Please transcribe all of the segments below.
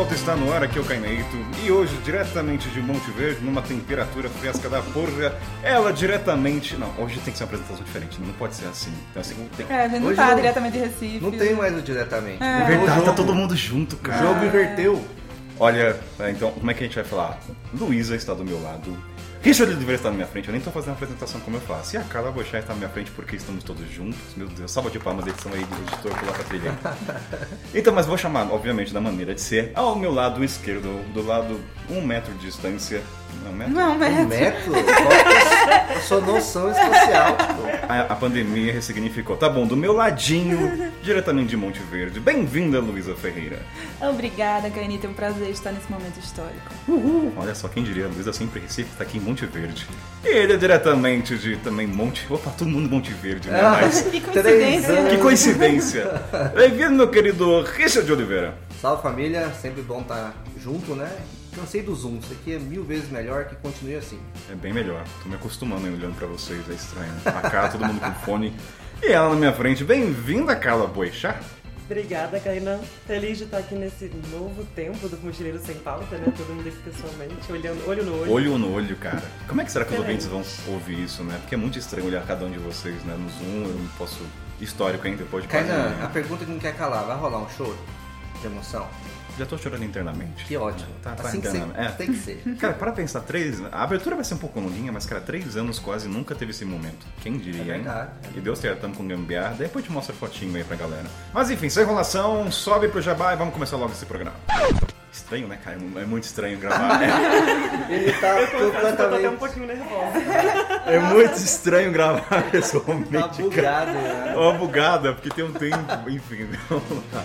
volta está no ar, aqui é o Caineito. E hoje, diretamente de Monte Verde, numa temperatura fresca da porra, ela diretamente. Não, hoje tem que ser uma apresentação diferente, não pode ser assim. Então, assim, tem... É, a gente não Hoje tá não- diretamente de Recife. Não tem mais o diretamente. É. Na verdade, O tá todo mundo junto, O cara. jogo inverteu. Olha, é, então, como é que a gente vai falar? Luísa está do meu lado. Richard Oliveira está na minha frente, eu nem tô fazendo a apresentação como eu faço. E a Carla Bochá está na minha frente porque estamos todos juntos. Meu Deus, salva de palmas, edição aí do editor coloca a trilha. Então, mas vou chamar, obviamente, da maneira de ser. Ao meu lado esquerdo, do lado um metro de distância. Não, um metro? Não, Um metro? Qual que é a sua noção espacial? A, a pandemia ressignificou. Tá bom, do meu ladinho, diretamente de Monte Verde. Bem-vinda, Luísa Ferreira. Obrigada, Cainita. É um prazer estar nesse momento histórico. Uhul. Olha só, quem diria, Luísa sempre Recife, tá aqui em Monte Verde. E ele é diretamente de também Monte. Opa, todo mundo Monte Verde, né? Ah, Mas. Que coincidência. Que coincidência! Bem-vindo, meu querido Richard Oliveira. Salve família, sempre bom estar junto, né? Cansei do Zoom, isso aqui é mil vezes melhor que continue assim. É bem melhor, tô me acostumando aí olhando pra vocês, é estranho. A cara, todo mundo com fone. E ela na minha frente, bem-vinda, Carla Boixá. Obrigada, Kainan. Feliz de estar aqui nesse novo tempo do Mochileiro Sem Pauta, né? Todo mundo aqui pessoalmente, olhando, olho no olho. Olho no olho, cara. Como é que será que os ouvintes vão ouvir isso, né? Porque é muito estranho olhar cada um de vocês, né? No Zoom, eu não posso. Histórico ainda, depois de quase um Kainan, a pergunta que não quer calar, vai rolar um choro de emoção? Já tô chorando internamente. Que ótimo. Tá, tá assim que internando. ser, É. tem que ser. Cara, para pensar, três. A abertura vai ser um pouco longuinha, mas, cara, três anos quase nunca teve esse momento. Quem diria, É verdade. hein? E Deus tenha tamo com gambiarra. Depois te mostra fotinho aí pra galera. Mas enfim, sem enrolação, sobe pro jabá e vamos começar logo esse programa. Estranho, né, cara? É muito estranho gravar. né? Ele tá Eu que eu tô até um completamente pouquinho nervosa. É muito estranho gravar pessoalmente. tá cara. bugado, né? Ó, bugada, porque tem um tempo. Enfim, vamos lá.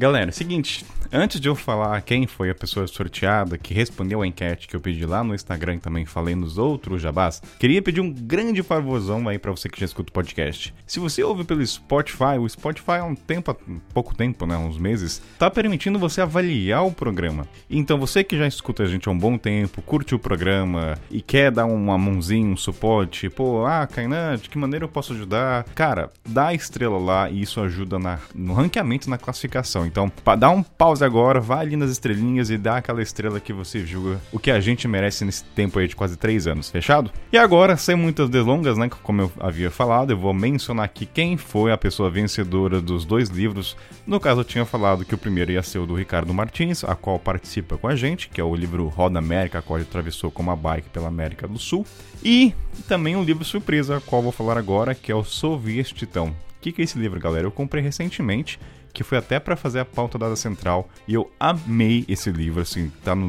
Galera, seguinte, antes de eu falar quem foi a pessoa sorteada que respondeu a enquete que eu pedi lá no Instagram e também falei nos outros jabás, queria pedir um grande favorzão aí pra você que já escuta o podcast. Se você ouve pelo Spotify, o Spotify há um tempo, há pouco tempo, né, uns meses, tá permitindo você avaliar o programa. Então você que já escuta a gente há um bom tempo, curte o programa e quer dar uma mãozinha, um suporte, pô, ah, Kainan, de que maneira eu posso ajudar? Cara, dá a estrela lá e isso ajuda na, no ranqueamento, na classificação. Então, dá um pause agora, vai ali nas estrelinhas e dá aquela estrela que você julga o que a gente merece nesse tempo aí de quase três anos, fechado? E agora, sem muitas delongas, né, como eu havia falado, eu vou mencionar aqui quem foi a pessoa vencedora dos dois livros. No caso, eu tinha falado que o primeiro ia ser o do Ricardo Martins, a qual participa com a gente, que é o livro Roda América, a qual ele atravessou com uma bike pela América do Sul. E também um livro surpresa, a qual vou falar agora, que é o Soviet Titão. O que, que é esse livro, galera? Eu comprei recentemente, que foi até pra fazer a pauta da central, e eu amei esse livro, assim, tá no,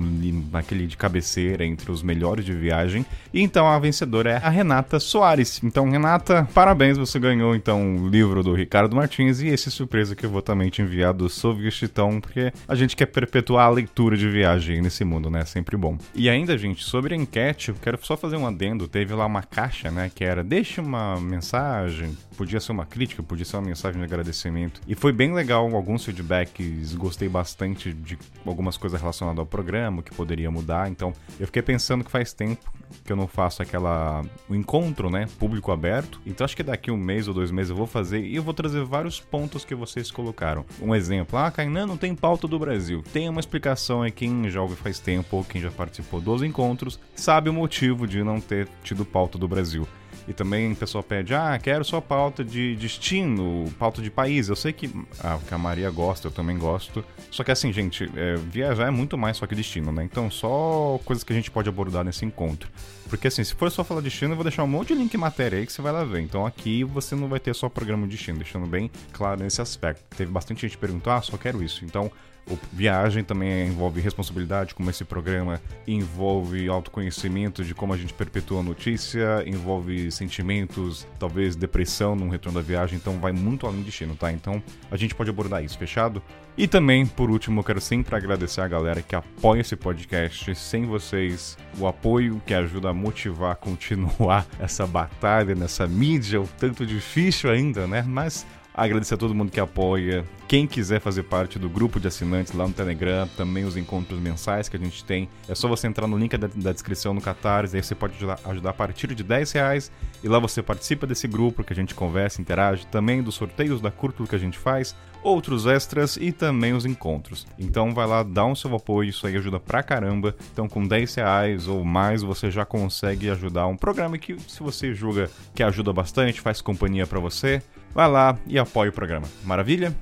naquele de cabeceira entre os melhores de viagem. E então a vencedora é a Renata Soares. Então, Renata, parabéns, você ganhou então o livro do Ricardo Martins e esse surpresa que eu vou também te enviar do Soviet Titão, porque a gente quer perpetuar a leitura de viagem nesse mundo, né? Sempre bom. E ainda, gente, sobre a enquete, eu quero só fazer um adendo. Teve lá uma caixa, né? Que era deixe uma mensagem, podia ser uma crítica, podia ser uma mensagem de agradecimento. E foi bem legal, alguns feedbacks, gostei bastante de algumas coisas relacionadas ao programa, que poderia mudar. Então, eu fiquei pensando que faz tempo que eu não faço aquela o encontro, né, público aberto. Então acho que daqui um mês ou dois meses eu vou fazer e eu vou trazer vários pontos que vocês colocaram. Um exemplo, ah, Kainan não tem pauta do Brasil. Tem uma explicação aí quem já ouve faz tempo ou quem já participou dos encontros sabe o motivo de não ter tido pauta do Brasil. E também o pessoal pede, ah, quero só pauta de destino, pauta de país. Eu sei que, ah, que a Maria gosta, eu também gosto. Só que assim, gente, é, viajar é muito mais só que destino, né? Então só coisas que a gente pode abordar nesse encontro. Porque assim, se for só falar destino, eu vou deixar um monte de link em matéria aí que você vai lá ver. Então aqui você não vai ter só programa de destino, deixando bem claro nesse aspecto. Teve bastante gente que perguntou, ah, só quero isso. Então o viagem também envolve responsabilidade, como esse programa envolve autoconhecimento de como a gente perpetua a notícia, envolve sentimentos, talvez depressão num retorno da viagem, então vai muito além de destino, tá? Então a gente pode abordar isso, fechado? E também, por último, eu quero sempre agradecer a galera que apoia esse podcast. Sem vocês, o apoio que ajuda a motivar a continuar essa batalha nessa mídia, o tanto difícil ainda, né? Mas Agradecer a todo mundo que apoia. Quem quiser fazer parte do grupo de assinantes lá no Telegram, também os encontros mensais que a gente tem. É só você entrar no link da, da descrição no Catarse, aí você pode ajudar, ajudar, a partir de 10 reais. E lá você participa desse grupo que a gente conversa, interage, também dos sorteios da Curto que a gente faz, outros extras e também os encontros. Então vai lá, dá um seu apoio, isso aí ajuda pra caramba. Então com 10 reais ou mais você já consegue ajudar um programa que se você julga que ajuda bastante, faz companhia para você, vai lá e apoia o programa. Maravilha?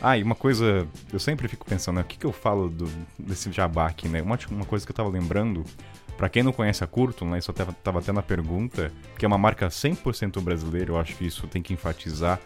Ah, e uma coisa, eu sempre fico pensando, né, o que, que eu falo do, desse jabá aqui, né? Uma, uma coisa que eu tava lembrando, para quem não conhece a Curto, né, isso tava, tava tendo a pergunta, que é uma marca 100% brasileira, eu acho que isso tem que enfatizar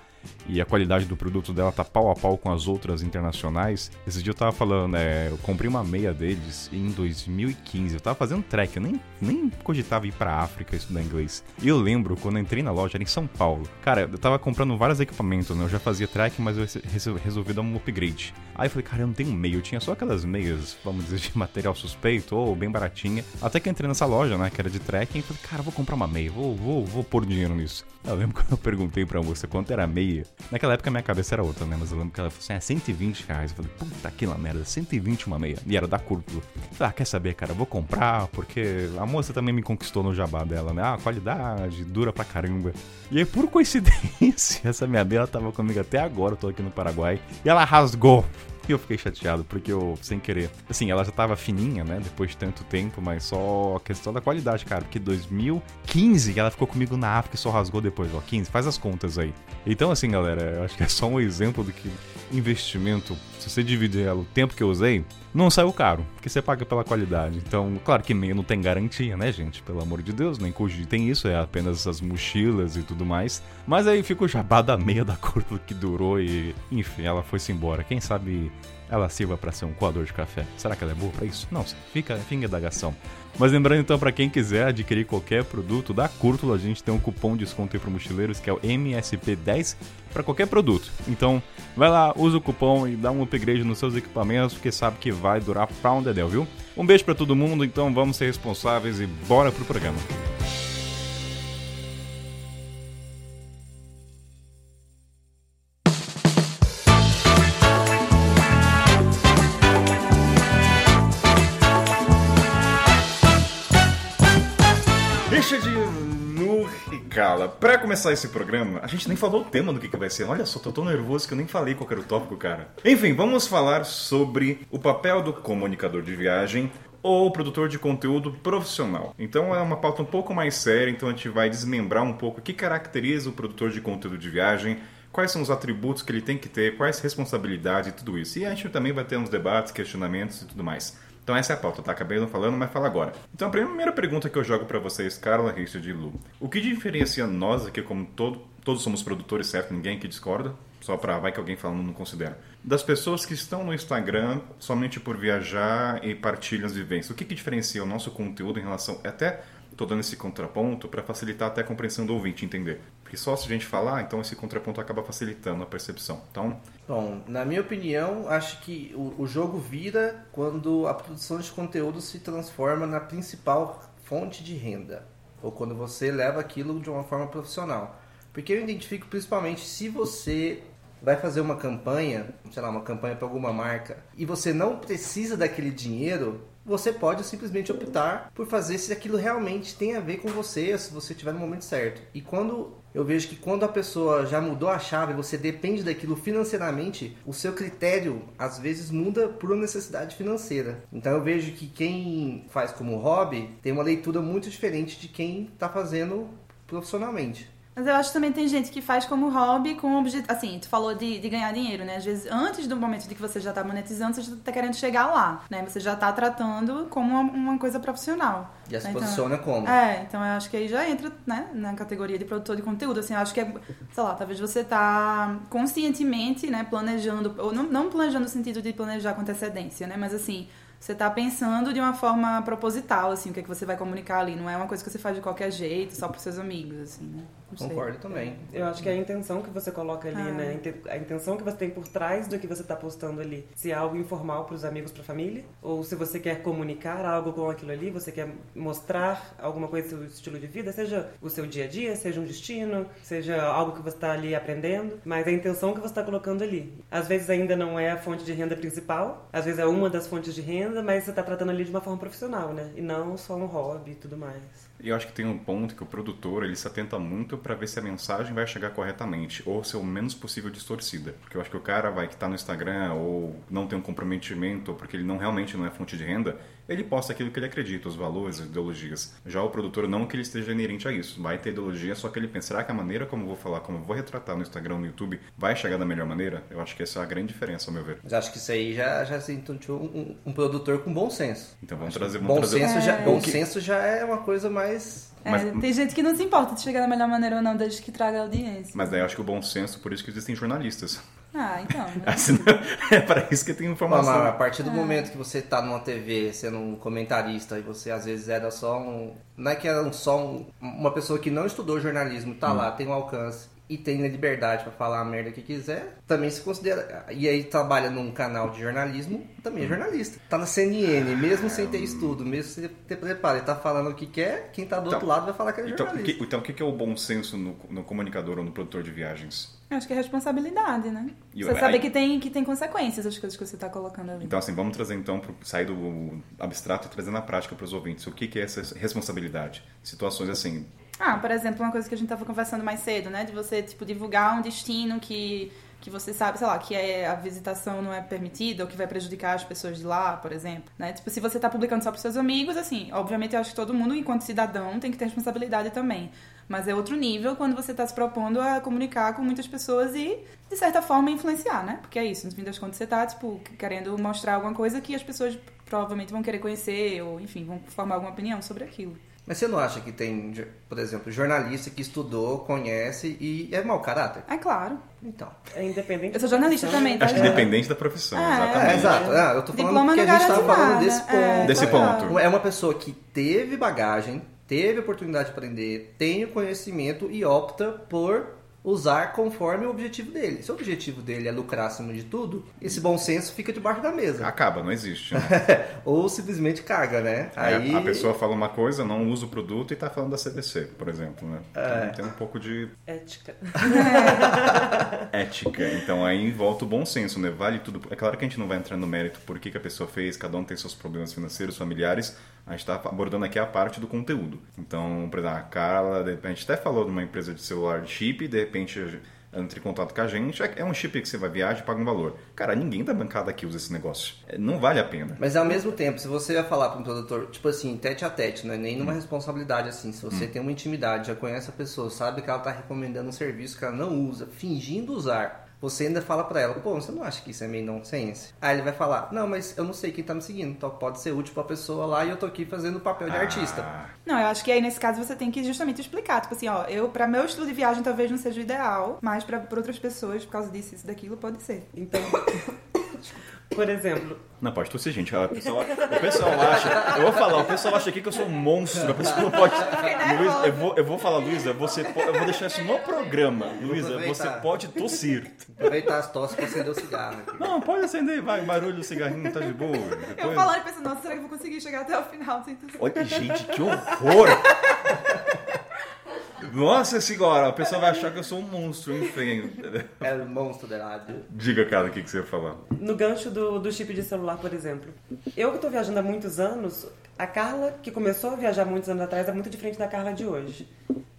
e a qualidade do produto dela tá pau a pau com as outras internacionais. Esse dia eu tava falando, né, eu comprei uma meia deles em 2015. Eu tava fazendo trek, eu nem, nem cogitava ir pra África estudar inglês. E eu lembro quando eu entrei na loja, era em São Paulo. Cara, eu tava comprando vários equipamentos, né? Eu já fazia trek, mas eu resolvi dar um upgrade. Aí eu falei, cara, eu não tenho meia, eu tinha só aquelas meias, vamos dizer, de material suspeito ou bem baratinha. Até que entrei nessa loja, né, que era de trekking, e falei, cara, vou comprar uma meia, vou, vou, vou pôr dinheiro nisso. Eu lembro quando eu perguntei pra moça quanto era a meia. Naquela época minha cabeça era outra, né? Mas eu lembro que ela falou assim: é 120 reais. Eu falei, puta que lá merda, 120 uma meia. E era da Curto. ah, quer saber, cara? Eu vou comprar, porque a moça também me conquistou no jabá dela, né? Ah, qualidade, dura pra caramba. E aí, por coincidência, essa minha meia tava comigo até agora, eu tô aqui no Paraguai. E ela rasgou e eu fiquei chateado, porque eu, sem querer. Assim, ela já tava fininha, né? Depois de tanto tempo, mas só a questão da qualidade, cara. Porque 2015 ela ficou comigo na África e só rasgou depois, ó. 15, faz as contas aí. Então, assim, galera, eu acho que é só um exemplo do que investimento, se você dividir o tempo que eu usei, não saiu caro, porque você paga pela qualidade. Então, claro que meia não tem garantia, né, gente? Pelo amor de Deus, nem tem isso, é apenas as mochilas e tudo mais. Mas aí fica o jabá da meia da cor que durou e, enfim, ela foi-se embora. Quem sabe ela sirva para ser um coador de café. Será que ela é boa para isso? Não, fica, fica indagação. Mas lembrando então, para quem quiser adquirir qualquer produto da Curtula, a gente tem um cupom de desconto aí para mochileiros que é o MSP10 para qualquer produto. Então, vai lá, usa o cupom e dá um upgrade nos seus equipamentos, porque sabe que vai durar pra um dedéu, viu? Um beijo para todo mundo, então vamos ser responsáveis e bora pro programa. Cala, pra começar esse programa, a gente nem falou o tema do que, que vai ser. Olha só, tô tão nervoso que eu nem falei qual era o tópico, cara. Enfim, vamos falar sobre o papel do comunicador de viagem ou produtor de conteúdo profissional. Então é uma pauta um pouco mais séria, então a gente vai desmembrar um pouco o que caracteriza o produtor de conteúdo de viagem, quais são os atributos que ele tem que ter, quais responsabilidades e tudo isso. E a gente também vai ter uns debates, questionamentos e tudo mais. Então essa é a pauta, tá? Acabei não falando, mas fala agora. Então a primeira pergunta que eu jogo para vocês, Carla, Richard e Lu. O que diferencia nós aqui, como todo, todos somos produtores, certo? Ninguém aqui discorda. Só para vai que alguém falando não considera. Das pessoas que estão no Instagram somente por viajar e partilham as vivências. O que, que diferencia o nosso conteúdo em relação até Estou dando esse contraponto para facilitar até a compreensão do ouvinte entender. Porque só se a gente falar, então esse contraponto acaba facilitando a percepção. Então. Bom, na minha opinião, acho que o, o jogo vira quando a produção de conteúdo se transforma na principal fonte de renda. Ou quando você leva aquilo de uma forma profissional. Porque eu identifico principalmente se você vai fazer uma campanha, sei lá, uma campanha para alguma marca, e você não precisa daquele dinheiro, você pode simplesmente optar por fazer se aquilo realmente tem a ver com você, se você estiver no momento certo. E quando eu vejo que quando a pessoa já mudou a chave, você depende daquilo financeiramente, o seu critério às vezes muda por uma necessidade financeira. Então eu vejo que quem faz como hobby tem uma leitura muito diferente de quem está fazendo profissionalmente. Mas eu acho que também tem gente que faz como hobby com objetivo. Assim, tu falou de, de ganhar dinheiro, né? Às vezes, antes do momento de que você já tá monetizando, você já tá querendo chegar lá, né? Você já tá tratando como uma, uma coisa profissional. Já se então, posiciona como? É, então eu acho que aí já entra, né, na categoria de produtor de conteúdo. Assim, eu acho que é, sei lá, talvez você tá conscientemente, né, planejando, ou não, não planejando no sentido de planejar com antecedência, né? Mas assim você está pensando de uma forma proposital, assim, o que é que você vai comunicar ali. Não é uma coisa que você faz de qualquer jeito, só para seus amigos, assim, né? Concordo também. Eu acho que é a intenção que você coloca ali, Ah. né? A inte- A intenção que você tem por trás do que você está postando ali. Se é algo informal para os amigos, para a família, ou se você quer comunicar algo com aquilo ali, você quer mostrar alguma coisa do seu estilo de vida, seja o seu dia a dia, seja um destino, seja algo que você está ali aprendendo, mas a intenção que você está colocando ali. Às vezes ainda não é a fonte de renda principal, às vezes é uma das fontes de renda, mas você está tratando ali de uma forma profissional, né? E não só um hobby e tudo mais. E eu acho que tem um ponto que o produtor ele se atenta muito para ver se a mensagem vai chegar corretamente ou ser o menos possível distorcida. Porque eu acho que o cara vai que está no Instagram ou não tem um comprometimento ou porque ele não realmente não é fonte de renda, ele posta aquilo que ele acredita, os valores, as ideologias. Já o produtor não que ele esteja inerente a isso. Vai ter ideologia, só que ele pensa, será que a maneira como eu vou falar, como eu vou retratar no Instagram, no YouTube, vai chegar da melhor maneira? Eu acho que essa é a grande diferença, ao meu ver. Mas acho que isso aí já, já se entontou um, um- produtor com bom senso. Então vamos trazer, vamos Bom, trazer senso, já, bom o que- senso já é uma coisa mais. É, Mas- Tem gente que não se importa de chegar da melhor maneira ou não, desde que traga audiência. Mas daí eu acho que o bom senso, por isso que existem jornalistas. Ah, então. né? Assim, é para isso que tem Mas, informação. a partir do momento que você tá numa TV sendo um comentarista e você às vezes era só um. Não é que era um- só um- uma pessoa que não estudou jornalismo, tá lá, tem um alcance e tem a liberdade pra falar a merda que quiser, também se considera. E aí trabalha num canal de jornalismo, também é jornalista. Tá na CNN, mesmo sem ter estudo, mesmo sem ter preparo, ele tá falando o que quer, quem tá do Então- outro lado vai falar que ele é Então, jornalista. que, então, o que que é o bom senso no, no comunicador ou no produtor de viagens? Eu acho que é responsabilidade, né? E você aí- saber que tem, que tem consequências as coisas que você tá colocando ali. Então, assim, vamos trazer então, pro, sair do abstrato e trazer na prática para os ouvintes. O que, que é essa responsabilidade? Situações assim, Ah, por exemplo, uma coisa que a gente tava conversando mais cedo, né? De você, tipo, divulgar um destino que, que você sabe, sei lá, que é, a visitação não é permitida ou que vai prejudicar as pessoas de lá, por exemplo, né? Tipo, se você tá publicando só pros seus amigos, assim, obviamente eu acho que todo mundo, enquanto cidadão, tem que ter responsabilidade também. Mas é outro nível quando você tá se propondo a comunicar com muitas pessoas e, de certa forma, influenciar, né? Porque é isso, no fim das contas, você tá, tipo, querendo mostrar alguma coisa que as pessoas provavelmente vão querer conhecer ou, enfim, vão formar alguma opinião sobre aquilo. Mas você não acha que tem, por exemplo, jornalista que estudou, conhece e é mau caráter? É claro. Então. É independente. Eu sou jornalista também, tá? acho que É. independente da profissão, É, exatamente. É, exato. Ah, eu tô falando Diploma que a gente tava falando nada. desse ponto. É, Desse ponto. É uma pessoa que teve bagagem, teve oportunidade de aprender, tem o conhecimento e opta por usar conforme o objetivo dele. Se o objetivo dele é lucrar acima de tudo, esse bom senso fica debaixo da mesa. Acaba, não existe. né? Ou simplesmente caga, né? É, Aí A pessoa fala uma coisa, não usa o produto e tá falando da CVC, por exemplo, né? É. Então, tem um pouco de Ética. ética. Então aí volta o bom senso, né? Vale tudo. É claro que a gente não vai entrar no mérito por que, que a pessoa fez, cada um tem seus problemas financeiros, familiares. A gente está abordando aqui a parte do conteúdo. Então, por exemplo, a Carla, a gente até falou de uma empresa de celular de chip, de repente entra em contato com a gente, é um chip que você vai viajar e paga um valor. Cara, ninguém da bancada aqui usa esse negócio. É, Não vale a pena. Mas ao mesmo tempo, se você vai falar para um produtor, tipo assim, tete a tete, não é nem numa responsabilidade assim, se você tem uma intimidade, já conhece a pessoa, sabe que ela tá recomendando um serviço que ela não usa, fingindo usar, você ainda fala pra ela, pô, você não acha que isso é meio nonsense? Aí ele vai falar, não, mas eu não sei quem tá me seguindo, então pode ser útil pra pessoa lá e eu tô aqui fazendo o papel de artista. Ah, Não, eu acho que aí nesse caso você tem que justamente explicar. Tipo assim, ó, eu, pra meu estilo de viagem talvez não seja o ideal, mas pra, pra outras pessoas, por causa disso, isso, daquilo, pode ser. Então, por exemplo, Não, pode tossir, gente. O pessoal, o pessoal acha. Eu vou falar, o pessoal acha aqui que eu sou um monstro. A pessoa não pode. Luísa, eu vou, eu vou falar, Luísa, você po- eu vou deixar isso no programa. Luísa, você pode tossir. Aproveitar as tosses pra acender o cigarro. aqui. Não, pode acender, vai, barulho do cigarrinho, tá de boa. Eu Depois... falando e pensando, nossa, será que eu vou conseguir chegar até o final sem tossir? Olha, gente, que horror! Nossa senhora, a pessoa vai achar que eu sou um monstro, enfim. É o monstro da rádio. Diga, cara, o que, que você ia falar? no gancho do, do chip de celular, por exemplo. Eu que tô viajando há muitos anos, a Carla, que começou a viajar muitos anos atrás, é muito diferente da Carla de hoje.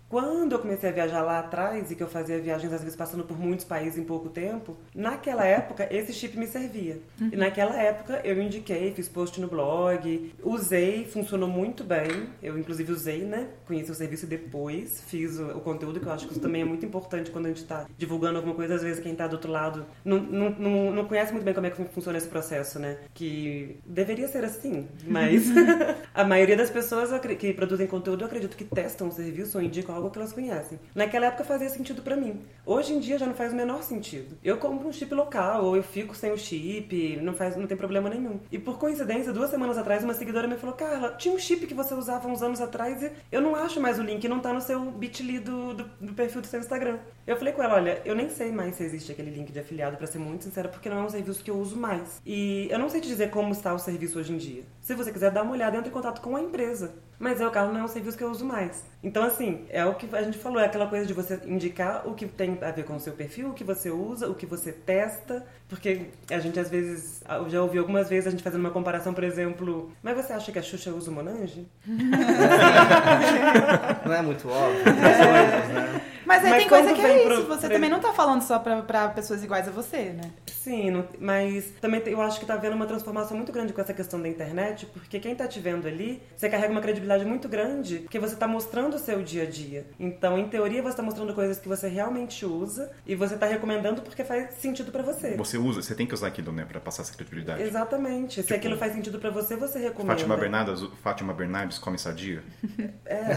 Quando eu comecei a viajar lá atrás e que eu fazia viagens às vezes passando por muitos países em pouco tempo, naquela época esse chip me servia. E naquela época eu indiquei, fiz post no blog, usei, funcionou muito bem. Eu inclusive usei, né? Conheci o serviço depois, fiz o, o conteúdo que eu acho que isso também é muito importante quando a gente tá divulgando alguma coisa, às vezes quem tá do outro lado não, não, não, não conhece muito bem como é que funciona esse processo, né? Que deveria ser assim, mas a maioria das pessoas que produzem conteúdo eu acredito que testam o serviço ou indicam, algo que elas conhecem. Naquela época fazia sentido para mim. Hoje em dia já não faz o menor sentido. Eu compro um chip local ou eu fico sem o chip, não faz, não tem problema nenhum. E por coincidência, duas semanas atrás, uma seguidora me falou: "Carla, tinha um chip que você usava uns anos atrás e eu não acho mais o link, não tá no seu bit.ly do, do, do perfil do seu Instagram". Eu falei com ela: "Olha, eu nem sei mais se existe aquele link de afiliado, para ser muito sincera, porque não é um serviço que eu uso mais. E eu não sei te dizer como está o serviço hoje em dia. Se você quiser dar uma olhada, entre em contato com a empresa. Mas é o carro não é um serviço que eu uso mais. Então, assim, é o que a gente falou, é aquela coisa de você indicar o que tem a ver com o seu perfil, o que você usa, o que você testa. Porque a gente, às vezes, eu já ouvi algumas vezes a gente fazendo uma comparação, por exemplo, mas você acha que a Xuxa usa o Monange? não é muito óbvio. Coisas, né? Mas aí mas tem coisa que é isso, pro, você também não tá falando só pra, pra pessoas iguais a você, né? Sim, não, mas também eu acho que tá vendo uma transformação muito grande com essa questão da internet, porque quem tá te vendo ali, você carrega uma credibilidade muito grande, porque você tá mostrando o seu dia a dia. Então, em teoria, você tá mostrando coisas que você realmente usa e você tá recomendando porque faz sentido para você. Você usa, você tem que usar aquilo, né, pra passar essa credibilidade. Exatamente. Tipo, Se aquilo faz sentido para você, você recomenda. Fátima Bernardes, Fátima Bernardes come sadia? É,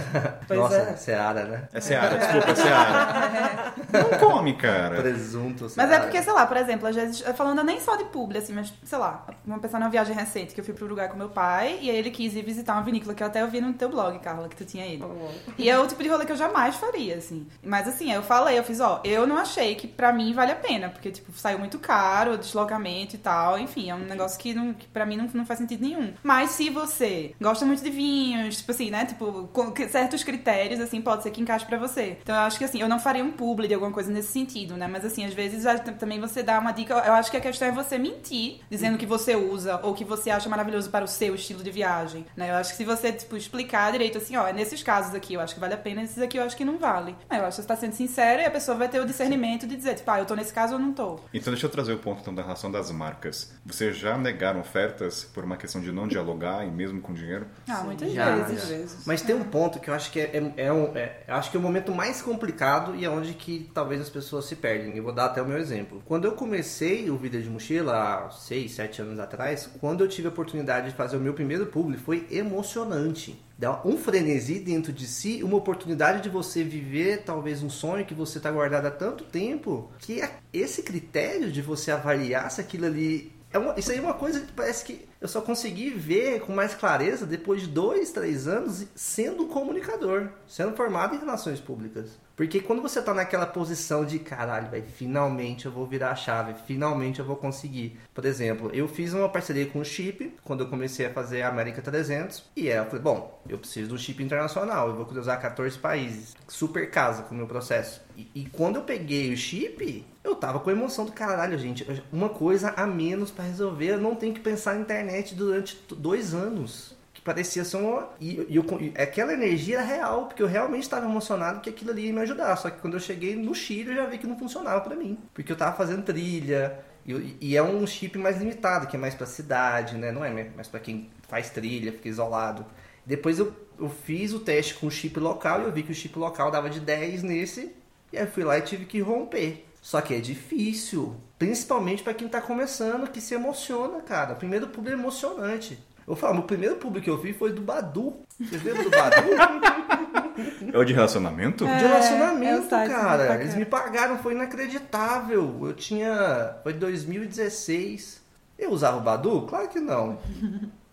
pois Nossa, é. Seara, né? É Seara, desculpa, é Seara. Não come, cara. Presunto, Mas é porque, sei lá, por exemplo, às vezes, falando nem só de publi, assim, mas, sei lá, uma pessoa numa viagem recente que eu fui pro Uruguai com meu pai e aí ele quis ir visitar uma vinícola que eu até ouvi no teu blog, Carla, que tu tinha ido. Oh. E é o tipo de rolê que eu jamais faria, assim. Mas assim, eu falei, eu fiz, ó, eu não achei que pra mim vale a pena, porque, tipo, saiu muito caro, o deslocamento e tal, enfim, é um negócio que, não, que pra mim não, não faz sentido nenhum. Mas se você gosta muito de vinhos, tipo assim, né, tipo, com certos critérios, assim, pode ser que encaixe pra você. Então eu acho que, assim, eu não faria um publi de alguma coisa nesse sentido, né, mas assim, às vezes também você dá uma dica, eu acho que a questão é você mentir, dizendo que você usa ou que você acha maravilhoso para o seu estilo de viagem, né, eu acho que se você, tipo, explicar direito assim, ó, é nesses casos aqui eu acho que vale a pena, nesses aqui eu acho que não vale. Eu acho que você tá sendo sincero e a pessoa vai ter o discernimento de dizer, tipo, ah, eu tô nesse caso ou não tô. Então deixa eu trazer o ponto então, da relação das marcas. Vocês já negaram ofertas por uma questão de não dialogar e mesmo com dinheiro? Ah, muitas Já, vezes. já. Mas tem um ponto que eu acho que é, é, é um, é- eu acho que é o momento mais complicado e é onde que talvez as pessoas se perdem. Eu vou dar até o meu exemplo. Quando eu comecei o Vida de Mochila, há 6, 7 anos atrás, quando eu tive a oportunidade de fazer o meu primeiro publi, foi emocionante. Dá um frenesi dentro de si, uma oportunidade de você viver talvez um sonho que você está guardado há tanto tempo, que é esse critério de você avaliar se aquilo ali é uma, isso aí é uma coisa que parece que eu só consegui ver com mais clareza depois de dois, três anos sendo comunicador, sendo formado em relações públicas. Porque quando você tá naquela posição de caralho, vai, finalmente eu vou virar a chave, finalmente eu vou conseguir. Por exemplo, eu fiz uma parceria com o Chip quando eu comecei a fazer a América 300 e eu falei, bom, eu preciso um chip internacional, eu vou cruzar 14 países, super casa com o meu processo. E, e quando eu peguei o chip, eu tava com emoção do caralho, gente. Uma coisa a menos para resolver, eu não tenho que pensar na internet durante dois anos. Que parecia ser uma. E, e, eu, e aquela energia era real, porque eu realmente estava emocionado que aquilo ali ia me ajudar. Só que quando eu cheguei no Chile, eu já vi que não funcionava para mim. Porque eu tava fazendo trilha, e, e, é um chip mais limitado, que é mais pra cidade, né? Não é mais para quem faz trilha, fica isolado. Depois eu, eu fiz o teste com o chip local e eu vi que o chip local dava de 10 nesse. E aí eu fui lá e tive que romper. Só que é difícil, principalmente para quem tá começando, que se emociona, cara. O primeiro público é emocionante. Eu falo, o primeiro público que eu vi foi do Badu. Vocês lembram do Badu? É o de relacionamento? É, de relacionamento, é cara. bacana. Eles me pagaram, foi inacreditável. Eu tinha. Foi 2016. Eu usava o Badu? Claro que não.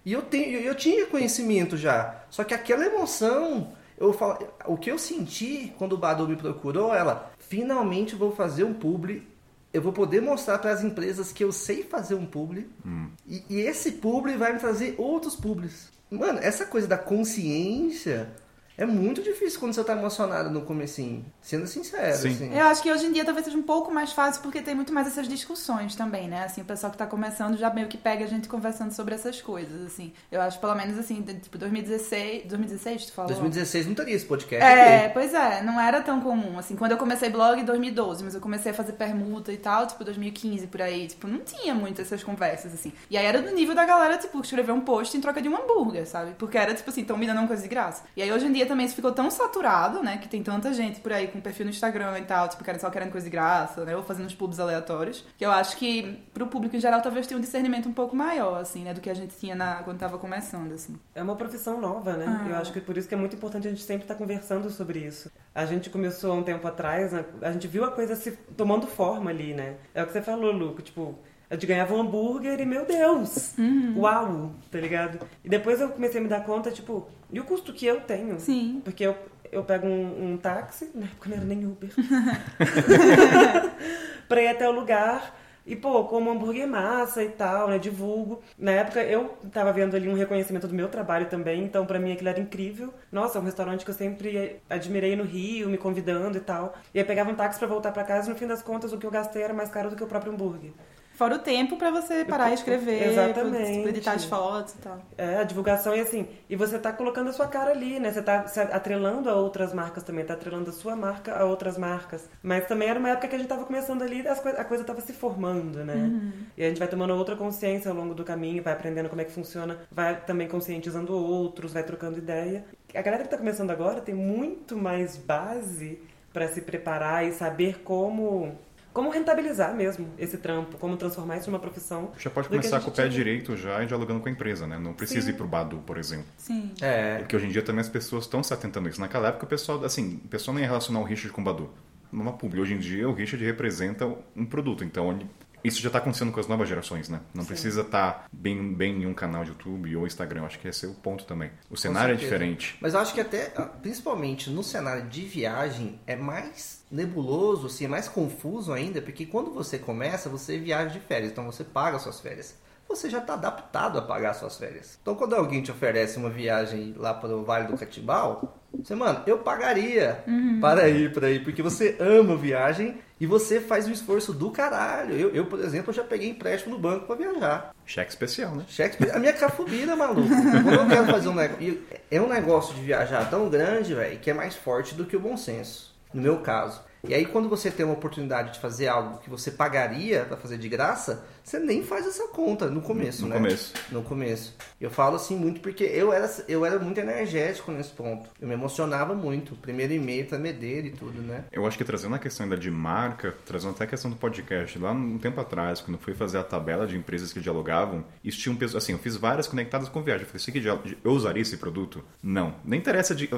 E eu, tenho, eu tinha conhecimento já. Só que aquela emoção. Eu falo, o que eu senti quando o Badu me procurou, ela, finalmente vou fazer um publi eu vou poder mostrar para as empresas que eu sei fazer um publi Hum. e, e esse publi vai me trazer outros publis. Mano, essa coisa da consciência é muito difícil quando você tá emocionado no comecinho. Sendo sincero, Sim. assim. Eu acho que hoje em dia talvez seja um pouco mais fácil porque tem muito mais essas discussões também, né? Assim, o pessoal que tá começando já meio que pega a gente conversando sobre essas coisas, assim. Eu acho pelo menos assim, tipo 2016, 2016 tu falou? 2016 não teria esse podcast É, aqui. pois é, não era tão comum. Assim, quando eu comecei blog em 2012, mas eu comecei a fazer permuta e tal, tipo, 2015 por aí, tipo, não tinha muito essas conversas, assim. E aí era do nível da galera, tipo, escrever um post em troca de um hambúrguer, sabe? Porque era, tipo assim, tão me dando uma coisa de graça. E aí hoje em dia também isso ficou tão saturado, né? Que tem tanta gente por aí com perfil no Instagram e tal, tipo, só querendo coisa de graça, né? Ou fazendo uns pubs aleatórios. Que eu acho que pro público em geral talvez tenha um discernimento um pouco maior, assim, né? Do que a gente tinha na, quando tava começando, assim. É uma profissão nova, né? Ah. Eu acho que por isso que é muito importante a gente sempre estar conversando sobre isso. A gente começou há um tempo atrás, né? a gente viu a coisa se tomando forma ali, né? É o que você falou, Luco, tipo, a gente ganhava um hambúrguer e, meu Deus, uau, tá ligado? E depois eu comecei a me dar conta, tipo, e o custo que eu tenho? Sim. Porque eu, eu pego um, um táxi, na época não era nem Uber, pra ir até o lugar e, pô, como hambúrguer massa e tal, né, divulgo. Na época eu tava vendo ali um reconhecimento do meu trabalho também, então pra mim aquilo era incrível. Nossa, é um restaurante que eu sempre admirei no Rio, me convidando e tal. E aí pegava um táxi pra voltar pra casa e no fim das contas o que eu gastei era mais caro do que o próprio hambúrguer. Fora o tempo pra você parar e escrever, Exatamente. editar as fotos e tal. É, a divulgação é assim. E você tá colocando a sua cara ali, né? Você tá se atrelando a outras marcas também, tá atrelando a sua marca a outras marcas. Mas também era uma época que a gente tava começando ali, as coi a coisa tava se formando, né? E a gente vai tomando outra consciência ao longo do caminho, vai aprendendo como é que funciona, vai também conscientizando outros, vai trocando ideia. A galera que tá começando agora tem muito mais base para se preparar e saber como como rentabilizar mesmo esse trampo, como transformar isso numa profissão. Já pode começar com o pé tinha. direito já e dialogando com a empresa, né? Não precisa Sim. ir pro Badu, por exemplo. Sim. É. Porque hoje em dia também as pessoas estão se atentando a isso. Naquela época o pessoal, assim, o pessoal nem ia relacionar o Richard com o Badu. Numa publi. Hoje em dia o Richard representa um produto, então ele- isso já está acontecendo com as novas gerações, né? Não precisa estar bem, bem em um canal de YouTube ou Instagram. Acho que esse é o ponto também. O cenário é diferente. Mas eu acho que até, ah, principalmente no cenário de viagem, é mais nebuloso, assim, é mais confuso ainda, porque quando você começa, você viaja de férias, então você paga suas férias. Você já está adaptado a pagar suas férias. Então quando alguém te oferece uma viagem lá para o Vale do Catibau, você, mano, eu pagaria para ir para aí, porque você ama viagem e você faz um esforço do caralho. Eu, eu por exemplo, já peguei empréstimo no banco para viajar. Cheque especial, né? Cheque, a minha cafobina, maluco. Quando eu quero fazer um negócio. É um negócio de viajar tão grande, velho, que é mais forte do que o bom senso. No meu caso. E aí, quando você tem uma oportunidade de fazer algo que você pagaria pra fazer de graça, você nem faz essa conta no começo, No né? começo. No começo. Eu falo assim muito porque eu era, eu era muito energético nesse ponto. Eu me emocionava muito. Primeiro e-mail, tremedeira e tudo, né? Eu acho que trazendo a questão ainda de marca, trazendo até a questão do podcast, lá um tempo atrás, quando eu fui fazer a tabela de empresas que dialogavam, isso tinha um peso, assim, eu fiz várias conectadas com viagem. Eu falei, "Isso aqui dia- eu usaria esse produto? Não. Nem interessa de,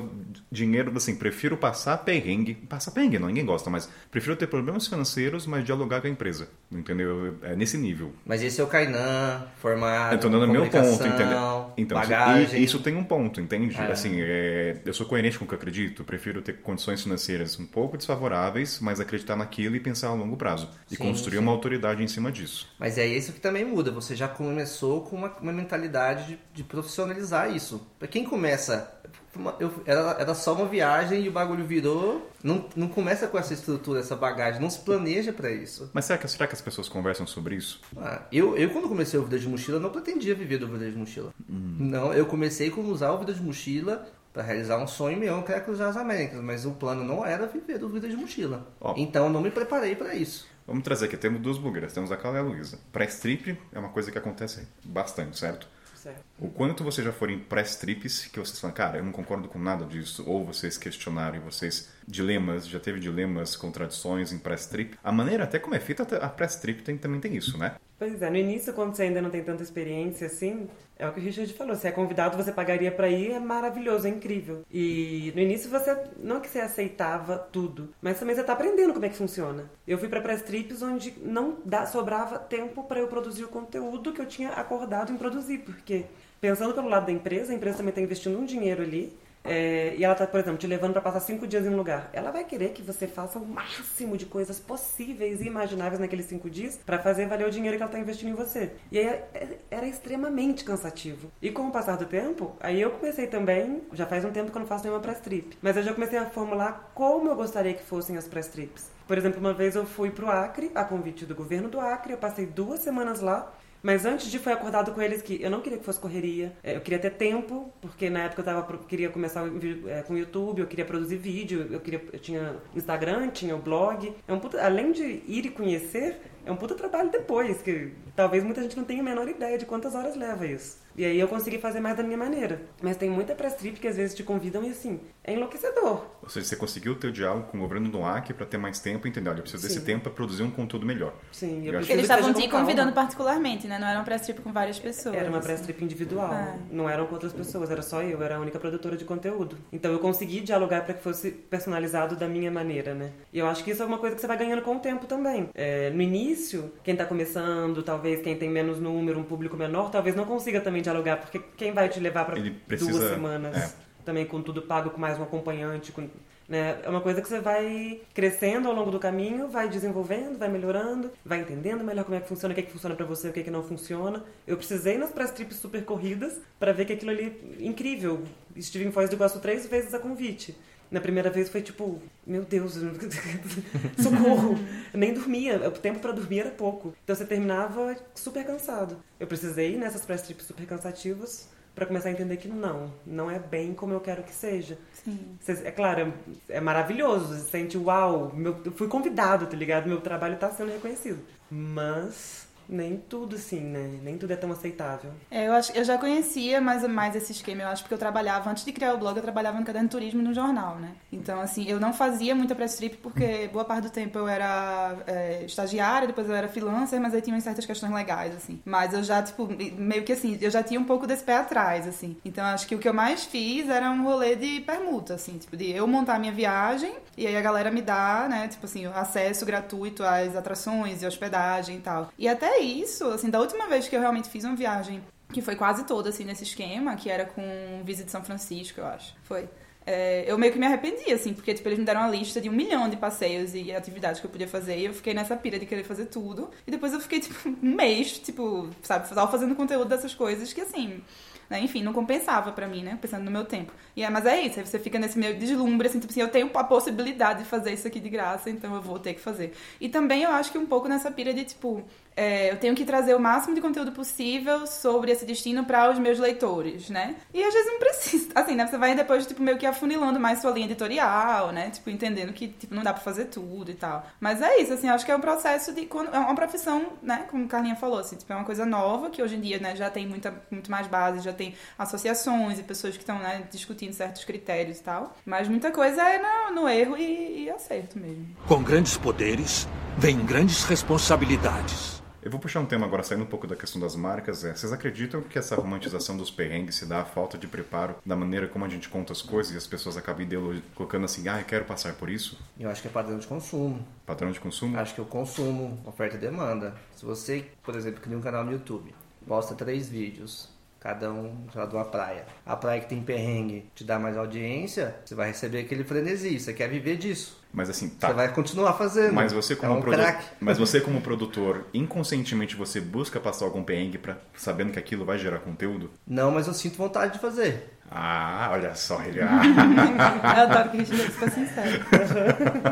dinheiro, assim, prefiro passar perrengue, passar perrengue não, ninguém gosta, mas prefiro ter problemas financeiros, mas dialogar com a empresa, entendeu? É nesse nível. Mas esse é o Kainan, formado. Eu tô dando meu ponto, entendeu? Então, bagagem. e- isso tem um ponto, entende? É. Assim, é, eu sou coerente com o que eu acredito, prefiro ter condições financeiras um pouco desfavoráveis, mas acreditar naquilo e pensar a longo prazo. E Sim, construir sim. uma autoridade em cima disso. Mas é isso que também muda. Você já começou com uma, uma mentalidade de, de profissionalizar isso. Pra quem começa. Uma- eu- era, era só uma viagem e o bagulho virou. Não, não começa com essa estrutura, essa bagagem. Não se planeja pra isso. Mas será que, será que as pessoas conversam sobre isso? Ah, eu, eu, quando comecei o Vida de Mochila, não pretendia viver do Vida de Mochila. Não, eu comecei com usar o Vida de Mochila pra realizar um sonho meu, que era cruzar as Américas. Mas o plano não era viver do Vida de Mochila. Ó. Então eu não me preparei pra isso. Vamos trazer aqui, temos duas blogueiras, temos a Carla e a Luísa. Pré-strip é uma coisa que acontece bastante, certo? Certo. O quanto vocês já foram em pré-strips que vocês falam, cara, eu não concordo com nada disso, ou vocês questionaram e vocês, dilemas, já teve dilemas, contradições em pré-strip. A maneira até como é feita a pré-strip tem, também tem isso, né? Pois é, no início, quando você ainda não tem tanta experiência assim, é o que o Richard falou. Se é convidado, você pagaria pra ir, é maravilhoso, é incrível. E no início você, não que você aceitava tudo, mas também você tá aprendendo como é que funciona. Eu fui pra press trips onde não dá, sobrava tempo pra eu produzir o conteúdo que eu tinha acordado em produzir, porque pensando pelo lado da empresa, a empresa também tá investindo um dinheiro ali. É, e ela tá, por exemplo, te levando pra passar cinco dias em um lugar. Ela vai querer que você faça o máximo de coisas possíveis e imagináveis naqueles cinco dias pra fazer valer o dinheiro que ela tá investindo em você. E aí é- era extremamente cansativo. E com o passar do tempo, aí eu comecei também, já faz um tempo que eu não faço nenhuma press trip, mas eu já comecei a formular como eu gostaria que fossem as press trips. Por exemplo, uma vez eu fui pro Acre, a convite do governo do Acre, eu passei duas semanas lá Mas antes de foi acordado com eles que eu não queria que fosse correria, é, eu queria ter tempo, porque na época eu tava, queria começar é, com o YouTube, eu queria produzir vídeo, eu queria eu tinha Instagram, tinha o blog. É um além de ir e conhecer, é um puta trabalho depois, que talvez muita gente não tenha a menor ideia de quantas horas leva isso. E aí eu consegui fazer mais da minha maneira. Mas tem muita press trip que às vezes te convidam e assim, é enlouquecedor. Ou seja, você conseguiu ter o diálogo com o governo do Acre para ter mais tempo, entendeu? Eu preciso desse tempo para produzir um conteúdo melhor. Sim, eu, eu Eles estavam te convidando particularmente, né? Não era um press trip com várias pessoas. Era uma press trip individual. Ah. Não eram com outras pessoas, era só eu, eu era a única produtora de conteúdo. Então eu consegui dialogar para que fosse personalizado da minha maneira, né? E eu acho que isso é uma coisa que você vai ganhando com o tempo também. É, no início, quem tá começando, talvez quem tem menos número, um público menor, talvez não consiga também dialogar, porque quem vai te levar para duas semanas é. também com tudo pago, com mais um acompanhante, com... Né? É uma coisa que você vai crescendo ao longo do caminho, vai desenvolvendo, vai melhorando, vai entendendo melhor como é que funciona, o que, é que funciona para você, o que, é que não funciona. Eu precisei nas press trips super corridas para ver que aquilo ali é incrível. Estive em Foz do Iguaçu três vezes a convite. Na primeira vez foi tipo, meu Deus, socorro. Nem dormia, o tempo para dormir era pouco. Então você terminava super cansado. Eu precisei nessas press trips super cansativas para começar a entender que não, não é bem como eu quero que seja. Sim. É claro, é maravilhoso, você sente, uau, meu, eu fui convidado, tá ligado? Meu trabalho tá sendo reconhecido. Mas nem tudo assim, né? Nem tudo é tão aceitável. É, eu, acho, eu já conhecia mais, mais esse esquema, eu acho, porque eu trabalhava, antes de criar o blog, eu trabalhava no caderno de turismo no jornal, né? Então, assim, eu não fazia muita press trip porque boa parte do tempo eu era é, estagiária, depois eu era freelancer, mas aí tinha certas questões legais, assim. Mas eu já, tipo, meio que assim, eu já tinha um pouco desse pé atrás, assim. Então, acho que o que eu mais fiz era um rolê de permuta, assim, tipo, de eu montar a minha viagem e aí a galera me dá, né, tipo assim, acesso gratuito às atrações e hospedagem e tal. E até isso, assim, da última vez que eu realmente fiz uma viagem, que foi quase toda, assim, nesse esquema, que era com Visit São Francisco, eu acho. Foi. É, eu meio que me arrependi, assim, porque, tipo, eles me deram uma lista de um milhão de passeios e atividades que eu podia fazer, e eu fiquei nessa pira de querer fazer tudo. E depois eu fiquei, tipo, um mês, tipo, sabe, fazendo conteúdo dessas coisas que, assim, né? Enfim, não compensava para mim, né? Pensando no meu tempo. E é, mas é isso, aí você fica nesse meio deslumbre, assim, tipo assim, eu tenho a possibilidade de fazer isso aqui de graça, então eu vou ter que fazer. E também eu acho que um pouco nessa pira de, tipo, é, eu tenho que trazer o máximo de conteúdo possível sobre esse destino para os meus leitores, né? E às vezes não precisa, assim, né? Você vai depois, tipo, meio que afunilando mais sua linha editorial, né? Tipo, entendendo que, tipo, não dá pra fazer tudo e tal. Mas é isso, assim, acho que é um processo de... É uma profissão, né? Como a Carlinha falou, assim, tipo, é uma coisa nova que hoje em dia, né, já tem muita, muito mais base, já tem associações e pessoas que estão, né, discutindo certos critérios e tal. Mas muita coisa é no, no erro e, e acerto mesmo. Com grandes poderes, vem grandes responsabilidades. Eu vou puxar um tema agora, saindo um pouco da questão das marcas. É, vocês acreditam que essa romantização dos perrengues se dá à falta de preparo da maneira como a gente conta as coisas e as pessoas acabam colocando assim, ah, eu quero passar por isso? Eu acho que é padrão de consumo. Padrão de consumo? Acho que é o consumo, oferta e demanda. Se você, por exemplo, cria um canal no YouTube, posta três vídeos, cada um lá de uma praia. A praia que tem perrengue te dá mais audiência, você vai receber aquele frenesi, você quer viver disso. Mas assim, tá. Você vai continuar fazendo. Mas você como é um produ... mas você como produtor, inconscientemente você busca passar algum perrengue para sabendo que aquilo vai gerar conteúdo? Não, mas eu sinto vontade de fazer. Ah, olha só, ele. eu adoro que a gente fica sincero.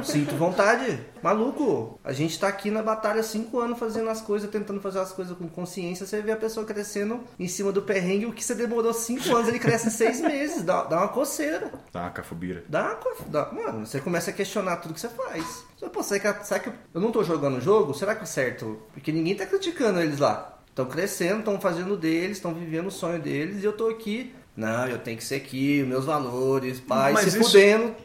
Sinto vontade. Maluco, a gente tá aqui na batalha há cinco anos fazendo as coisas, tentando fazer as coisas com consciência. Você vê a pessoa crescendo em cima do perrengue, o que você demorou cinco anos, ele cresce em seis meses. Dá, dá uma coceira. Dá uma cafubira. Dá dá... Mano, você começa a questionar tudo que você faz. Você, Pô, será que, será que eu não tô jogando o jogo? Será que é certo? Porque ninguém tá criticando eles lá. Estão crescendo, estão fazendo deles, estão vivendo o sonho deles e eu tô aqui. Não, eu tenho que ser aqui, meus valores, pai, Mas se isso- fudendo,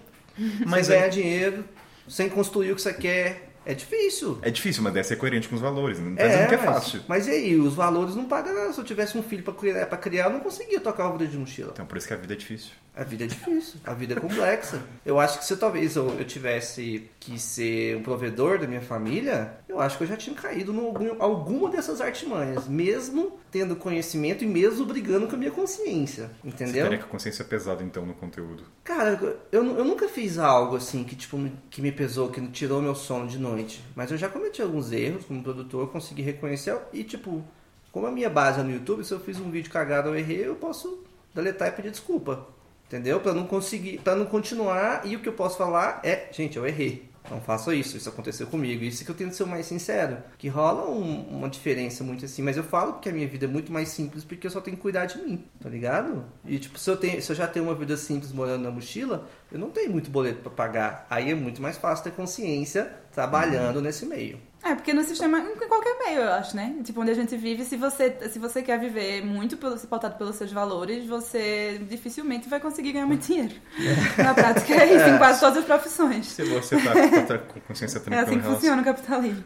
Mas ganhar dinheiro, sem construir o que você quer. É difícil. É difícil, mas deve ser coerente com os valores. Não tá dizendo que é mas, fácil. mas e aí, os valores não pagam nada. Se eu tivesse um filho pra criar, pra criar eu não conseguia tocar uma vida de mochila. Então por isso que a vida é difícil. A vida é difícil, a vida é complexa. Eu acho que se talvez eu, eu tivesse que ser um provedor da minha família, eu acho que eu já tinha caído em alguma dessas artimanhas, mesmo tendo conhecimento e mesmo brigando com a minha consciência, Você entendeu? teria com a consciência pesada então no conteúdo. Cara, eu, eu nunca fiz algo assim que tipo me- que me pesou, que tirou meu sono de noite, mas eu já cometi alguns erros como produtor, consegui reconhecer e tipo, como a minha base é no YouTube, se eu fiz um vídeo cagado ou errei, eu posso deletar e pedir desculpa. Entendeu? Pra não conseguir, para não continuar, e o que eu posso falar é, gente, eu errei. Não faço isso, isso aconteceu comigo. Isso que eu tento ser o mais sincero. Que rola um- uma diferença muito assim, mas eu falo que a minha vida é muito mais simples porque eu só tenho que cuidar de mim, tá ligado? E tipo, se eu, tenho, se eu já tenho uma vida simples morando na mochila, eu não tenho muito boleto pra pagar. Aí é muito mais fácil ter consciência trabalhando nesse meio. É, porque no sistema, em qualquer meio, eu acho, né? Tipo, onde a gente vive, se você, se você quer viver muito pelo, se pautado pelos seus valores, você dificilmente vai conseguir ganhar muito dinheiro. Na prática é isso, em quase todas as profissões. Se você tá, com consciência É tranquila assim em que relação... funciona o capitalismo.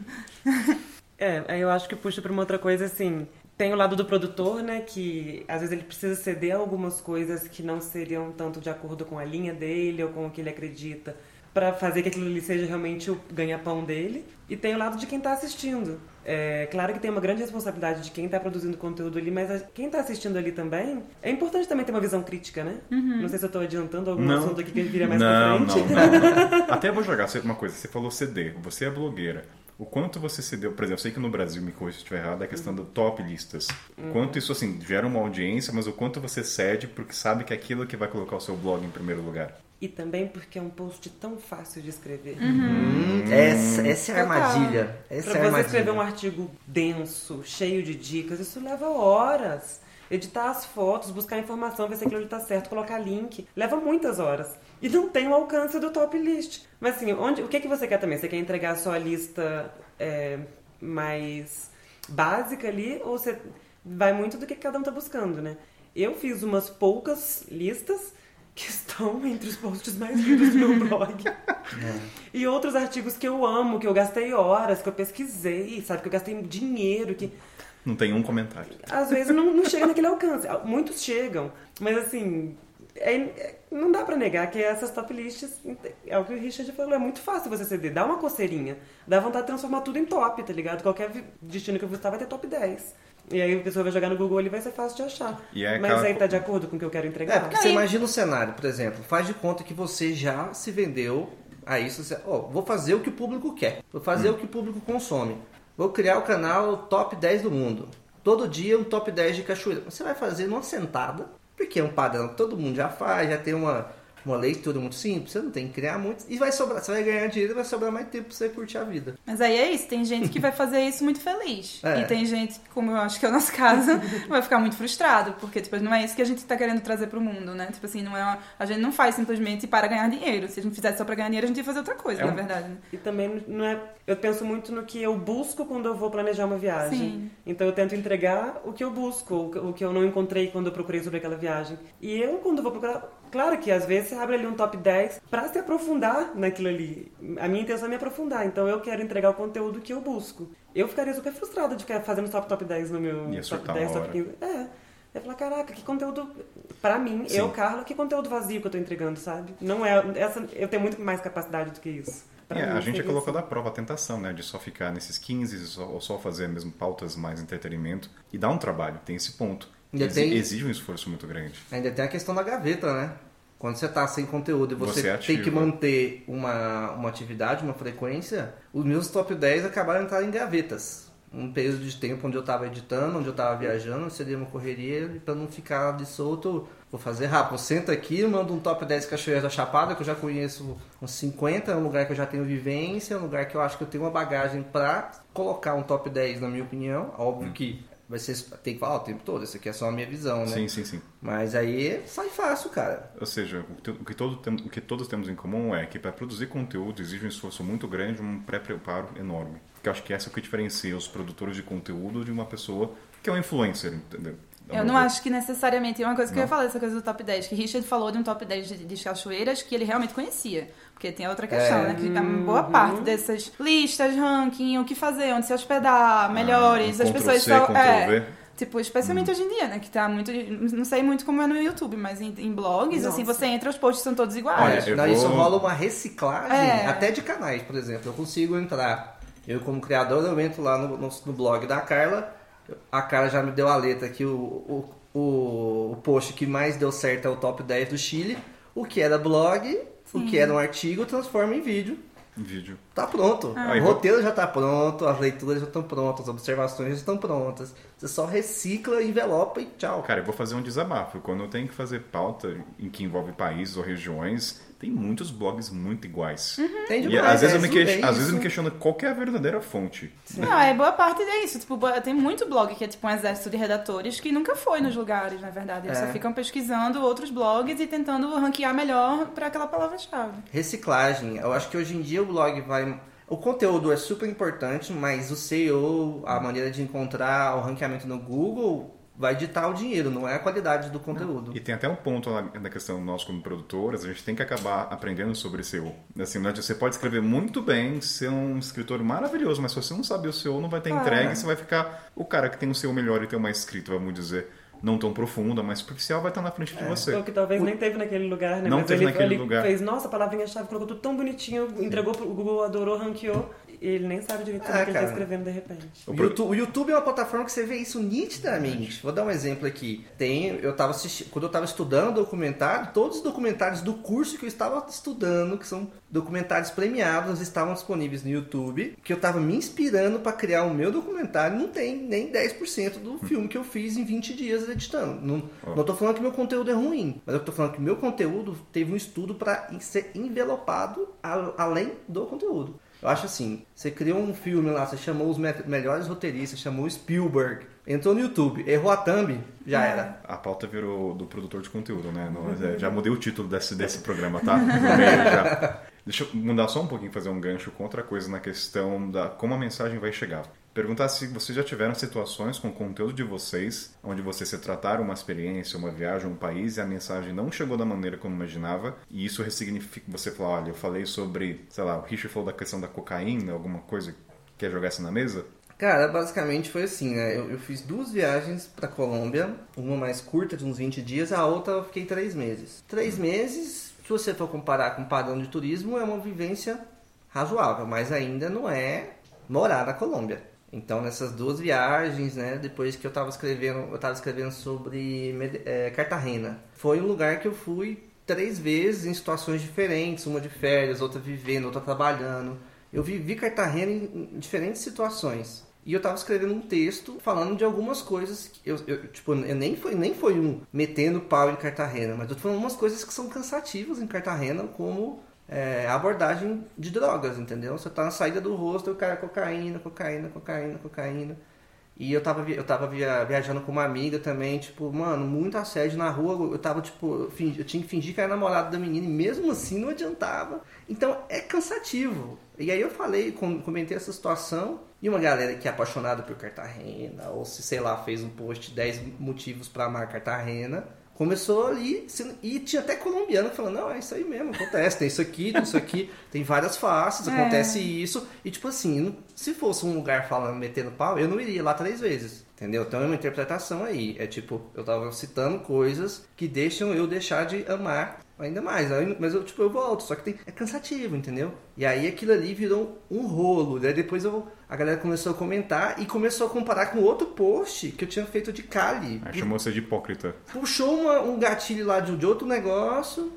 É, aí eu acho que puxa pra uma outra coisa assim. Tem o lado do produtor, né, que às vezes ele precisa ceder a algumas coisas que não seriam tanto de acordo com a linha dele ou com o que ele acredita, pra fazer que aquilo ali seja realmente o ganha-pão dele. E tem o lado de quem tá assistindo. É claro que tem uma grande responsabilidade de quem tá produzindo conteúdo ali, mas a- quem tá assistindo ali também. É importante também ter uma visão crítica, né? Não sei se eu tô adiantando algum Não. assunto aqui que viria mais não, pra frente. Não, não, não. Até vou jogar você uma coisa. Você falou CD, você é blogueira. O quanto você cedeu, por exemplo, eu sei que no Brasil, me corrija se estiver errado, é a questão do top listas. Quanto isso, assim, gera uma audiência, mas o quanto você cede porque sabe que é aquilo que vai colocar o seu blog em primeiro lugar. E também porque é um post tão fácil de escrever. Hum, essa, essa é a armadilha. Essa Pra é você escrever um armadilha. artigo denso, cheio de dicas, isso leva horas. Editar as fotos, buscar informação, ver se aquilo ali tá certo, colocar link, leva muitas horas. E não tem o alcance do top list. Mas assim, onde, o que, que você quer também? Você quer entregar só a lista é, mais básica ali, ou você vai muito do que cada um tá buscando, né? Eu fiz umas poucas listas que estão entre os posts mais lidos do meu blog. E outros artigos que eu amo, que eu gastei horas, que eu pesquisei, sabe? Que eu gastei dinheiro, que Não tem um comentário. às vezes não, não chega naquele alcance. Muitos chegam, mas assim, é- é- não dá pra negar que essas top lists, é o que o Richard falou, é muito fácil você ceder. Dá uma coceirinha, dá vontade de transformar tudo em top, tá ligado? Qualquer destino que eu visitar vai ter top 10. E aí a pessoa vai jogar no Google e vai ser fácil de achar. E é mas aquela aí tá de acordo com o que eu quero É, entregar? porque você imagina o cenário, por exemplo, faz de conta que você já se vendeu a isso. Você, ó, vou fazer o que o público quer, vou fazer o que o público consome. Vou criar o canal top 10 do mundo. Todo dia um top 10 de cachoeira. Você vai fazer numa sentada, porque é um padrão que todo mundo já faz, já tem uma, uma leitura muito simples, você não tem que criar muito. E vai sobrar, você vai ganhar dinheiro e vai sobrar mais tempo pra você curtir a vida. Mas aí é isso, tem gente que vai fazer isso muito feliz. É. E tem gente, como eu acho que é o nosso caso, vai ficar muito frustrado, porque tipo, não é isso que a gente tá querendo trazer pro mundo, né? Tipo assim, não é uma- a gente não faz simplesmente para ganhar dinheiro. Se a gente fizesse só pra ganhar dinheiro, a gente ia fazer outra coisa, É um- na verdade. né? E também não é. Eu penso muito no que eu busco quando eu vou planejar uma viagem. Sim. Então eu tento entregar o que eu busco, o que- o que eu não encontrei quando eu procurei sobre aquela viagem. E eu, quando vou procurar. Claro que às vezes você abre ali um top 10 pra se aprofundar naquilo ali. A minha intenção é me aprofundar, então eu quero entregar o conteúdo que eu busco. Eu ficaria super frustrada de ficar fazendo top top 10 no meu Ia top surtar 10, uma top hora. 15. É. Eu falar, caraca, que conteúdo. Pra mim, Sim. eu, Carla, que conteúdo vazio que eu tô entregando, sabe? Não é. Essa, eu tenho muito mais capacidade do que isso. É, mim, a gente colocou isso. da prova a tentação, né? De só ficar nesses 15 só- ou só fazer mesmo pautas mais entretenimento. E dá um trabalho, tem esse ponto. Ainda tem- Exige um esforço muito grande. Ainda tem a questão da gaveta, né? Quando você tá sem conteúdo e você, Você é tem que manter uma, uma atividade, uma frequência, os meus top 10 acabaram entrando em gavetas. Um período de tempo onde eu tava editando, onde eu tava viajando, seria uma correria, pra não ficar de solto, vou fazer rápido. Senta aqui, mando um top 10 cachoeiras da Chapada, que eu já conheço uns 50, é um lugar que eu já tenho vivência, é um lugar que eu acho que eu tenho uma bagagem pra colocar um top 10, na minha opinião. Óbvio que vai ser, tem que falar o tempo todo, isso aqui é só a minha visão, né? Sim, sim, sim. Mas aí sai fácil, cara. Ou seja, o que, que todo o que todos temos em comum é que para produzir conteúdo exige um esforço muito grande, um pré-preparo enorme. Eu acho que essa é o que diferencia os produtores de conteúdo de uma pessoa que é um influencer, entendeu? Eu não acho que necessariamente. É uma coisa que eu ia Não. falar, essa coisa do top 10. Que Richard falou de um top 10 de, de cachoeiras que ele realmente conhecia. Porque tem outra questão, É. né? Que a boa parte dessas listas, ranking, o que fazer, onde se hospedar, melhores, um as pessoas C, só. É. Tipo, especialmente hoje em dia, né? Que tá muito. Não sei muito como é no YouTube, mas em, em blogs, assim, Nossa. você entra, os posts são todos Olha, iguais. eu Daí isso vou- rola uma reciclagem, É. até de canais, por exemplo. Eu consigo entrar, eu como criador, eu entro lá no, no- no blog da Carla, a Carla já me deu a letra que o, o, o, o post que mais deu certo é o top 10 do Chile. O que era blog, o que era um artigo, transforma em vídeo. Vídeo. Tá pronto. Ah. O roteiro já tá pronto, as leituras já estão prontas, as observações já estão prontas. Você só recicla, envelopa e tchau. Cara, eu vou fazer um desabafo. Quando eu tenho que fazer pauta em que envolve países ou regiões, tem muitos blogs muito iguais. Tem E demais, às vezes, é eu me é às vezes eu me questiono qual que é a verdadeira fonte. Não, é boa parte é isso. Tipo, tem muito blog que é tipo um exército de redatores que nunca foi nos lugares, na verdade. Eles É. só ficam pesquisando outros blogs e tentando ranquear melhor para aquela palavra-chave. Reciclagem. Eu acho que hoje em dia o blog vai. O conteúdo é super importante, mas o SEO, a maneira de encontrar o ranqueamento no Google, vai ditar o dinheiro, não é a qualidade do conteúdo. E tem até um ponto na questão nós como produtoras, a gente tem que acabar aprendendo sobre SEO. Assim, você pode escrever muito bem, ser um escritor maravilhoso, mas se você não sabe o SEO, não vai ter Ah. entregue, você vai ficar o cara que tem o SEO melhor e tem uma escrita, vamos dizer, não tão profunda, mas superficial, vai estar na frente de você. Ou que talvez nem teve naquele lugar, né? Não Mas teve ele, naquele ele lugar. fez, nossa, a palavrinha-chave, colocou tudo tão bonitinho, entregou pro o Google, adorou, ranqueou. E ele nem sabe direito o Ah, que ele tá escrevendo de repente. O YouTube, o YouTube é uma plataforma que você vê isso nitidamente. Vou dar um exemplo aqui. Tem, eu tava assistindo, quando eu estava estudando documentário, todos os documentários do curso que eu estava estudando, que são documentários premiados, estavam disponíveis no YouTube, que eu estava me inspirando para criar o meu documentário, não tem nem 10% do filme que eu fiz em 20 dias editando. Não, não tô falando que meu conteúdo é ruim, mas eu tô falando que meu conteúdo teve um estudo para ser envelopado a- além do conteúdo. Eu acho assim, você criou um filme lá, você chamou os me- melhores roteiristas, chamou Spielberg, entrou no YouTube, errou a thumb, já É. era. A pauta virou do produtor de conteúdo, né? No- é, já mudei o título desse, desse programa, tá? No meio já. Deixa eu mudar só um pouquinho, fazer um gancho com outra coisa na questão da como a mensagem vai chegar. Perguntar se vocês já tiveram situações com o conteúdo de vocês, onde vocês se trataram uma experiência, uma viagem, um país e a mensagem não chegou da maneira como imaginava, e isso ressignifica você falar, olha, eu falei sobre, sei lá, o Richard falou da questão da cocaína, alguma coisa que quer jogar essa na mesa? Cara, basicamente foi assim, né? Eu, eu fiz duas viagens pra Colômbia, uma mais curta, de uns 20 dias, a outra eu fiquei três meses. Três meses, se você for comparar com o padrão de turismo, é uma vivência razoável, mas ainda não é morar na Colômbia. Então, nessas duas viagens, né, depois que eu tava escrevendo, eu tava escrevendo sobre eh, Cartagena, foi um lugar que eu fui três vezes em situações diferentes, uma de férias, outra vivendo, outra trabalhando. Eu vivi Cartagena em, diferentes situações. E eu tava escrevendo um texto falando de algumas coisas que eu, eu, tipo, eu nem foi nem foi um metendo pau em Cartagena, mas eu tô falando umas coisas que são cansativas em Cartagena, como é, abordagem de drogas, entendeu? Você tá na saída do rosto, o cara cocaína, cocaína, cocaína, cocaína. E eu tava, eu tava via- viajando com uma amiga também, tipo, mano, muito assédio na rua. Eu tava, tipo, eu, tinha que fingir que era namorado da menina e mesmo assim não adiantava. Então é cansativo. E aí eu falei, com- comentei essa situação. E uma galera que é apaixonada por Cartagena, ou se sei lá, fez um post 10 motivos pra amar Cartagena. Começou ali, e tinha até colombiano falando, não, é isso aí mesmo, acontece, tem isso aqui, tem isso aqui, tem várias faces, É. acontece isso. E tipo assim, se fosse um lugar falando, metendo pau, eu não iria lá três vezes. Entendeu? Então é uma interpretação aí. É tipo, eu tava citando coisas que deixam eu deixar de amar ainda mais. Aí, Mas eu, tipo, eu volto, só que tem, é cansativo, entendeu? E aí aquilo ali virou um rolo. Daí depois eu, a galera começou a comentar e começou a comparar com outro post que eu tinha feito de Cali. Aí chamou você de hipócrita. Puxou uma- um gatilho lá de, de outro negócio.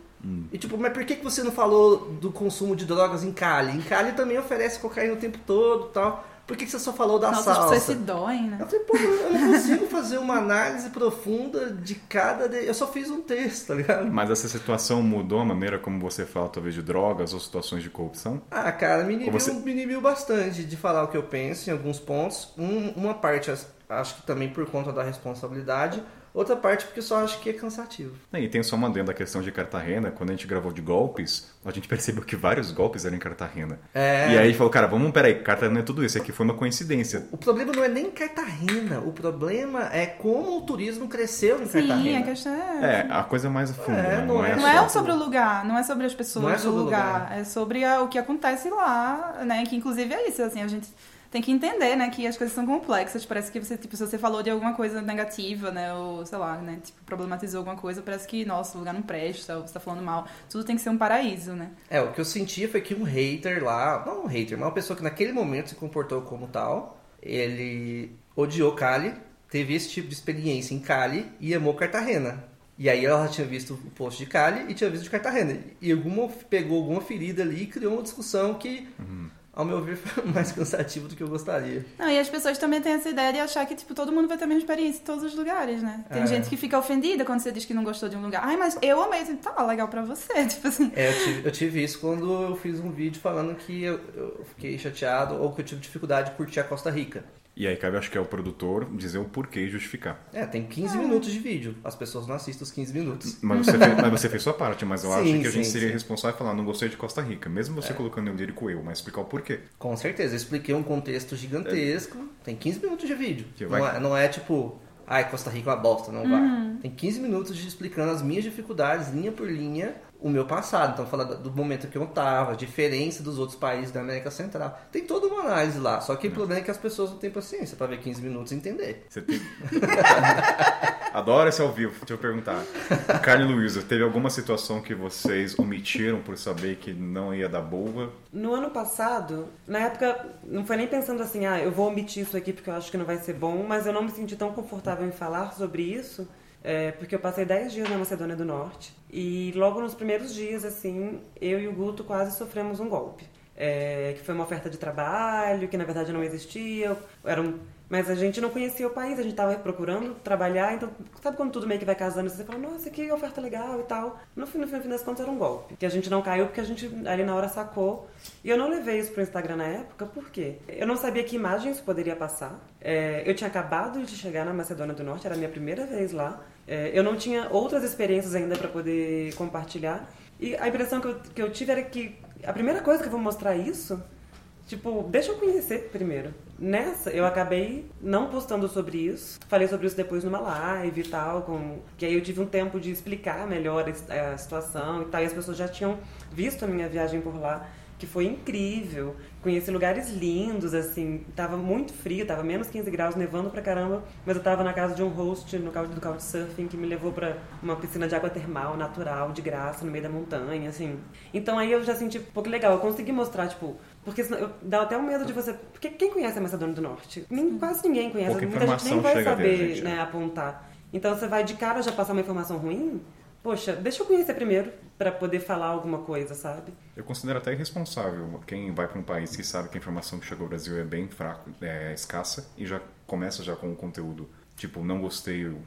E tipo, mas por que, que você não falou do consumo de drogas em Cali? Em Cali também oferece cocaína o tempo todo e tal. Por que, que você só falou da Nossa, as salsa? pessoas se doem, né? Eu falei, pô, eu não consigo fazer uma análise profunda de cada. De... Eu só fiz um texto, tá ligado? Mas essa situação mudou a maneira como você fala, talvez, de drogas ou situações de corrupção? Ah, cara, me inibiu, você- me inibiu bastante de falar o que eu penso em alguns pontos. Um- uma parte, acho que também por conta da responsabilidade. Outra parte porque eu só acho que é cansativo. E tem só uma dentro da questão de Cartagena, quando a gente gravou de golpes, a gente percebeu que vários golpes eram em Cartagena. É. E aí a gente falou, cara, vamos, peraí, Cartagena é tudo isso, aqui foi uma coincidência. O problema não é nem Cartagena, o problema é como o turismo cresceu em Sim, Cartagena. a questão é. É, a coisa é mais a fundo, É, né? não é Não só é pro- sobre o lugar, não é sobre as pessoas Não é do sobre o lugar, lugar. é sobre a- o que acontece lá, né? Que inclusive é isso, assim, a gente tem que entender, né, que as coisas são complexas. Parece que você, tipo, se você falou de alguma coisa negativa, né, ou sei lá, né, tipo, problematizou alguma coisa, parece que, nossa, o lugar não presta, ou você tá falando mal. Tudo tem que ser um paraíso, né? É, o que eu senti foi que um hater lá, não um hater, mas uma pessoa que naquele momento se comportou como tal, ele odiou Cali, teve esse tipo de experiência em Cali e amou Cartagena. E aí ela tinha visto o post de Cali e tinha visto de Cartagena. E alguma, pegou alguma ferida ali e criou uma discussão que ao meu ver, foi mais cansativo do que eu gostaria. Não, e as pessoas também têm essa ideia de achar que, tipo, todo mundo vai ter a mesma experiência em todos os lugares, né? Tem É. gente que fica ofendida quando você diz que não gostou de um lugar. Ai, mas eu amei. Tipo, Tá, legal pra você. Tipo assim. É, eu tive, eu tive isso quando eu fiz um vídeo falando que eu, eu fiquei chateado ou que eu tive dificuldade de curtir a Costa Rica. E aí cabe, acho que é o produtor dizer o porquê e justificar. É, tem 15 minutos de vídeo. As pessoas não assistem os 15 minutos. Mas você, fez, mas você fez sua parte, mas eu acho Sim, que a gente sim, seria sim. responsável e falar, não gostei de Costa Rica. Mesmo você colocando em um lírico eu, mas explicar o porquê. Com certeza, eu expliquei um contexto gigantesco. Tem 15 minutos de vídeo. Não, é, não é tipo, ai, Costa Rica é uma bosta, não vai. Tem 15 minutos de explicando as minhas dificuldades, linha por linha, o meu passado. Então, falar do momento que eu tava, a diferença dos outros países da América Central. Tem toda uma análise lá. Só que o problema é que as pessoas não têm paciência pra ver 15 minutos e entender. Você tem... Adoro esse ao vivo. Deixa eu perguntar. Carne e Luísa, teve alguma situação que vocês omitiram por saber que não ia dar boa? No ano passado, na época, não foi nem pensando assim, ah, eu vou omitir isso aqui porque eu acho que não vai ser bom, mas eu não me senti tão confortável em falar sobre isso, é, porque eu passei 10 dias na Macedônia do Norte e logo nos primeiros dias, assim, eu e o Guto quase sofremos um golpe. É, que foi uma oferta de trabalho, que na verdade não existia, era um, mas a gente não conhecia o país, a gente estava procurando trabalhar, então sabe quando tudo meio que vai casando, você fala, nossa, que oferta legal e tal. No fim, no fim, no fim das contas era um golpe, que a gente não caiu porque a gente ali na hora sacou. E eu não levei isso pro Instagram na época, por quê? Eu não sabia que imagem isso poderia passar. É, eu tinha acabado de chegar na Macedônia do Norte, era a minha primeira vez lá. É, eu não tinha outras experiências ainda para poder compartilhar. E a impressão que eu, que eu tive era que a primeira coisa que eu vou mostrar isso Tipo, deixa eu conhecer primeiro. Nessa, eu acabei não postando sobre isso. Falei sobre isso depois numa live e tal. Com... Que aí eu tive um tempo de explicar melhor a situação e tal. E as pessoas já tinham visto a minha viagem por lá, que foi incrível. Conheci lugares lindos, assim. Tava muito frio, tava menos 15 graus, nevando pra caramba. Mas eu tava na casa de um host no couch, do Couchsurfing que me levou pra uma piscina de água termal, natural, de graça, no meio da montanha, assim. Então aí eu já senti, pô, que legal. Eu consegui mostrar, tipo, porque senão, eu, dá até um medo de você. Porque quem conhece a Macedônia do Norte? Nem, quase ninguém conhece. Pouca Muita gente nem vai saber gente, né, né? apontar. Então você vai de cara já passar uma informação ruim? Poxa, deixa eu conhecer primeiro pra poder falar alguma coisa, sabe? Eu considero até irresponsável quem vai para um país que sabe que a informação que chegou ao Brasil é bem fraca, é escassa, e já começa já com o conteúdo. Tipo, não gostei, eu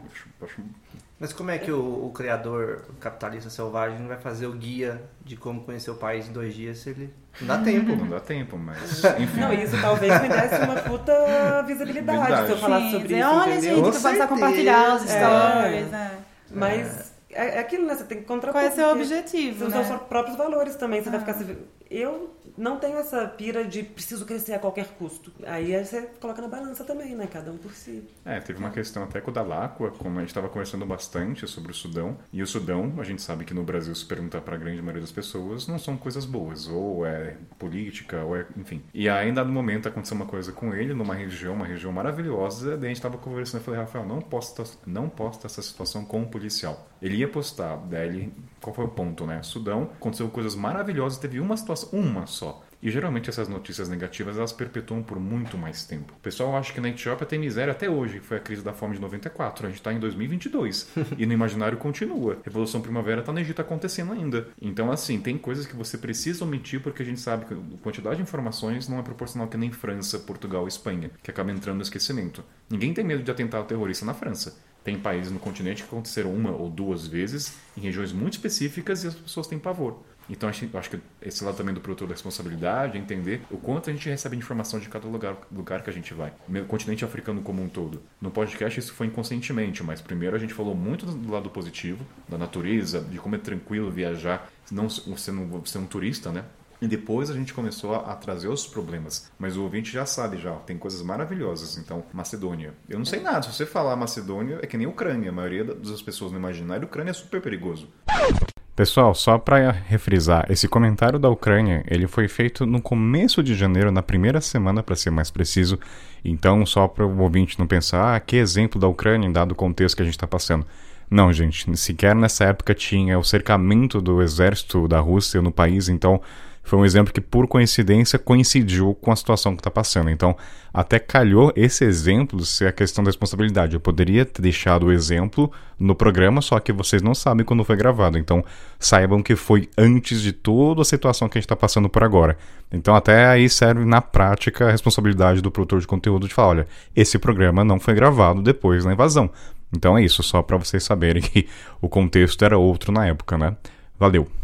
Mas como é que o, o criador capitalista selvagem vai fazer o guia de como conhecer o país em dois dias se ele não dá tempo? não dá tempo, mas enfim. Não, isso talvez me desse uma puta visibilidade se eu falasse Sim, sobre dizer, isso, olha, entendeu? gente, Com que pode certeza. compartilhar os É. stories, né? Mas é, é aquilo, né? Você tem que contrapor. Qual é o seu objetivo, São né? os seus próprios valores também. Você vai Ah. ficar se... Eu não tenho essa pira de preciso crescer a qualquer custo. Aí você coloca na balança também, né? Cada um por si. É, teve uma questão até com o Dalacqua, como a gente estava conversando bastante sobre o Sudão. E o Sudão, a gente sabe que no Brasil, se perguntar para a grande maioria das pessoas, não são coisas boas. Ou é política, ou é. Enfim. E aí, em dado momento, aconteceu uma coisa com ele, numa região, uma região maravilhosa. Daí a gente estava conversando e falei, Rafael, não posta, não posta essa situação com um policial. Ele ia postar, daí ele. Qual foi o ponto, né? Sudão, aconteceu coisas maravilhosas, teve uma situação, uma só. E geralmente essas notícias negativas elas perpetuam por muito mais tempo. O pessoal acha que na Etiópia tem miséria até hoje, que foi a crise da fome de 94. A gente está em 2022 e no imaginário continua. Revolução Primavera está no Egito acontecendo ainda. Então, assim, tem coisas que você precisa omitir porque a gente sabe que a quantidade de informações não é proporcional que nem França, Portugal Espanha, que acaba entrando no esquecimento. Ninguém tem medo de atentado terrorista na França. Tem países no continente que aconteceram uma ou duas vezes em regiões muito específicas e as pessoas têm pavor. Então acho, que esse lado também do produtor da responsabilidade é entender o quanto a gente recebe informação de cada lugar, lugar que a gente vai. O continente africano como um todo. No podcast isso foi inconscientemente, mas primeiro a gente falou muito do lado positivo, da natureza, de como é tranquilo viajar, não sendo ser um turista, né? E depois a gente começou a, a, trazer os problemas. Mas o ouvinte já sabe, já tem coisas maravilhosas. Então, Macedônia. Eu não sei nada. Se você falar Macedônia, é que nem Ucrânia. A maioria das pessoas no imaginário, Ucrânia é super perigoso. Pessoal, só para refrisar, esse comentário da Ucrânia, ele foi feito no começo de janeiro, na primeira semana, para ser mais preciso. Então, só para o ouvinte não pensar, ah, que exemplo da Ucrânia, dado o contexto que a gente está passando. Não, gente, sequer nessa época tinha o cercamento do exército da Rússia no país, então foi um exemplo que, por coincidência, coincidiu com a situação que está passando. Então, até calhou esse exemplo ser a questão da responsabilidade. Eu poderia ter deixado o exemplo no programa, só que vocês não sabem quando foi gravado. Então, saibam que foi antes de toda a situação que a gente está passando por agora. Então, até aí serve na prática a responsabilidade do produtor de conteúdo de falar: olha, esse programa não foi gravado depois da invasão. Então é isso, só para vocês saberem que o contexto era outro na época, né? Valeu!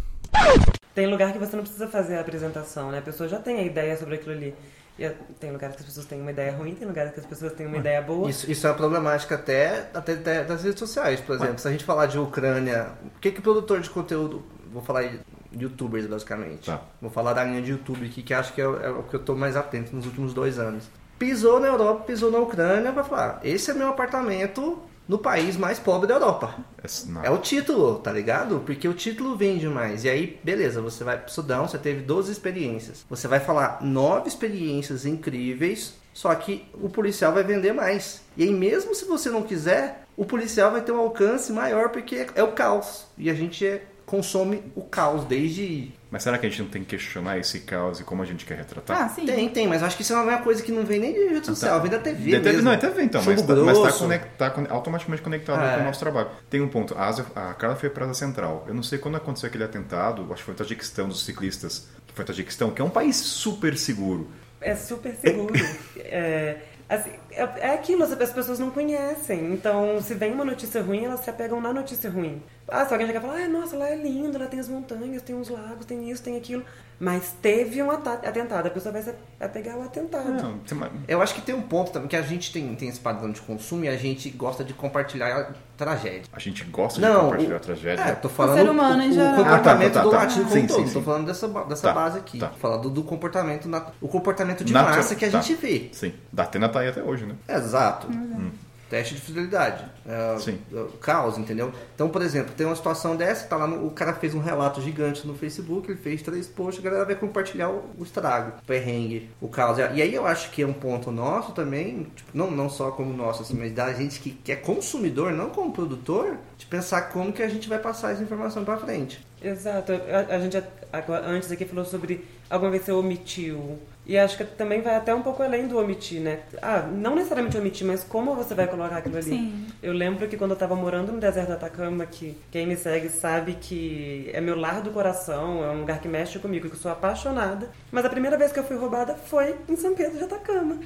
Tem lugar que você não precisa fazer a apresentação, né? A pessoa já tem a ideia sobre aquilo ali. E tem lugares que as pessoas têm uma ideia ruim, tem lugares que as pessoas têm uma ideia boa. Isso, isso é uma problemática até, até, até das redes sociais, por exemplo. Se a gente falar de Ucrânia, o que que o produtor de conteúdo, vou falar de youtubers basicamente, Tá. vou falar da linha de YouTube aqui, que acho que é, o- é o que eu tô mais atento nos últimos dois anos. Pisou na Europa, pisou na Ucrânia, vai falar, esse é meu apartamento no país mais pobre da Europa. Não. É o título, tá ligado? Porque o título vende mais. E aí, beleza, você vai pro Sudão, você teve 12 experiências. Você vai falar nove experiências incríveis, só que o policial vai vender mais. E aí, mesmo se você não quiser, o policial vai ter um alcance maior porque é, é o caos. E a gente é- consome o caos desde. Mas será que a gente não tem que questionar esse caos e como a gente quer retratar? Ah, sim. Tem, tem, mas acho que isso é uma coisa que não vem nem de rede social, vem da TV. Da TV mesmo. Não, é TV então, mas Chumbo tá, mas tá, conect- tá automaticamente conectado É. com o nosso trabalho. Tem um ponto, a, Ásia, a Carla foi para a Central. Eu não sei quando aconteceu aquele atentado, acho que foi no Tajiquistão dos ciclistas, que foi no Tajiquistão, que é um país super seguro. É super seguro. é, assim, é, é aquilo, as as pessoas não conhecem. Então, se vem uma notícia ruim, elas se apegam na notícia ruim. Ah, se alguém chega e fala, ah, nossa, lá é lindo, lá tem as montanhas, tem uns lagos, tem isso, tem aquilo. Mas teve um atentado, a pessoa vai se apegar ao atentado. Não, Eu acho que tem um ponto também que a gente tem, tem esse padrão de consumo e a gente gosta de compartilhar a tragédia. a gente gosta de Não, compartilhar o- a tragédia. É, tô falando ser humano, o, o geral. comportamento Ah, tá, tá, do tá. latino como Sim, todo. sim, Tô falando dessa, dessa Tá, base aqui. tá. Falando do comportamento, o comportamento de Natural, massa que a tá. gente vê. Sim, da Atena tá aí até hoje, né? Exato. Teste de fidelidade. É, Sim. é, Caos, entendeu? Então, por exemplo, tem uma situação dessa, tá lá no- o cara fez um relato gigante no Facebook, ele fez três posts, a galera vai compartilhar o, o estrago, o perrengue, o caos. E aí eu acho que é um ponto nosso também, tipo, não, não só como nosso, assim, mas da gente que, que é consumidor, não como produtor, de pensar como que a gente vai passar essa informação pra frente. Exato. A, a gente agora, antes aqui falou sobre alguma vez você omitiu. E acho que também vai até um pouco além do omitir, né? Ah, não necessariamente omitir, mas como você vai colocar aquilo ali. Sim. Eu lembro que quando eu tava morando no deserto do Atacama, que quem me segue sabe que é meu lar do coração, é um lugar que mexe comigo, que eu sou apaixonada. Mas a primeira vez que eu fui roubada foi em São Pedro de Atacama.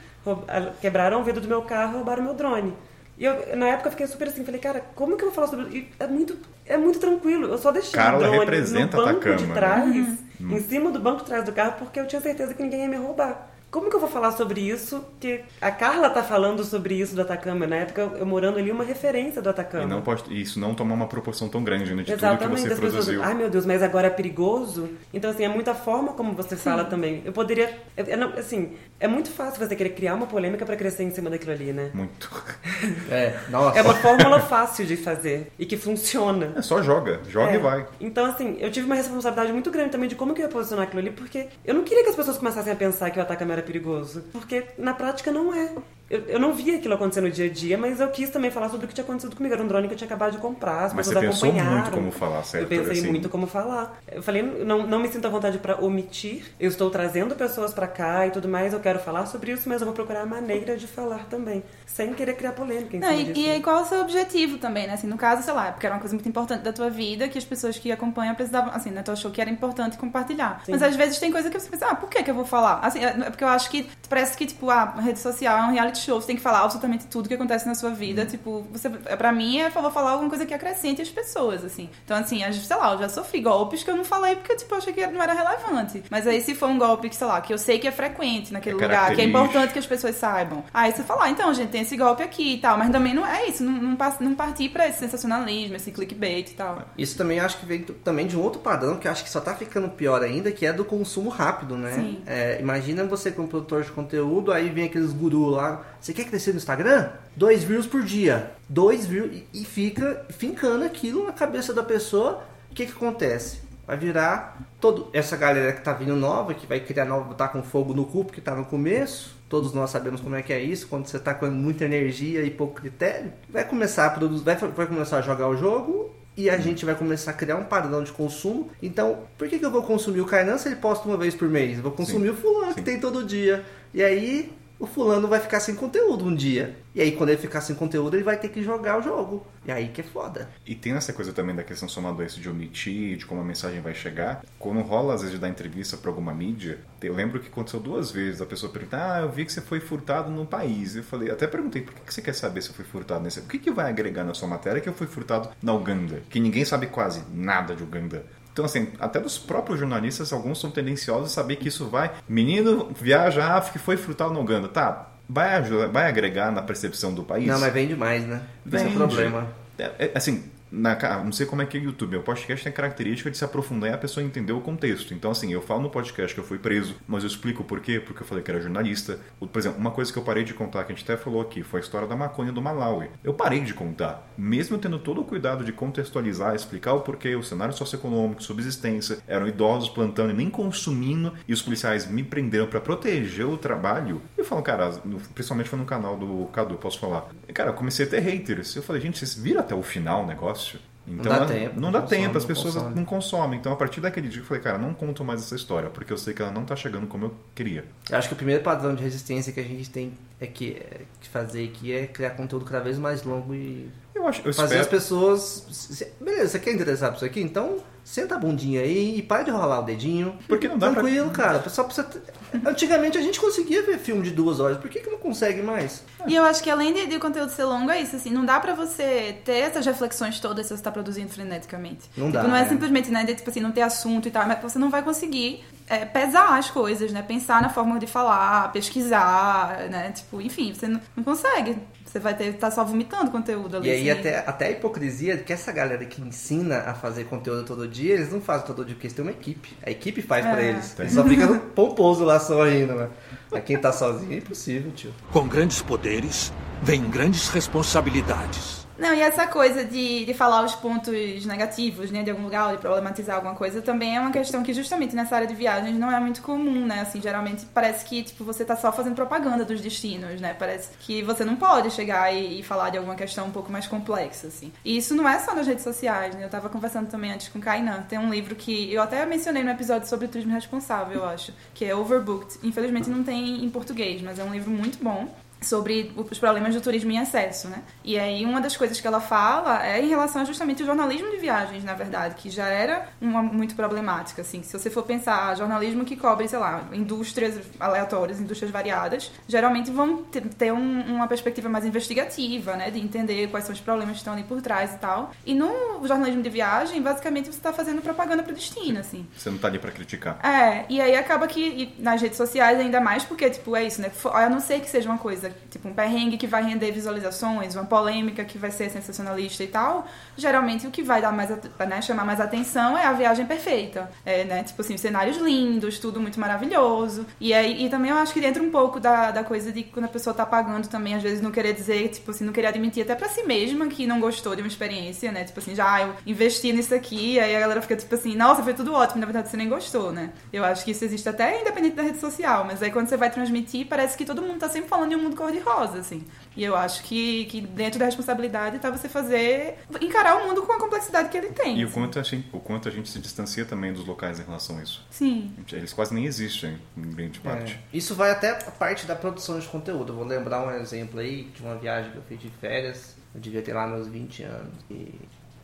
Quebraram o vidro do meu carro e roubaram meu drone. E eu, na época, eu fiquei super assim, falei, cara, como que eu vou falar sobre isso? E É muito, é muito tranquilo. Eu só deixei Carla o drone representa no banco Atacama, de né? trás, em cima do banco de trás do carro, porque eu tinha certeza que ninguém ia me roubar. Como que eu vou falar sobre isso? Que a Carla tá falando sobre isso do Atacama. Na época, eu morando ali, uma referência do Atacama. E não pode, isso não tomar uma proporção tão grande né, de Exatamente, tudo que você as pessoas, produziu. ai meu Deus, mas agora é perigoso. Então, assim, é muita forma como você fala também. Eu poderia, eu- eu não- assim, é muito fácil você querer criar uma polêmica pra crescer em cima daquilo ali, né? Muito. É, nossa. É uma fórmula fácil de fazer e que funciona. É só joga, joga É. e vai. Então, assim, eu tive uma responsabilidade muito grande também de como que eu ia posicionar aquilo ali, porque eu não queria que as pessoas começassem a pensar que o Atacama era perigoso. Porque na prática não é. Eu, eu não via aquilo acontecer no dia a dia, mas eu quis também falar sobre o que tinha acontecido comigo. Era um drone que eu tinha acabado de comprar, as Mas você pessoas pensou acompanharam. muito como falar, certo? Eu pensei Assim, muito como falar. Eu falei, não, não me sinto à vontade pra omitir. Eu estou trazendo pessoas pra cá e tudo mais. Eu quero falar sobre isso, mas eu vou procurar a maneira de falar também. Sem querer criar polêmica em Não, cima e, disso. e aí qual é o seu objetivo também, né? Assim, no caso, sei lá, porque era uma coisa muito importante da tua vida que as pessoas que acompanham precisavam, assim, né? Tu achou que era importante compartilhar. Sim. Mas às vezes tem coisa que você pensa, ah, por que que eu vou falar? Assim, é é porque eu acho que parece que, tipo, a rede social é um reality show, você tem que falar absolutamente tudo que acontece na sua vida. Uhum. Tipo, você, é, pra mim, é vou falar alguma coisa que acrescente as pessoas, assim. Então, assim, sei lá, eu já sofri golpes que eu não falei porque, tipo, eu achei que não era relevante. Mas aí, se for um golpe que, sei lá, que eu sei que é frequente naquele É lugar, que é importante que as pessoas saibam. Aí você fala, ah, então, gente, tem esse golpe aqui e tal. Mas também não é isso, não, não, não partir pra esse sensacionalismo, esse clickbait e tal. Isso também acho que vem também de um outro padrão que eu acho que só tá ficando pior ainda, que é do consumo rápido, né? Sim. É, imagina você como produtor de conteúdo, aí vem aqueles gurus lá, você quer crescer no Instagram? Dois views por dia. Dois views e, fica fincando aquilo na cabeça da pessoa. O que que acontece? Vai virar todo essa galera que tá vindo nova, que vai criar nova, botar com fogo no cu, porque tá no começo. Todos nós sabemos como é que é isso, quando você tá com muita energia e pouco critério. Vai começar a produzir, vai, vai começar a jogar o jogo e a gente vai começar a criar um padrão de consumo. Então, por que, que eu vou consumir o Kainan se ele posta uma vez por mês? Vou consumir Sim. o fulano que Sim. tem todo dia. E aí o fulano vai ficar sem conteúdo um dia. E aí quando ele ficar sem conteúdo, ele vai ter que jogar o jogo. E aí que é foda. E tem essa coisa também da questão somada a isso de omitir, de como a mensagem vai chegar. Quando rola, às vezes, de dar entrevista pra alguma mídia, eu lembro que aconteceu duas vezes. A pessoa pergunta, ah, eu vi que você foi furtado no país. Eu falei, até perguntei, por que que você quer saber se eu fui furtado nesse... O que, que vai agregar na sua matéria que eu fui furtado na Uganda? Que ninguém sabe quase nada de Uganda. Então, assim, até dos próprios jornalistas, alguns são tendenciosos a saber que isso vai. Menino viaja à África e foi furtado na Uganda. Tá, vai, ajudar, vai agregar na percepção do país? Não, mas vende mais, né? Esse é o Vende. problema. É, é, assim, na, ca- não sei como é que é o YouTube. O podcast tem a característica de se aprofundar e a pessoa entender o contexto. Então, assim, eu falo no podcast que eu fui preso, mas eu explico o porquê, porque eu falei que era jornalista. Por exemplo, uma coisa que eu parei de contar, que a gente até falou aqui, foi a história da maconha do Malawi. Eu parei de contar. Mesmo tendo todo o cuidado de contextualizar, explicar o porquê, o cenário socioeconômico, subsistência, eram idosos plantando e nem consumindo, e os policiais me prenderam para proteger o trabalho. E eu falo, cara, principalmente foi no canal do Cadu, posso falar. Cara, eu comecei a ter haters. Eu falei, gente, vocês viram até o final o negócio? Então, dá a- tempo, não não dá consome, tempo, as não pessoas consome. não consomem. Então, a partir daquele dia, eu falei, cara, não conto mais essa história, porque eu sei que ela não tá chegando como eu queria. Eu acho que o primeiro padrão de resistência que a gente tem é que, é que fazer aqui é criar conteúdo cada vez mais longo e Eu acho, eu fazer espero... as pessoas. Beleza, você quer interessar por isso aqui? Então senta a bundinha aí e para de rolar o dedinho. Porque não dá pra- Tranquilo, cara. Só pra ter- Antigamente a gente conseguia ver filme de duas horas, por que, que não consegue mais? E eu acho que além de, de o conteúdo ser longo, é isso, assim, não dá pra você ter essas reflexões todas se você tá produzindo freneticamente. Não tipo, dá, não é né? simplesmente, né, de, tipo assim, não ter assunto e tal, mas você não vai conseguir é, pesar as coisas, né, pensar na forma de falar, pesquisar, né, tipo, enfim, você não, não consegue. Você vai ter, tá só vomitando conteúdo ali. E aí assim. até, até a hipocrisia que essa galera que ensina a fazer conteúdo todo dia, eles não fazem todo dia porque eles têm uma equipe. A equipe faz pra É. eles. Tem. Eles só fica no pomposo lá sorrindo, né? Mas quem tá sozinho é impossível, tio. Com grandes poderes, vem grandes responsabilidades. Não, e essa coisa de, de falar os pontos negativos, né, de algum lugar, ou de problematizar alguma coisa, também é uma questão que justamente nessa área de viagens não é muito comum, né? Assim, geralmente parece que, tipo, você tá só fazendo propaganda dos destinos, né? Parece que você não pode chegar e, e falar de alguma questão um pouco mais complexa, assim. E isso não é só nas redes sociais, né? Eu tava conversando também antes com o Kainan. Tem um livro que eu até mencionei no episódio sobre turismo responsável, eu acho, que é Overbooked. Infelizmente não tem em português, mas é um livro muito bom sobre os problemas do turismo em excesso, né? E aí uma das coisas que ela fala é em relação justamente o jornalismo de viagens, na verdade, que já era uma muito problemática, assim. Se você for pensar jornalismo que cobre, sei lá, indústrias aleatórias, indústrias variadas, geralmente vão ter, um- uma perspectiva mais investigativa, né? De entender quais são os problemas que estão ali por trás e tal. E no jornalismo de viagem, basicamente você está fazendo propaganda para o destino, assim. Você não tá ali pra criticar. É, e aí acaba que nas redes sociais ainda mais, porque, tipo, é isso, né? A não ser que seja uma coisa, tipo, um perrengue que vai render visualizações, uma polêmica que vai ser sensacionalista e tal, geralmente o que vai dar mais, né, chamar mais atenção é a viagem perfeita. É, né? Tipo assim, cenários lindos, tudo muito maravilhoso. E aí, e também eu acho que entra um pouco da, da coisa de quando a pessoa tá pagando também, às vezes não querer dizer, tipo assim, não querer admitir até pra si mesma que não gostou de uma experiência, né? Tipo assim, já ah, eu investi nisso aqui, aí a galera fica tipo assim, nossa, foi tudo ótimo, na verdade você nem gostou, né? Eu acho que isso existe até independente da rede social, mas aí quando você vai transmitir, parece que todo mundo tá sempre falando de um mundo cor-de-rosa, assim. E eu acho que, que dentro da responsabilidade tá você fazer, encarar o mundo com a complexidade que ele tem. E o assim. quanto, a gente, o quanto a gente se distancia também dos locais em relação a isso. Sim. Eles quase nem existem, em grande parte. É. Isso vai até a parte da produção de conteúdo. Eu vou lembrar um exemplo aí de uma viagem que eu fiz de férias. Eu devia ter lá meus 20 anos. E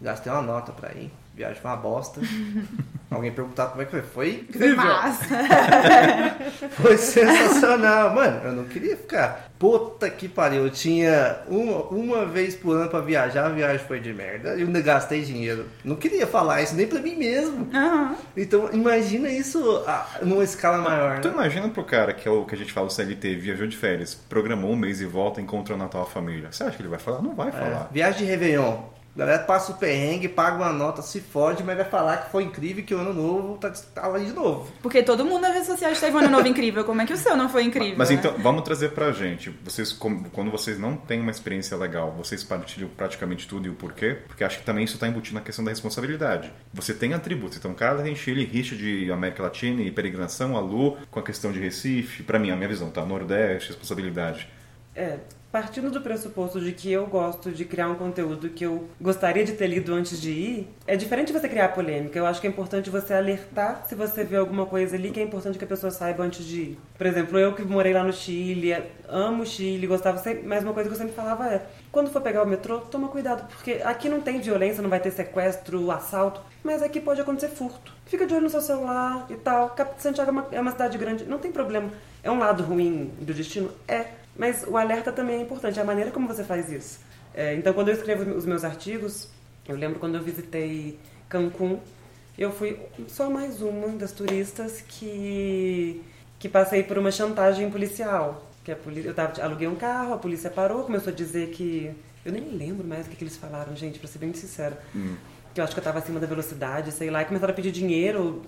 gastei uma nota pra ir. A viagem foi uma bosta. Alguém perguntar como é que foi. Foi incrível. Massa. Foi sensacional. Mano, eu não queria ficar. Puta que pariu. Eu tinha uma, uma vez por ano pra viajar. A viagem foi de merda. E eu ainda gastei dinheiro. Não queria falar isso nem pra mim mesmo. Aham. Então, imagina isso ah, numa escala maior. Tu Né? imagina pro cara que é o que a gente fala o CLT, viajou de férias, programou um mês e volta, encontra o Natal a família. Você acha que ele vai falar? Não vai É, falar. viagem de Réveillon. A galera passa o perrengue, paga uma nota, se fode, mas vai falar que foi incrível que o ano novo tá, tá lá de novo. Porque todo mundo nas redes sociais teve um ano novo incrível. Como é que o seu não foi incrível? Mas né? então, vamos trazer pra gente. Vocês, como- quando vocês não têm uma experiência legal, vocês partilham praticamente tudo e o porquê? Porque acho que também isso tá embutido na questão da responsabilidade. Você tem atributos. Então, cada tem Chile, rixa de América Latina e peregrinação, a Lu, com a questão de Recife. Pra mim, a minha visão, tá? Nordeste, responsabilidade. É, partindo do pressuposto de que eu gosto de criar um conteúdo que eu gostaria de ter lido antes de ir, é diferente você criar polêmica. Eu acho que é importante você alertar se você vê alguma coisa ali que é importante que a pessoa saiba antes de ir. Por exemplo, eu que morei lá no Chile, amo o Chile, gostava sempre, mas uma coisa que eu sempre falava é: quando for pegar o metrô, toma cuidado, porque aqui não tem violência, não vai ter sequestro, assalto, mas aqui pode acontecer furto. Fica de olho no seu celular e tal. Santiago é uma, é uma cidade grande, não tem problema. É um lado ruim do destino? É mas o alerta também é importante, a maneira como você faz isso. É, então, quando eu escrevo os meus artigos, eu lembro quando eu visitei Cancún, eu fui só mais uma das turistas que, que passei por uma chantagem policial. Que a polícia, eu tava, aluguei um carro, a polícia parou, começou a dizer que. Eu nem lembro mais o que, que eles falaram, gente, pra ser bem sincera. Hum. Que eu acho que eu tava acima da velocidade, sei lá, e começaram a pedir dinheiro,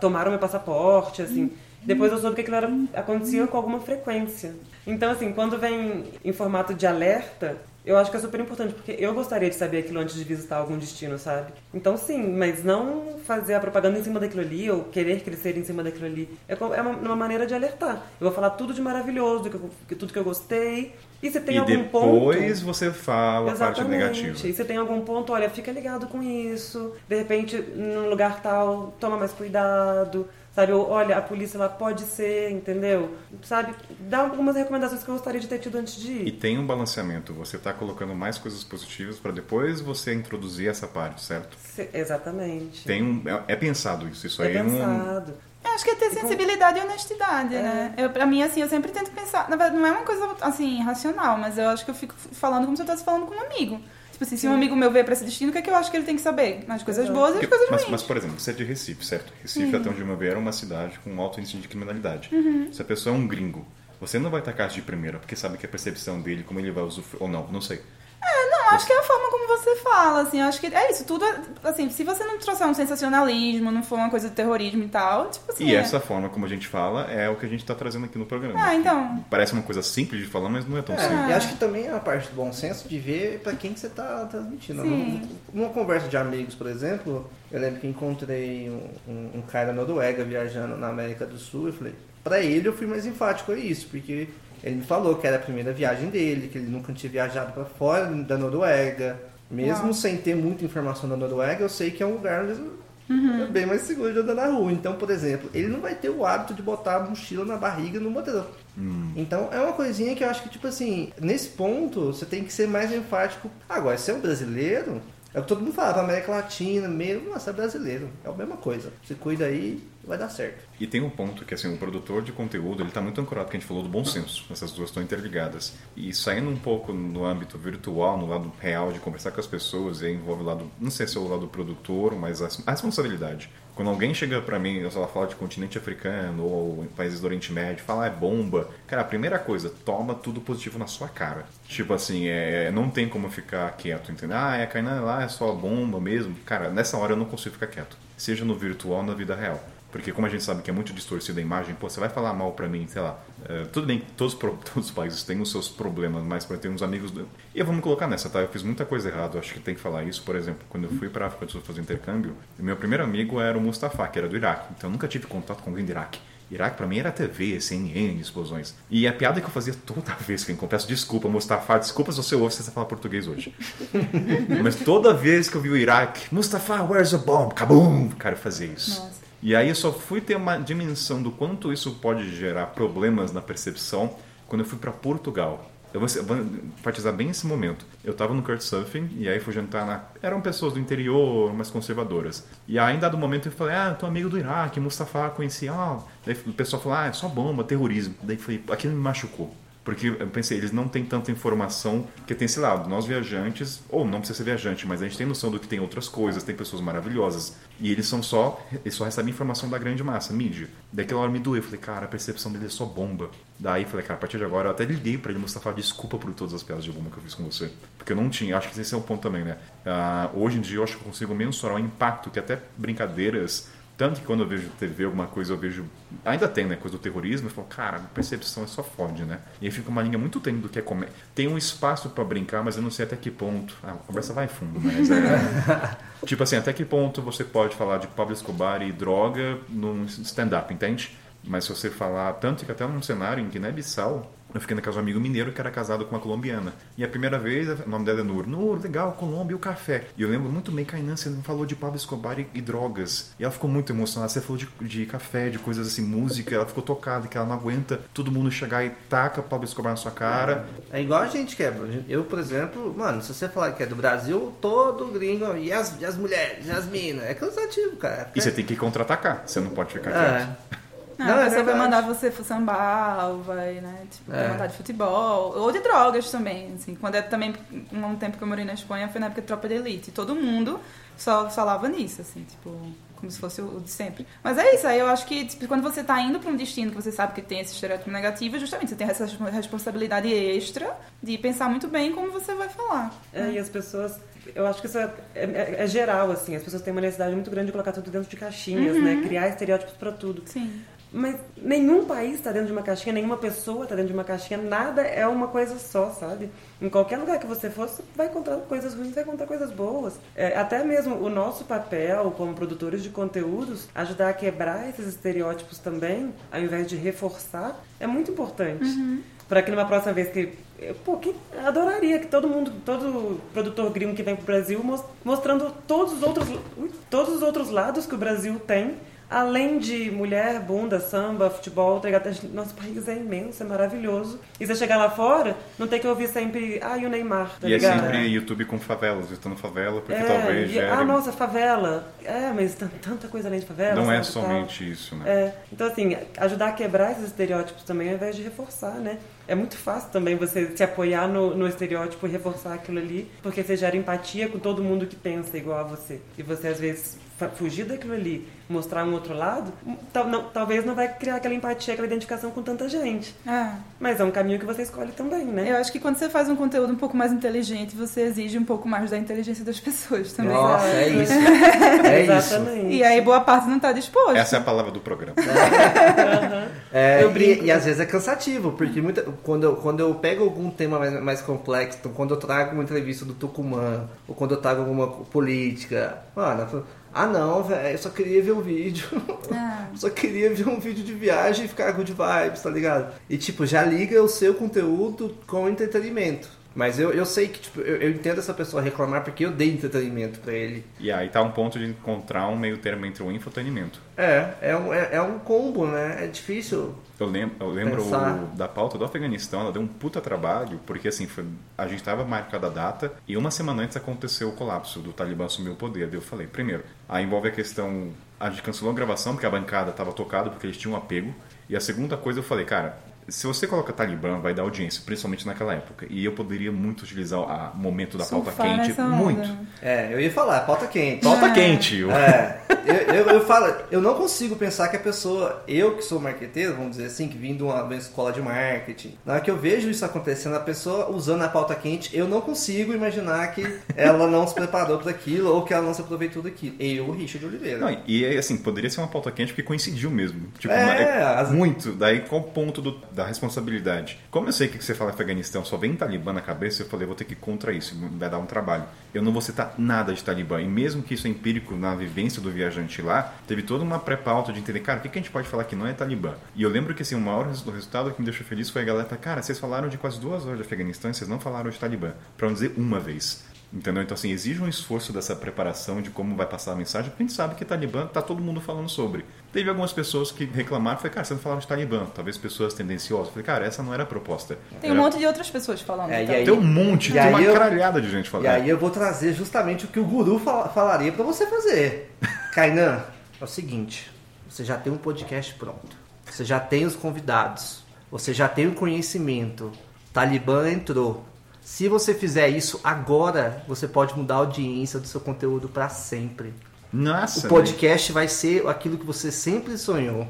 tomaram meu passaporte, assim. Hum. Depois eu soube que aquilo era, acontecia com alguma frequência. Então, assim, quando vem em formato de alerta, eu acho que é super importante, porque eu gostaria de saber aquilo antes de visitar algum destino, sabe? Então, sim, mas não fazer a propaganda em cima daquilo ali, ou querer crescer em cima daquilo ali. É, é uma, uma maneira de alertar. Eu vou falar tudo de maravilhoso, do que eu, tudo que eu gostei. E se tem e algum ponto. depois você fala Exatamente. a parte negativa. E se tem algum ponto, olha, fica ligado com isso. De repente, num lugar tal, toma mais cuidado Sabe, olha, a polícia lá pode ser, entendeu? Sabe, dá algumas recomendações que eu gostaria de ter tido antes de ir. E tem um balanceamento, você está colocando mais coisas positivas para depois você introduzir essa parte, certo? Se, exatamente. Tem um, é, é, pensado isso, isso é aí pensado. é um... Eu acho que é ter sensibilidade e honestidade, é. né? Eu, pra mim, assim, eu sempre tento pensar. Na verdade, não é uma coisa, assim, racional, mas eu acho que eu fico falando como se eu estivesse falando com um amigo. Tipo assim, se um amigo meu veio pra esse destino, o que é que eu acho que ele tem que saber? As coisas boas e as coisas mas, ruins. Mas, por exemplo, você é de Recife, certo? Recife, até onde eu me era uma cidade com um alto índice de criminalidade. Uhum. Se a pessoa é um gringo, você não vai tacar de primeira, porque sabe que a percepção dele, como ele vai usufruir, ou não, não sei. É, não, acho que é a forma como você fala, assim, acho que é isso, tudo, é, assim, se você não trouxer um sensacionalismo, não for uma coisa de terrorismo e tal, tipo assim... E é. essa forma como a gente fala é o que a gente tá trazendo aqui no programa. Ah, então... Parece uma coisa simples de falar, mas não é tão é, simples. E acho que também é a parte do bom senso de ver para quem que você tá transmitindo. Sim. Numa conversa de amigos, por exemplo, eu lembro que encontrei um, um, um cara na Noruega viajando na América do Sul, e falei, para ele eu fui mais enfático a isso, porque ele me falou que era a primeira viagem dele, que ele nunca tinha viajado para fora da Noruega. Mesmo Uau. sem ter muita informação da Noruega, eu sei que é um lugar uhum. bem mais seguro de andar na rua. Então, por exemplo, ele não vai ter o hábito de botar a mochila na barriga no motorão. Hum. Então, é uma coisinha que eu acho que, tipo assim, nesse ponto, você tem que ser mais enfático. Agora, se é um brasileiro, é o que todo mundo fala, pra América Latina mesmo, nossa, é brasileiro. É a mesma coisa. Você cuida aí, vai dar certo. E tem um ponto que, assim, o produtor de conteúdo, ele tá muito ancorado, que a gente falou do bom senso. Essas duas estão interligadas. E saindo um pouco no âmbito virtual, no lado real de conversar com as pessoas, e aí envolve o lado, não sei se é o lado produtor, mas a, responsabilidade. Quando alguém chega para mim, ela fala de continente africano ou países do Oriente Médio, fala ah, é bomba. Cara, a primeira coisa, toma tudo positivo na sua cara. Tipo assim, é, não tem como ficar quieto, entendeu? Ah, é Kainan lá, é só bomba mesmo. Cara, nessa hora eu não consigo ficar quieto. Seja no virtual na vida real. Porque como a gente sabe que é muito distorcida a imagem, pô, você vai falar mal pra mim, sei lá. É, tudo bem, todos, todos os países têm os seus problemas, mas para ter uns amigos. Do... E vamos colocar nessa, tá? Eu fiz muita coisa errada, acho que tem que falar isso. Por exemplo, quando eu fui pra África do Sul fazer intercâmbio, meu primeiro amigo era o Mustafa, que era do Iraque. Então eu nunca tive contato com alguém do Iraque. Iraque pra mim era TV, CNN, explosões. E a piada que eu fazia toda vez que eu peço desculpa, Mustafa, desculpa se você ouve se você fala português hoje. Mas toda vez que eu vi o Iraque, Mustafa, where's the bomb? Kabum! Cara, eu fazia isso. Nossa. E aí eu só fui ter uma dimensão do quanto isso pode gerar problemas na percepção quando eu fui para Portugal. Eu vou, enfatizar bem esse momento. Eu estava no Couchsurfing e aí fui jantar na... Eram pessoas do interior, mais conservadoras. E aí, em dado momento, eu falei, ah, tô amigo do Iraque, Mustafa, conheci, ah... Daí o pessoal falou, ah, é só bomba, terrorismo. Daí eu falei, aquilo me machucou. Porque eu pensei, eles não têm tanta informação que tem esse lado. Nós viajantes, ou não precisa ser viajante, mas a gente tem noção do que tem outras coisas, tem pessoas maravilhosas. E eles são só, eles só recebem informação da grande massa, mídia. Daquela hora me doeu, eu falei, cara, a percepção dele é só bomba. Daí falei, cara, a partir de agora eu até liguei para ele mostrar, falar desculpa por todas as piadas de bomba que eu fiz com você. Porque eu não tinha, acho que esse é um ponto também, né? Uh, hoje em dia eu acho que eu consigo mensurar o impacto que até brincadeiras tanto que quando eu vejo TV, alguma coisa, eu vejo. Ainda tem, né? Coisa do terrorismo, eu falo, cara, a percepção é só fode, né? E aí fica uma linha muito tênue do que é comer. Tem um espaço para brincar, mas eu não sei até que ponto. Ah, a conversa vai fundo, mas é. tipo assim, até que ponto você pode falar de Pablo Escobar e droga num stand-up, entende? Mas se você falar, tanto que até num cenário em Guiné-Bissau, eu fiquei na casa de um amigo mineiro que era casado com uma colombiana. E a primeira vez, o nome dela é Nur. Nur, legal, Colômbia e o café. E eu lembro muito bem, Kainan, você não falou de Pablo Escobar e, e drogas. E ela ficou muito emocionada. Você falou de, de café, de coisas assim, música. Ela ficou tocada, que ela não aguenta todo mundo chegar e taca Pablo Escobar na sua cara. É igual a gente que é. Eu, por exemplo, mano, se você falar que é do Brasil, todo gringo. E as, e as mulheres, e as minas. É cansativo, cara. E você tem que contra-atacar. Você não pode ficar É. Não, Não, a é pessoa vai verdade. mandar você sambar, ou vai, né, tipo, É. mandar de futebol, ou de drogas também, assim. Quando é também, um tempo que eu morei na Espanha, foi na época de Tropa de Elite. Todo mundo só falava nisso, assim, tipo, como se fosse o de sempre. Mas é isso, aí eu acho que, tipo, quando você tá indo pra um destino que você sabe que tem esse estereótipo negativo, justamente você tem essa responsabilidade extra de pensar muito bem como você vai falar. É, e as pessoas. Eu acho que isso é, é- é geral, assim. As pessoas têm uma necessidade muito grande de colocar tudo dentro de caixinhas, né? Criar estereótipos pra tudo. Sim. Mas nenhum país está dentro de uma caixinha, nenhuma pessoa está dentro de uma caixinha, nada é uma coisa só, sabe? Em qualquer lugar que você for, você vai encontrar coisas ruins, vai encontrar coisas boas. É, até mesmo o nosso papel como produtores de conteúdos, ajudar a quebrar esses estereótipos também, ao invés de reforçar, é muito importante. Para que numa próxima vez que. Pô, que adoraria que todo mundo, todo produtor gringo que vem pro Brasil mos- mostrando todos os outros, todos os outros lados que o Brasil tem Além de mulher, bunda, samba, futebol, tá nosso país é imenso, é maravilhoso. E você chegar lá fora, não tem que ouvir sempre, ah, e o Neymar, tá e é ligado? sempre YouTube com favelas, visitando favela, porque É, talvez e- gere... Ah, nossa, favela. É, mas tanta coisa além de favela. Não é tal. somente isso, né? É, então assim, ajudar a quebrar esses estereótipos também ao invés de reforçar, né? É muito fácil também você se apoiar no, no estereótipo e reforçar aquilo ali, porque você gera empatia com todo mundo que pensa igual a você. E você às vezes fugir daquilo ali, mostrar um outro lado, tal- não- talvez não vai criar aquela empatia, aquela identificação com tanta gente. É. Mas é um caminho que você escolhe também, né? Eu acho que quando você faz um conteúdo um pouco mais inteligente, você exige um pouco mais da inteligência das pessoas também. Nossa, sabe? é isso. É isso. Exatamente. E aí boa parte não tá disposto. Essa é a palavra do programa. É, Eu e- brinco. E, às vezes é cansativo, porque muita, quando, eu, quando eu pego algum tema mais, mais complexo, então, quando eu trago uma entrevista do Tucumã, ou quando eu trago alguma política, mano, eu falo, ah não, velho, eu só queria ver um vídeo. Ah. só queria ver um vídeo de viagem e ficar good vibes, tá ligado? E tipo, já liga o seu conteúdo com entretenimento. Mas eu, eu sei que, tipo, eu, eu entendo essa pessoa reclamar porque eu dei entretenimento pra ele. E aí tá um ponto de encontrar um meio termo entre o infotenimento. É, é um, é, é um combo, né? É difícil. Eu lembro, eu lembro o- da pauta do Afeganistão, ela deu um puta trabalho, porque assim, foi, a gente tava marcada a data e uma semana antes aconteceu o colapso do Talibã assumir o poder. Daí eu falei, primeiro, aí envolve a questão, a gente cancelou a gravação porque a bancada tava tocada, porque eles tinham um apego. E a segunda coisa eu falei, cara, se você coloca Talibã, vai dar audiência, principalmente naquela época. E eu poderia muito utilizar o momento da pauta Surfar quente, nessa onda. muito. É, eu ia falar, pauta quente. Pauta É. quente. eu- É, eu, eu, eu falo, eu não consigo pensar que a pessoa, eu que sou marqueteiro, vamos dizer assim, que vim de uma, de uma escola de marketing, na hora que eu vejo isso acontecendo, a pessoa usando a pauta quente, eu não consigo imaginar que ela não se preparou para aquilo ou que ela não se aproveitou daquilo. Eu, Richard Oliveira. Não, e é, assim, poderia ser uma pauta quente porque coincidiu mesmo. Tipo, É, uma- é as- muito. Daí qual o ponto do- da responsabilidade? Como eu sei que você fala Afeganistão, só vem Talibã na cabeça, eu falei, vou ter que ir contra isso, vai dar um trabalho. Eu não vou citar nada de Talibã. E mesmo que isso é empírico na vivência do viajante lá, teve toda uma pré-pauta de entender, cara, o que, a gente pode falar que não é Talibã? E eu lembro que assim, o maior resultado que me deixou feliz foi a galera cara, vocês falaram de quase duas horas de Afeganistão e vocês não falaram de Talibã. Pra não dizer uma vez. Entendeu? Então, assim, exige um esforço dessa preparação de como vai passar a mensagem, porque a gente sabe que Talibã tá todo mundo falando sobre. Teve algumas pessoas que reclamaram, falei, cara, você não falaram de Talibã, talvez pessoas tendenciosas. Falei, cara, essa não era a proposta. Tem um Era- monte de outras pessoas falando. É, e então. aí- Tem um monte, E tem uma eu- caralhada de gente E falando. aí eu vou trazer justamente o que o guru fala- falaria para você fazer. Kainan, é o seguinte, você já tem um podcast pronto. Você já tem os convidados. Você já tem o conhecimento. Talibã entrou. Se você fizer isso agora, você pode mudar a audiência do seu conteúdo para sempre. Nossa, O podcast vai ser aquilo que você sempre sonhou.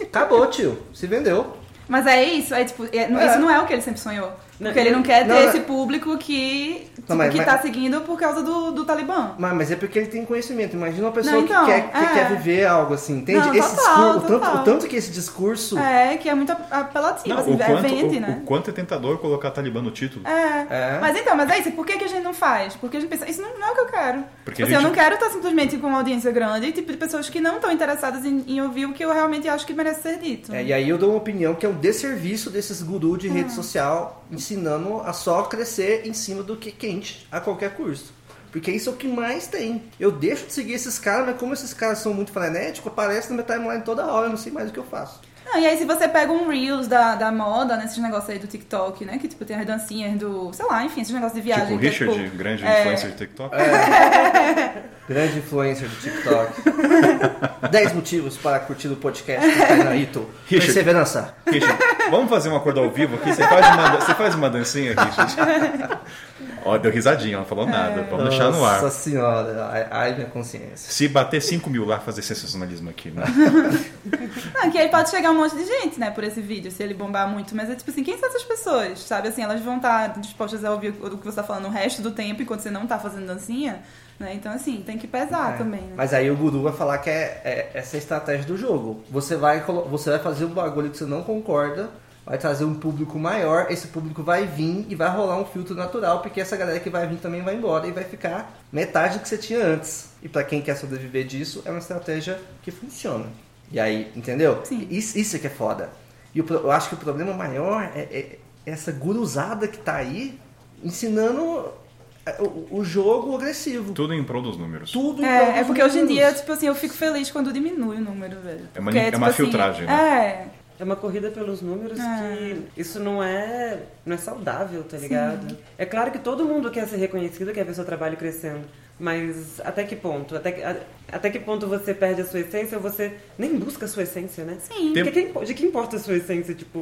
Acabou, tio. Se vendeu. Mas é isso, é, tipo, é- É. isso não é o que ele sempre sonhou. Porque ele não quer ter Não, esse público que, tipo, Não, mas- que mas- tá seguindo por causa do, do Talibã. Mas, mas é porque ele tem conhecimento. Imagina uma pessoa Não, então, que, quer, que é. quer viver algo assim, entende? Não, esse total, discurso, o, tanto, o tanto que esse discurso. É, que é muito apelativo, Não, assim, o, é quanto, vende, o, né? o quanto é tentador colocar Talibã no título. É. É. Mas então, mas é isso. Por que, que a gente não faz? Porque a gente pensa, isso não, não é o que eu quero. Porque Assim, a Eu gente- não quero estar simplesmente com uma audiência grande, tipo, de pessoas que não estão interessadas em, em ouvir o que eu realmente acho que merece ser dito. É, e aí eu dou uma opinião que é um desserviço desses gurus de Ah. rede social ensinando a só crescer em cima do que quente a qualquer curso. Porque isso é o que mais tem. Eu deixo de seguir esses caras, mas como esses caras são muito frenéticos, aparece na minha timeline toda hora, eu não sei mais o que eu faço. Não, e aí se você pega um Reels da, da moda, né, esses negócios aí do TikTok, né, que tipo tem as dancinhas do, sei lá, enfim, esses negócios de viagem. tipo que é, Richard, tipo, grande é, influencer de TikTok. Grande influencer do TikTok. 10 motivos para curtir o podcast do Ito. Richard. Perseverança. Richard, vamos fazer um acordo ao vivo aqui? Você faz uma, você faz uma dancinha, Richard? Ó, deu risadinha, não falou nada. Vamos deixar no ar. Nossa senhora, ai, ai minha consciência. Se bater 5 mil lá, fazer sensacionalismo aqui, né? Não, que aí pode chegar um monte de gente, né, por esse vídeo, se ele bombar muito. Mas é tipo assim, quem são essas pessoas? Sabe assim, elas vão estar dispostas a ouvir o que você tá falando o resto do tempo enquanto você não tá fazendo dancinha, né? Então, assim, tem que pesar É. também, né? Mas aí o guru vai falar que é, é essa é a estratégia do jogo. Você vai, você vai fazer um bagulho que você não concorda, vai trazer um público maior, esse público vai vir e vai rolar um filtro natural, porque essa galera que vai vir também vai embora e vai ficar metade do que você tinha antes. E pra quem quer sobreviver disso, é uma estratégia que funciona. E aí, entendeu? Sim. Isso, isso é que é foda. E pro- eu acho que o problema maior é, é essa guruzada que tá aí ensinando é, o, o jogo agressivo. Tudo em prol dos números. Tudo em prol É, é porque hoje em dia, números. tipo assim, eu fico feliz quando diminui o número, velho. É uma- Porque, é tipo uma assim, filtragem, É. É uma corrida pelos números É. que isso não é, não é saudável, tá ligado? É claro que todo mundo quer ser reconhecido, quer ver seu trabalho crescendo. Mas até que ponto? Até que, até que ponto você perde a sua essência ou você nem busca a sua essência, né? Sim. Tem- Porque de que importa a sua essência? Tipo,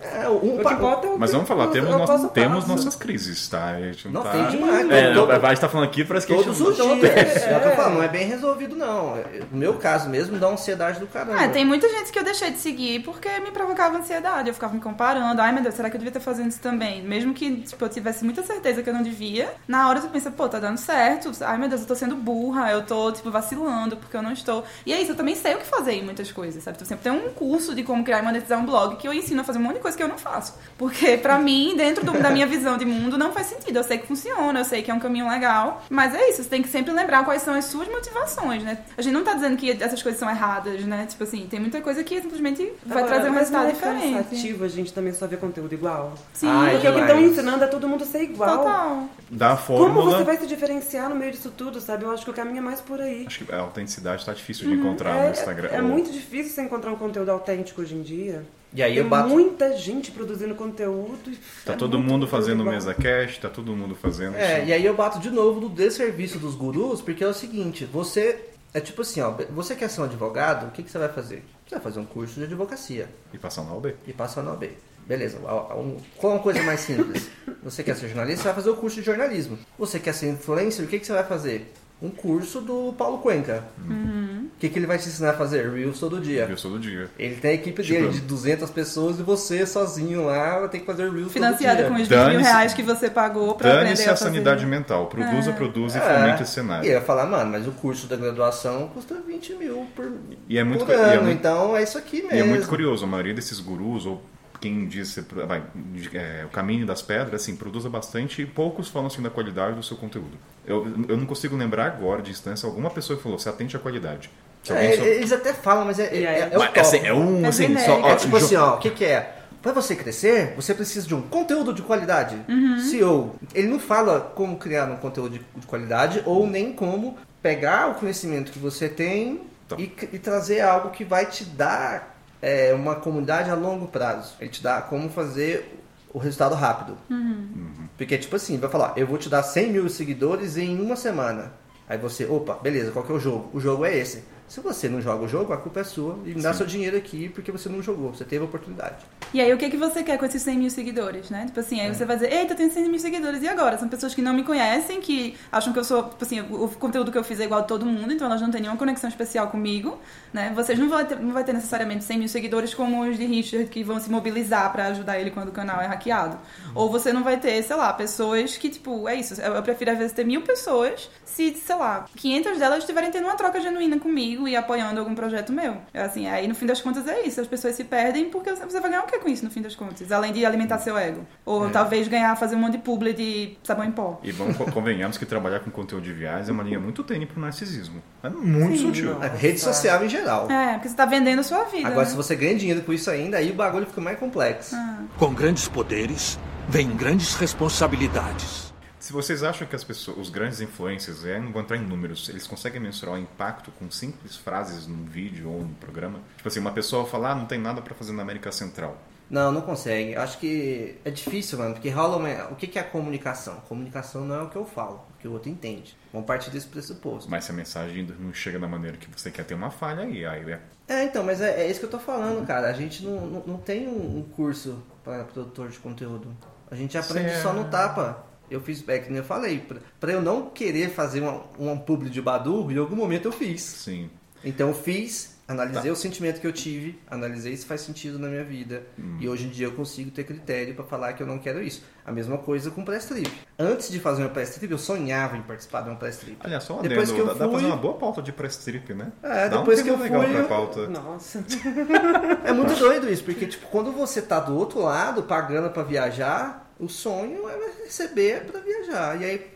É, um o pa- que importa é o Mas que vamos falar, eu- temos, eu nós- temos nossas crises, tá? A gente Não, tá... tem demais. É, Todo- a gente tá falando aqui, parece que a gente Todos não- os dias. É. o que eu falo, não é bem resolvido, não. No meu caso mesmo, dá ansiedade do caramba. Ah, tem muita gente que eu deixei de seguir porque me provocava ansiedade. Eu ficava me comparando. Ai, meu Deus, será que eu devia estar fazendo isso também? Mesmo que tipo, eu tivesse muita certeza que eu não devia, na hora você pensa, pô, tá dando certo. Ai, meu Deus, eu tô sendo burra. Eu tô, tipo, vacilando porque eu não estou. E é isso, eu também sei o que fazer em muitas coisas, sabe? Então, sempre tem um curso de como criar e monetizar um blog que eu ensino a fazer um monte de coisa que eu não faço. Porque, pra mim, dentro do- da minha visão de mundo, não faz sentido. Eu sei que funciona, eu sei que é um caminho legal. Mas é isso, você tem que sempre lembrar quais são as suas motivações, né? A gente não tá dizendo que essas coisas são erradas, né? Tipo assim, tem muita coisa que simplesmente vai Agora, trazer um mas não resultado é diferente. cansativo a gente também só ver conteúdo igual. Sim, Ai, Porque o que estão ensinando é todo mundo ser igual. total. Da Como fórmula... você vai se diferenciar no meio disso tudo, sabe? Eu acho que o caminho é mais por aí. Acho que a autenticidade tá difícil de encontrar no É, Instagram. é muito difícil você encontrar um conteúdo autêntico hoje em dia. E aí Tem eu bato. muita gente produzindo conteúdo. Tá é todo muito mundo fazendo igual. mesa cash, tá todo mundo fazendo É, isso. e aí eu bato de novo no desserviço dos gurus, porque é o seguinte, você. É tipo assim, ó, você quer ser um advogado, o que, que você vai fazer? Você vai fazer um curso de advocacia E passar na OB. e passar na OAB. Beleza, a- a- um- qual é uma coisa mais simples? Você quer ser jornalista, você vai fazer o curso de jornalismo. Você quer ser influencer, o que, que você vai fazer? Um curso do Paulo Cuenca. Uhum. O que, que ele vai te ensinar a fazer? Reels todo dia. Eu sou do dia. Ele tem a equipe Tipo- dele de 200 pessoas e você sozinho lá vai ter que fazer Reels Financiada todo com dia. os 20 mil Dane-se- reais que você pagou pra aprender Dane-se a a fazer. sanidade mental. Produza, produza e É. fomente esse E cenário. eu ia falar, mano, mas o curso da graduação custa 20 mil por, E é muito por cu- e é ano, muito- então é isso aqui mesmo. E é muito curioso, a maioria desses gurus, ou quem diz vai, é, o caminho das pedras, assim, produza bastante e poucos falam assim da qualidade do seu conteúdo. Eu, eu não consigo lembrar agora, de instância, alguma pessoa que falou, se atente à qualidade. Se É, só- eles até falam, mas é, é, é, é o top. assim, é um, É assim, só, ó, É tipo jo- assim, ó, o que que é? Pra você crescer, você precisa de um conteúdo de qualidade. Uhum. CEO. Ele não fala como criar um conteúdo de, de qualidade ou nem como pegar o conhecimento que você tem Tá. e, e trazer algo que vai te dar é, uma comunidade a longo prazo. Ele te dá como fazer o resultado rápido. Porque, tipo assim, vai falar, eu vou te dar 100 mil seguidores em uma semana. Aí você, opa, beleza, qual que é o jogo? O jogo é esse. Se você não joga o jogo, a culpa é sua e me dá Sim. seu dinheiro aqui porque você não jogou, você teve a oportunidade. E aí, o que, que você quer com esses 100 mil seguidores, né? Tipo assim, aí você vai dizer, eita, eu tenho 100 mil seguidores, e agora? São pessoas que não me conhecem, que acham que eu sou, tipo assim, o, conteúdo que eu fiz é igual a todo mundo, então elas não têm nenhuma conexão especial comigo, né? Vocês não vão ter, não vai ter necessariamente 100 mil seguidores como os de Richard, que vão se mobilizar pra ajudar ele quando o canal é hackeado. Ou você não vai ter, sei lá, pessoas que, tipo, é isso, eu eu prefiro às vezes ter mil pessoas se, sei lá, 500 delas estiverem tendo uma troca genuína comigo e apoiando algum projeto meu. É Assim, aí no fim das contas é isso, as pessoas se perdem porque você vai ganhar o que com isso no fim das contas? Além de alimentar seu ego. Ou talvez ganhar, fazer um monte de publi de sabão em pó. E vamos, co- convenhamos que trabalhar com conteúdo de viagem é uma linha muito tênue pro narcisismo. É muito sutil. É, rede social em geral. É, porque você tá vendendo a sua vida. Agora, né? se você ganha dinheiro com isso ainda, aí o bagulho fica mais complexo. Com grandes poderes, vem grandes responsabilidades. Se vocês acham que as pessoas, os grandes influencers, é, entrar em números, eles conseguem mensurar o impacto com simples frases num vídeo ou num programa? Tipo assim, uma pessoa falar, ah, não tem nada pra fazer na América Central. Não, não consegue. Acho que é difícil, mano, porque rola uma... O que é a comunicação? Comunicação não é o que eu falo, o que o outro entende. Vamos partir desse pressuposto. Mas se a mensagem não chega da maneira que você quer, tem uma falha aí. Aí é É, então, mas é, é isso que eu tô falando, cara. A gente não, não, não tem um, um curso para produtor de conteúdo. A gente aprende Sim, só é. no tapa. Eu fiz, é que nem eu falei, pra, pra eu não querer fazer uma, uma publi de Badu, em algum momento eu fiz. sim. Então eu fiz, analisei o sentimento que eu tive, analisei se faz sentido na minha vida. E hoje em dia eu consigo ter critério pra falar que eu não quero isso. A mesma coisa com press trip. Antes de fazer uma press trip, eu sonhava em participar de uma press trip. Aliás, só um Depois adendo, que eu dá, dá pra fazer fui- uma boa pauta de press trip, né? É, dá depois um que eu legal fui, pra eu- pauta. Nossa. É muito doido isso, porque tipo, quando você tá do outro lado, pagando pra viajar, o sonho é receber pra viajar. E aí,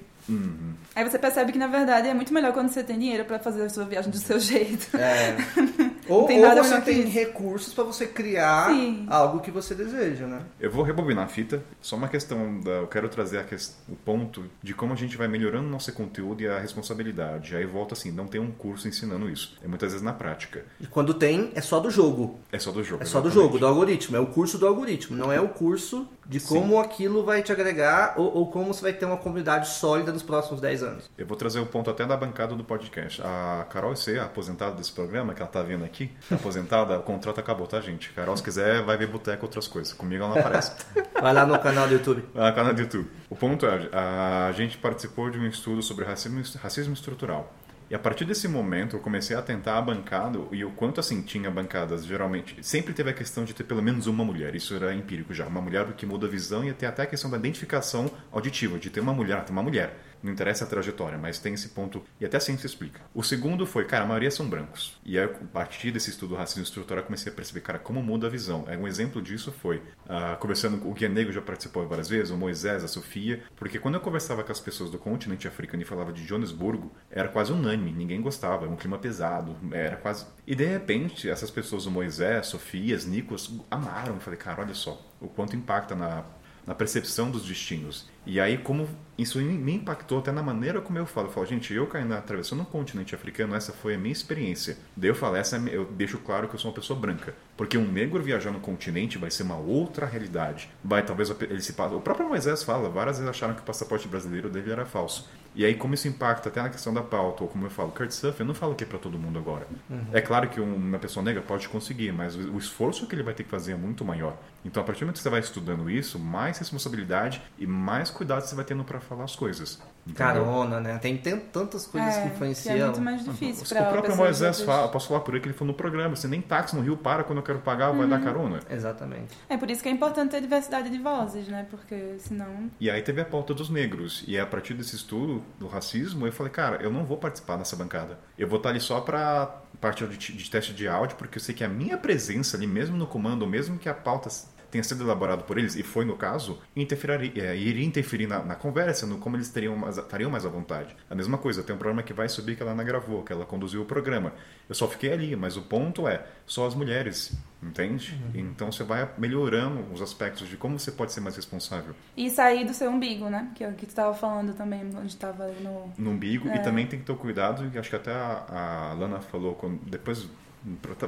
Aí você percebe que na verdade é muito melhor quando você tem dinheiro pra fazer a sua viagem do seu jeito. é... ou, tem ou você tem isso. recursos pra você criar Sim. algo que você deseja, né? Eu vou rebobinar a fita. Só uma questão da. Eu quero trazer o ponto de como a gente vai melhorando nosso conteúdo e a responsabilidade. Aí volta assim, não tem um curso ensinando isso. É muitas vezes na prática. E quando tem, é só do jogo. É só do jogo. É só do exatamente. jogo, do algoritmo. É o curso do algoritmo. Não é o curso de como aquilo vai te agregar ou, ou como você vai ter uma comunidade sólida nos próximos 10 anos. Eu vou trazer o ponto até da bancada do podcast. A Carol C, aposentada desse programa, que ela tá vendo aqui, tá aposentada, o contrato acabou, tá, gente? Carol, se quiser, vai ver boteco outras coisas. Comigo ela não aparece. Vai lá no canal do YouTube. Ah, canal do YouTube. O ponto é, a gente participou de um estudo sobre racismo, racismo estrutural. E a partir desse momento eu comecei a tentar a bancada e o quanto assim tinha bancadas, geralmente, sempre teve a questão de ter pelo menos uma mulher, isso era empírico já, uma mulher que muda a visão e até a questão da identificação auditiva, de ter uma mulher, ter uma mulher. Não interessa a trajetória, mas tem esse ponto e até a ciência explica. O segundo foi, cara, a maioria são brancos. E aí, a partir desse estudo racismo estrutural, eu comecei a perceber, cara, como muda a visão. Um exemplo disso foi, ah, conversando com o Guia Negro já participou várias vezes, o Moisés, a Sofia, porque quando eu conversava com as pessoas do continente africano e falava de Joanesburgo, era quase unânime, ninguém gostava, era um clima pesado, era quase... E de repente, essas pessoas, o Moisés, Sofias, Nicolas, amaram. Eu falei, cara, olha só, o quanto impacta na na percepção dos destinos. E aí, como isso me impactou até na maneira como eu falo. Eu falo, gente, eu caindo atravessando um continente africano, essa foi a minha experiência. Daí eu falo, essa é, eu deixo claro que eu sou uma pessoa branca. Porque um negro viajar no continente vai ser uma outra realidade. Vai, talvez, ele se. O próprio Moisés fala, várias vezes acharam que o passaporte brasileiro dele era falso. E aí, como isso impacta até na questão da pauta, ou como eu falo, Kurtsurf, eu não falo que é para todo mundo agora. É claro que um- uma pessoa negra pode conseguir, mas o esforço que ele vai ter que fazer é muito maior. Então, a partir do momento que você vai estudando isso, mais responsabilidade e mais cuidado você vai tendo para falar as coisas. Entendeu? Carona, né? Tem, tem tantas coisas É, que que é influenciam. muito mais difícil O pra próprio Moisés fala, posso falar por ele que ele falou no programa, você nem táxi no Rio para quando eu quero pagar, vai dar carona. Exatamente. É por isso que é importante ter diversidade de vozes, né? Porque senão. E aí teve a pauta dos negros. E a partir desse estudo do racismo, eu falei, cara, eu não vou participar dessa bancada. Eu vou estar ali só pra parte de, de teste de áudio, porque eu sei que a minha presença ali, mesmo no comando, mesmo que a pauta tenha sido elaborada por eles, e foi no caso, interferiria, é, iria interferir na, na conversa, no como eles teriam mais, estariam mais à vontade. A mesma coisa, tem um programa que vai subir que ela não gravou, que ela conduziu o programa. Eu só fiquei ali, mas o ponto é, só as mulheres, entende? Então você vai melhorando os aspectos de como você pode ser mais responsável. E sair do seu umbigo, né? Que é o que tu tava falando também, onde tava no. no umbigo É. e também tem que ter o cuidado, e acho que até a, a Lana falou, quando, depois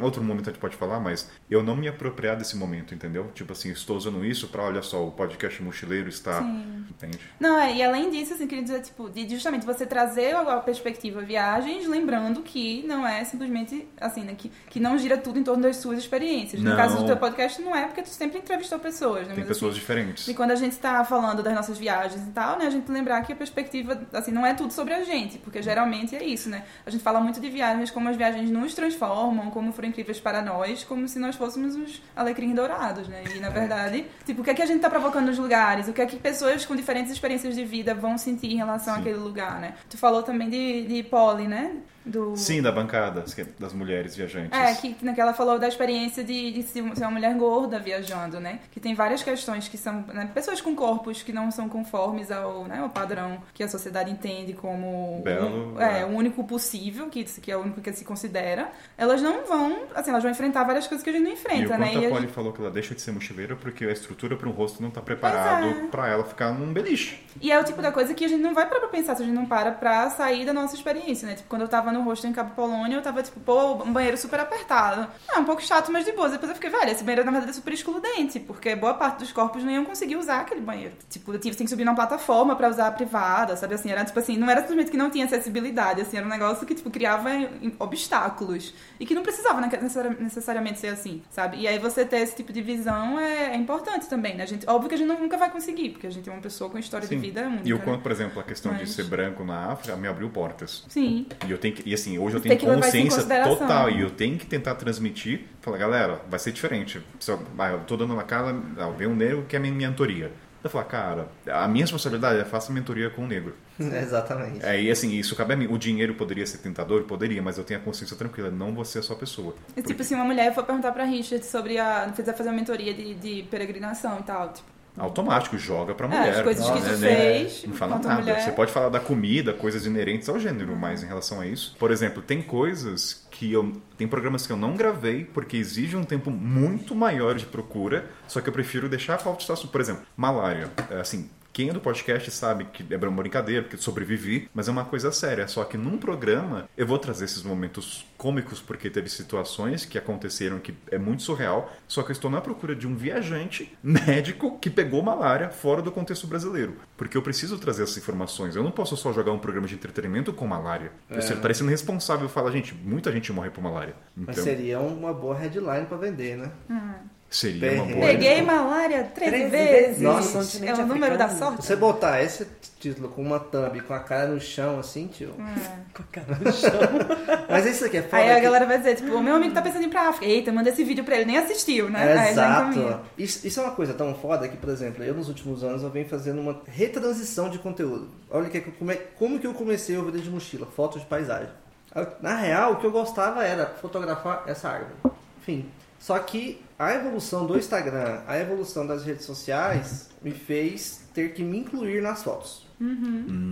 outro momento a gente pode falar, mas eu não me apropriar desse momento, entendeu? Tipo assim, estou usando isso pra, olha só, o podcast mochileiro está. Entende? Não, é, e além disso, assim, queria dizer, tipo, de justamente você trazer a perspectiva viagens, lembrando que não é simplesmente, assim, né, que, que não gira tudo em torno das suas experiências. No Não. caso do teu podcast, não é, porque tu sempre entrevistou pessoas, né? Tem Mas, pessoas assim, diferentes. E quando a gente tá falando das nossas viagens e tal, né, a gente lembrar que a perspectiva, assim, não é tudo sobre a gente, porque geralmente é isso, né? A gente fala muito de viagens, como as viagens nos transformam, como foram incríveis para nós, como se nós fôssemos os alecrins dourados, né? E, na verdade, tipo, o que é que a gente tá provocando nos lugares? O que é que pessoas com diferentes experiências de vida vão sentir em relação Sim. àquele lugar, né? Tu falou também de, de Polly, né? Do... Sim, da bancada, das mulheres viajantes. É, que, que ela falou da experiência de, de ser uma mulher gorda viajando, né? Que tem várias questões que são, né, pessoas com corpos que não são conformes ao, né, ao padrão que a sociedade entende como Belo, um, é, é. o único possível, que, que é o único que se considera. Elas não vão, assim, elas vão enfrentar várias coisas que a gente não E enfrenta, né? quanto E a Polly gente- falou que ela deixa de ser mochileira porque a estrutura para um rosto não tá preparado é. pra ela ficar num beliche. E é o tipo da coisa que a gente não vai parar pra pensar se a gente não para pra sair da nossa experiência, né? Tipo, quando eu tava no rosto em Cabo Polônia, eu tava tipo, pô, um banheiro super apertado. É um pouco chato, mas de boa. Depois eu fiquei, velho, esse banheiro na verdade é super excludente, porque boa parte dos corpos não iam conseguir usar aquele banheiro. Tipo, eu tem que subir numa plataforma pra usar a privada, sabe assim? Era tipo assim, não era simplesmente que não tinha acessibilidade, assim, era um negócio que, tipo, criava obstáculos. E que não precisava necessari- necessariamente ser assim, sabe? E aí você ter esse tipo de visão é, é importante também, né? A gente, óbvio que a gente nunca vai conseguir, porque a gente é uma pessoa com história de vida única. E o né? quanto, por exemplo, a questão de Mas- ser branco na África me abriu portas. Sim. E eu tenho que, e assim, hoje eu Tem tenho consciência total e eu tenho que tentar transmitir, falar, galera, vai ser diferente. Se eu, ah, eu tô dando uma cara, ah, vem um negro que é minha mentoria. Eu falo, cara, a minha responsabilidade é faça mentoria com o negro. Exatamente. É, e assim, isso cabe a mim. O dinheiro poderia ser tentador? Poderia, mas eu tenho a consciência tranquila, não vou ser só pessoa. E, tipo, se uma mulher for perguntar pra Richard sobre a. fizer fazer uma mentoria de, de peregrinação e tal, tipo. Automático, joga pra É, mulher. as coisas que tu né? fez Não fala nada. mulher. Você pode falar da comida, coisas inerentes ao gênero, mas em relação a isso. Por exemplo, tem coisas que eu. Tem programas que eu não gravei porque exigem um tempo muito maior de procura, só que eu prefiro deixar a falta de espaço. Por exemplo, malária. É, Assim. Quem é do podcast sabe que é uma brincadeira, porque sobrevivi, mas é uma coisa séria. Só que num programa eu vou trazer esses momentos cômicos, porque teve situações que aconteceram que é muito surreal. Só que eu estou na procura de um viajante médico que pegou malária fora do contexto brasileiro. Porque eu preciso trazer essas informações. Eu não posso só jogar um programa de entretenimento com malária. Eu estaria sendo responsável e falar, gente, muita gente morre por malária. Mas Então, seria uma boa headline pra vender, né? Seria uma boa. Peguei malária 13, Treze vezes. vezes Nossa. no é o número da africano. sorte. Você botar esse título com uma thumb, com a cara no chão, assim, tio. Com a cara no chão. Mas isso aqui é foda. Aí a galera vai dizer, tipo, o meu amigo tá pensando em ir pra África. Eita, manda esse vídeo pra ele, nem assistiu, né? Encaminha. Exato. Isso, isso é uma coisa tão foda que, por exemplo, eu nos últimos anos eu venho fazendo uma retransição de conteúdo. Olha que, como, é- como que eu comecei a vida de mochila, fotos de paisagem. Na real, o que eu gostava era fotografar essa árvore. Enfim. Só que a evolução do Instagram, a evolução das redes sociais, me fez ter que me incluir nas fotos.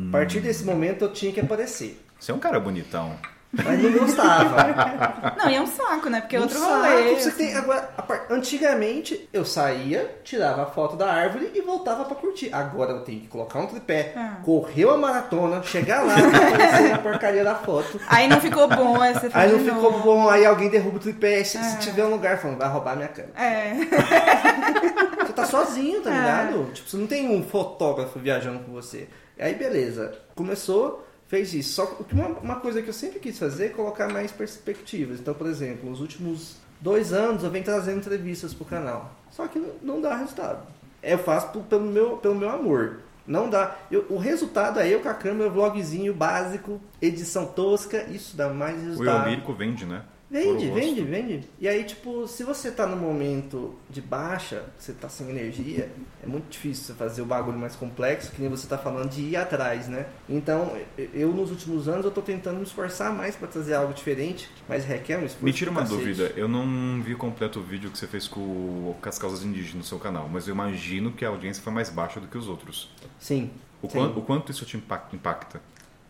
A partir desse momento eu tinha que aparecer. Você é um cara bonitão. Mas não gostava. Não, e é um saco, né? Porque é Um outro saco, rolê. você tem- agora, par- antigamente eu saía, tirava a foto da árvore e voltava pra curtir. Agora eu tenho que colocar um tripé, Ah. correu a maratona, chegar lá aparecer a porcaria da foto. Aí não ficou bom, você Aí não ficou novo. bom, aí alguém derruba o tripé. Se, se Ah. tiver um lugar falando, vai roubar minha câmera. É. Você tá sozinho, tá É. ligado? Tipo, você não tem um fotógrafo viajando com você. Aí beleza, começou, fez isso. Só que uma, uma coisa que eu sempre quis fazer é colocar mais perspectivas. Então, por exemplo, nos últimos dois anos eu venho trazendo entrevistas pro canal. Só que não, dá resultado. Eu faço p- pelo meu, pelo meu amor. Não dá. Eu- o resultado é eu com a câmera, vlogzinho básico, edição tosca, isso dá mais O resultado. eu lírico vende, né? Vende, vende, vende. E aí, tipo, se você tá num momento de baixa, você tá sem energia, é muito difícil você fazer o bagulho mais complexo, que nem você tá falando de ir atrás, né? Então, eu nos últimos anos eu tô tentando me esforçar mais pra trazer algo diferente, mas requer um esforço. Me tira uma cacete. dúvida, eu não vi completo o vídeo que você fez com, com as causas indígenas no seu canal, mas eu imagino que a audiência foi mais baixa do que os outros. Sim. O, sim. quan- o quanto isso te impac- impacta?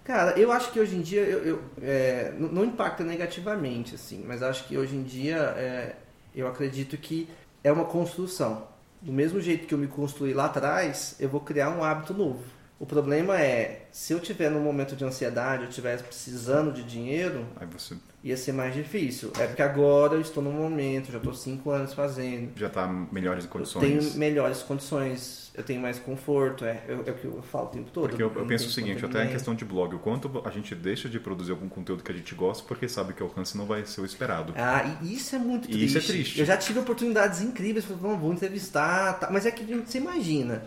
Cara, eu acho que hoje em dia eu, eu, é, não impacta negativamente, assim, mas acho que hoje em dia é, eu acredito que é uma construção. Do mesmo jeito que eu me construí lá atrás, eu vou criar um hábito novo. O problema é, se eu tiver num momento de ansiedade, eu estiver precisando de dinheiro, você ia ser mais difícil. É porque agora eu estou num momento, já estou cinco anos fazendo. já tá melhores Eu condições. tenho melhores condições, eu tenho mais conforto, é, eu- é o que eu falo o tempo todo. Porque eu, eu penso o seguinte, até em questão de blog, o quanto a gente deixa de produzir algum conteúdo que a gente gosta porque sabe que o alcance não vai ser o esperado. Ah, e isso é muito E triste. isso é triste. Eu já tive oportunidades incríveis, falei, "Vamos, vou entrevistar, tá. mas é que você imagina,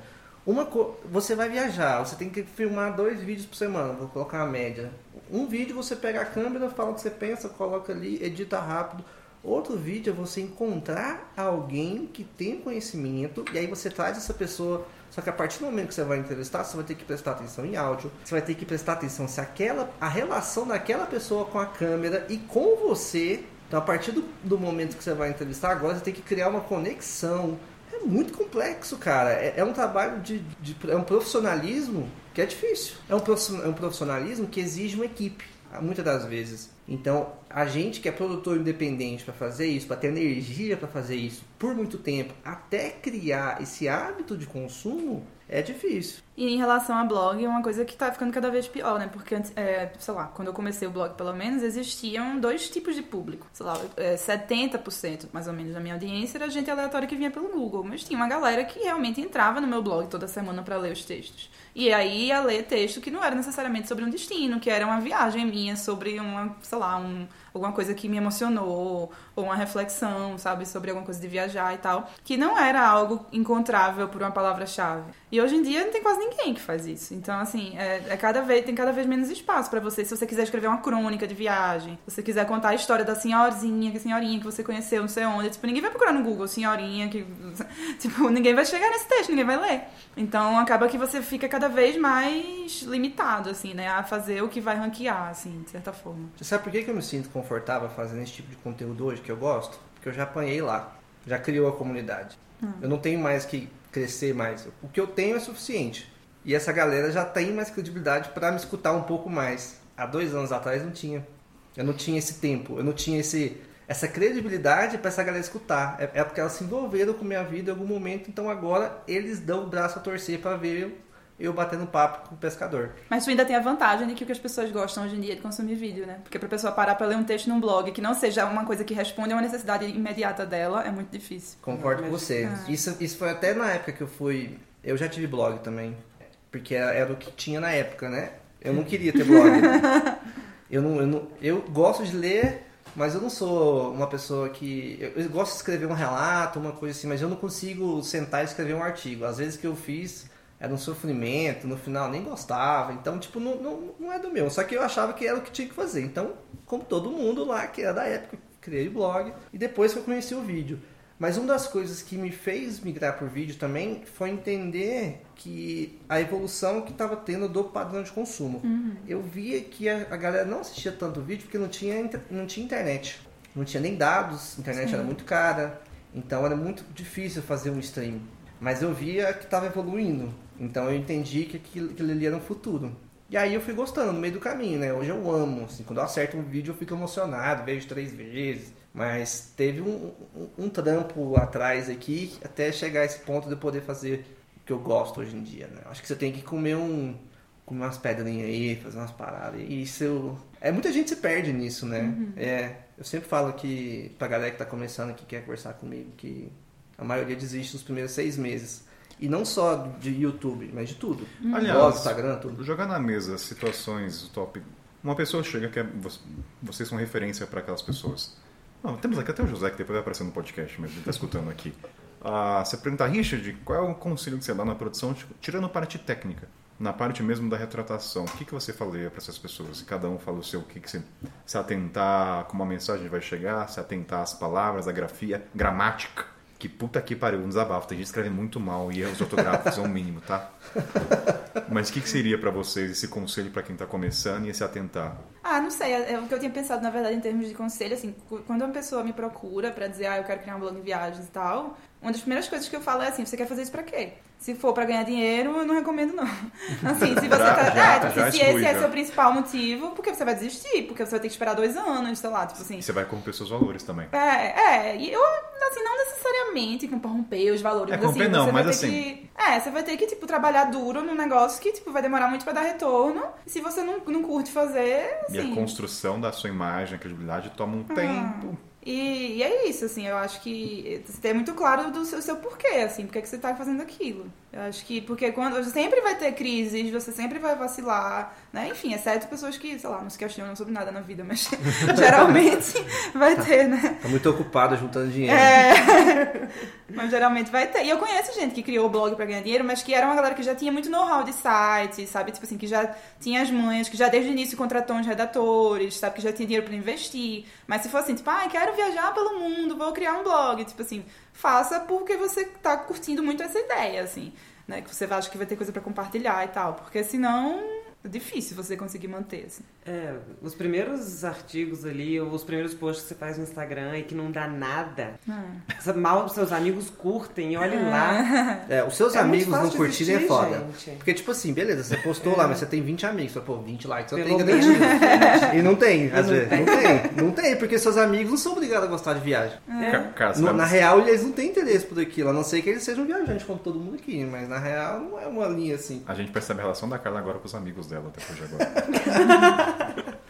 uma co... você vai viajar, você tem que filmar dois vídeos por semana, vou colocar uma média. Um vídeo você pega a câmera, fala o que você pensa, coloca ali, edita rápido. Outro vídeo é você encontrar alguém que tem conhecimento e aí você traz essa pessoa. Só que a partir do momento que você vai entrevistar, você vai ter que prestar atenção em áudio, você vai ter que prestar atenção se aquela a relação daquela pessoa com a câmera e com você. Então, a partir do, do momento que você vai entrevistar, agora você tem que criar uma conexão. É muito complexo, cara. É, é um trabalho de, de- É um profissionalismo que é difícil. É um, é um profissionalismo que exige uma equipe, muitas das vezes. Então, a gente que é produtor independente para fazer isso, para ter energia para fazer isso por muito tempo, até criar esse hábito de consumo, é difícil. E em relação a blog, é uma coisa que tá ficando cada vez pior, né? Porque, é, sei lá, quando eu comecei o blog, pelo menos, existiam dois tipos de público. Sei lá, é, 70% mais ou menos da minha audiência era gente aleatória que vinha pelo Google. Mas tinha uma galera que realmente entrava no meu blog toda semana para ler os textos. E aí ia ler texto que não era necessariamente sobre um destino, que era uma viagem minha sobre uma, sei lá, um, alguma coisa que me emocionou, ou uma reflexão, sabe, sobre alguma coisa de viajar e tal, que não era algo encontrável por uma palavra-chave. E hoje em dia não tem quase ninguém que faz isso. Então, assim, é, é cada vez, tem cada vez menos espaço pra você. Se você quiser escrever uma crônica de viagem, se você quiser contar a história da senhorzinha, que senhorinha que você conheceu, não sei onde, tipo, ninguém vai procurar no Google senhorinha, que. Tipo, ninguém vai chegar nesse texto, ninguém vai ler. Então acaba que você fica cada vez mais limitado, assim, né? A fazer o que vai ranquear, assim, de certa forma. Você sabe por que que eu me sinto confortável fazendo esse tipo de conteúdo hoje que eu gosto? Porque eu já apanhei lá, já criou a comunidade. Eu não tenho mais que crescer mais. O que eu tenho é suficiente. E essa galera já tem mais credibilidade para me escutar um pouco mais. Há dois anos atrás não tinha. Eu não tinha esse tempo, eu não tinha esse, essa credibilidade para essa galera escutar. É, é porque elas se envolveram com minha vida em algum momento, então agora eles dão o braço a torcer para ver eu, eu batendo papo com o pescador. Mas tu ainda tem a vantagem de que o que as pessoas gostam hoje em dia é de consumir vídeo, né? Porque pra pessoa parar pra ler um texto num blog que não seja uma coisa que responde a uma necessidade imediata dela, é muito difícil. Concordo com Mas- você. Ah. Isso, isso foi até na época que eu fui. Eu já tive blog também. Porque era, era o que tinha na época, né? Eu não queria ter blog. eu, não, eu, não, eu gosto de ler, mas eu não sou uma pessoa que. Eu, eu gosto de escrever um relato, uma coisa assim, mas eu não consigo sentar e escrever um artigo. Às vezes que eu fiz era um sofrimento, no final nem gostava. Então, tipo, não, não, não é do meu. Só que eu achava que era o que tinha que fazer. Então, como todo mundo lá, que era da época, criei o blog. E depois que eu conheci o vídeo. Mas uma das coisas que me fez migrar por vídeo também foi entender que a evolução que estava tendo do padrão de consumo. Eu via que a, a galera não assistia tanto vídeo porque não tinha, não tinha internet. Não tinha nem dados, a internet era muito cara. Então era muito difícil fazer um stream. Mas eu via que estava evoluindo. Então eu entendi que aquilo, aquilo ali era um futuro. E aí eu fui gostando no meio do caminho, né? Hoje eu amo. Assim, quando eu acerto um vídeo eu fico emocionado, vejo três vezes. Mas teve um, um, um trampo atrás aqui até chegar a esse ponto de eu poder fazer o que eu gosto hoje em dia, né? Acho que você tem que comer um. comer umas pedrinhas aí, fazer umas paradas. E isso eu... É, muita gente se perde nisso, né? É, eu sempre falo que pra galera que tá começando aqui, quer conversar comigo, que a maioria desiste nos primeiros seis meses. E não só de YouTube, mas de tudo. Aliás, Blog, Instagram, tudo. Jogar na mesa situações top. Uma pessoa chega que é, vo- vocês são referência para aquelas pessoas. Não, temos aqui até o José que depois vai aparecer no podcast, mas ele está escutando aqui. Ah, você perguntar, Richard, qual é o conselho que você dá na produção, tipo, tirando parte técnica, na parte mesmo da retratação? O que, que você falaria para essas pessoas? Se cada um fala o seu, o que, que você. Se atentar como a mensagem vai chegar, se atentar às palavras, à grafia, gramática. Que puta que pariu, um desabafo. Tem gente que escreve muito mal e erros ortográficos são o mínimo, tá? Mas o que, que seria para vocês esse conselho para quem está começando e se atentar? Ah, não sei. É o que eu tinha pensado, na verdade, em termos de conselho, assim, quando uma pessoa me procura pra dizer, ah, eu quero criar um blog de viagens e tal, uma das primeiras coisas que eu falo é assim, você quer fazer isso pra quê? Se for pra ganhar dinheiro, eu não recomendo, não. Assim, se você tá. já- é, tipo, se exclui, esse é seu principal motivo, porque você vai desistir, porque você vai ter que esperar dois anos, sei lá, tipo assim. E você vai corromper seus valores também. É, é, e eu, assim, não necessariamente corromper os valores. É, mas, assim, corromper não, você mas assim- Que, é, você vai ter que, tipo, trabalhar duro num negócio que, tipo, vai demorar muito pra dar retorno. E se você não, não curte fazer, E a assim... construção da sua imagem, a credibilidade, toma um tempo. E, e é isso, assim, eu acho que você tem muito claro do seu, seu porquê, assim, porque que você tá fazendo aquilo. Eu acho que, porque quando você sempre vai ter crises, você sempre vai vacilar, né? Enfim, exceto pessoas que, sei lá, não se questionam sobre nada na vida, mas geralmente vai ter, né? Tá muito ocupado juntando dinheiro. É. Mas geralmente vai ter. E eu conheço gente que criou o blog pra ganhar dinheiro, mas que era uma galera que já tinha muito know-how de site, sabe? Tipo assim, que já tinha as manhas, que já desde o início contratou uns redatores, sabe? Que já tinha dinheiro pra investir. Mas se for assim, tipo, ah, quero viajar pelo mundo, vou criar um blog. Tipo assim, faça porque você tá curtindo muito essa ideia, assim. Né? Que você acha que vai ter coisa pra compartilhar e tal. Porque senão difícil você conseguir manter, assim. É, os primeiros artigos ali, ou os primeiros posts que você faz no Instagram e que não dá nada, É. mal os seus amigos curtem e olhem lá. É, os seus É amigos não curtirem é foda. gente. Porque, tipo assim, beleza, você postou lá, mas você tem 20 amigos. Você, pô, 20 likes, eu Pelo tenho garantido. E não tem, às não vezes. Não tem. Não tem, porque seus amigos não são obrigados a gostar de viagem. Você No- vai- na real, eles não têm interesse por aquilo, a não ser que eles sejam viajantes, como todo mundo aqui. Mas na real, não é uma linha assim. A gente percebe a relação da Carla agora com os amigos dela, depois de agora.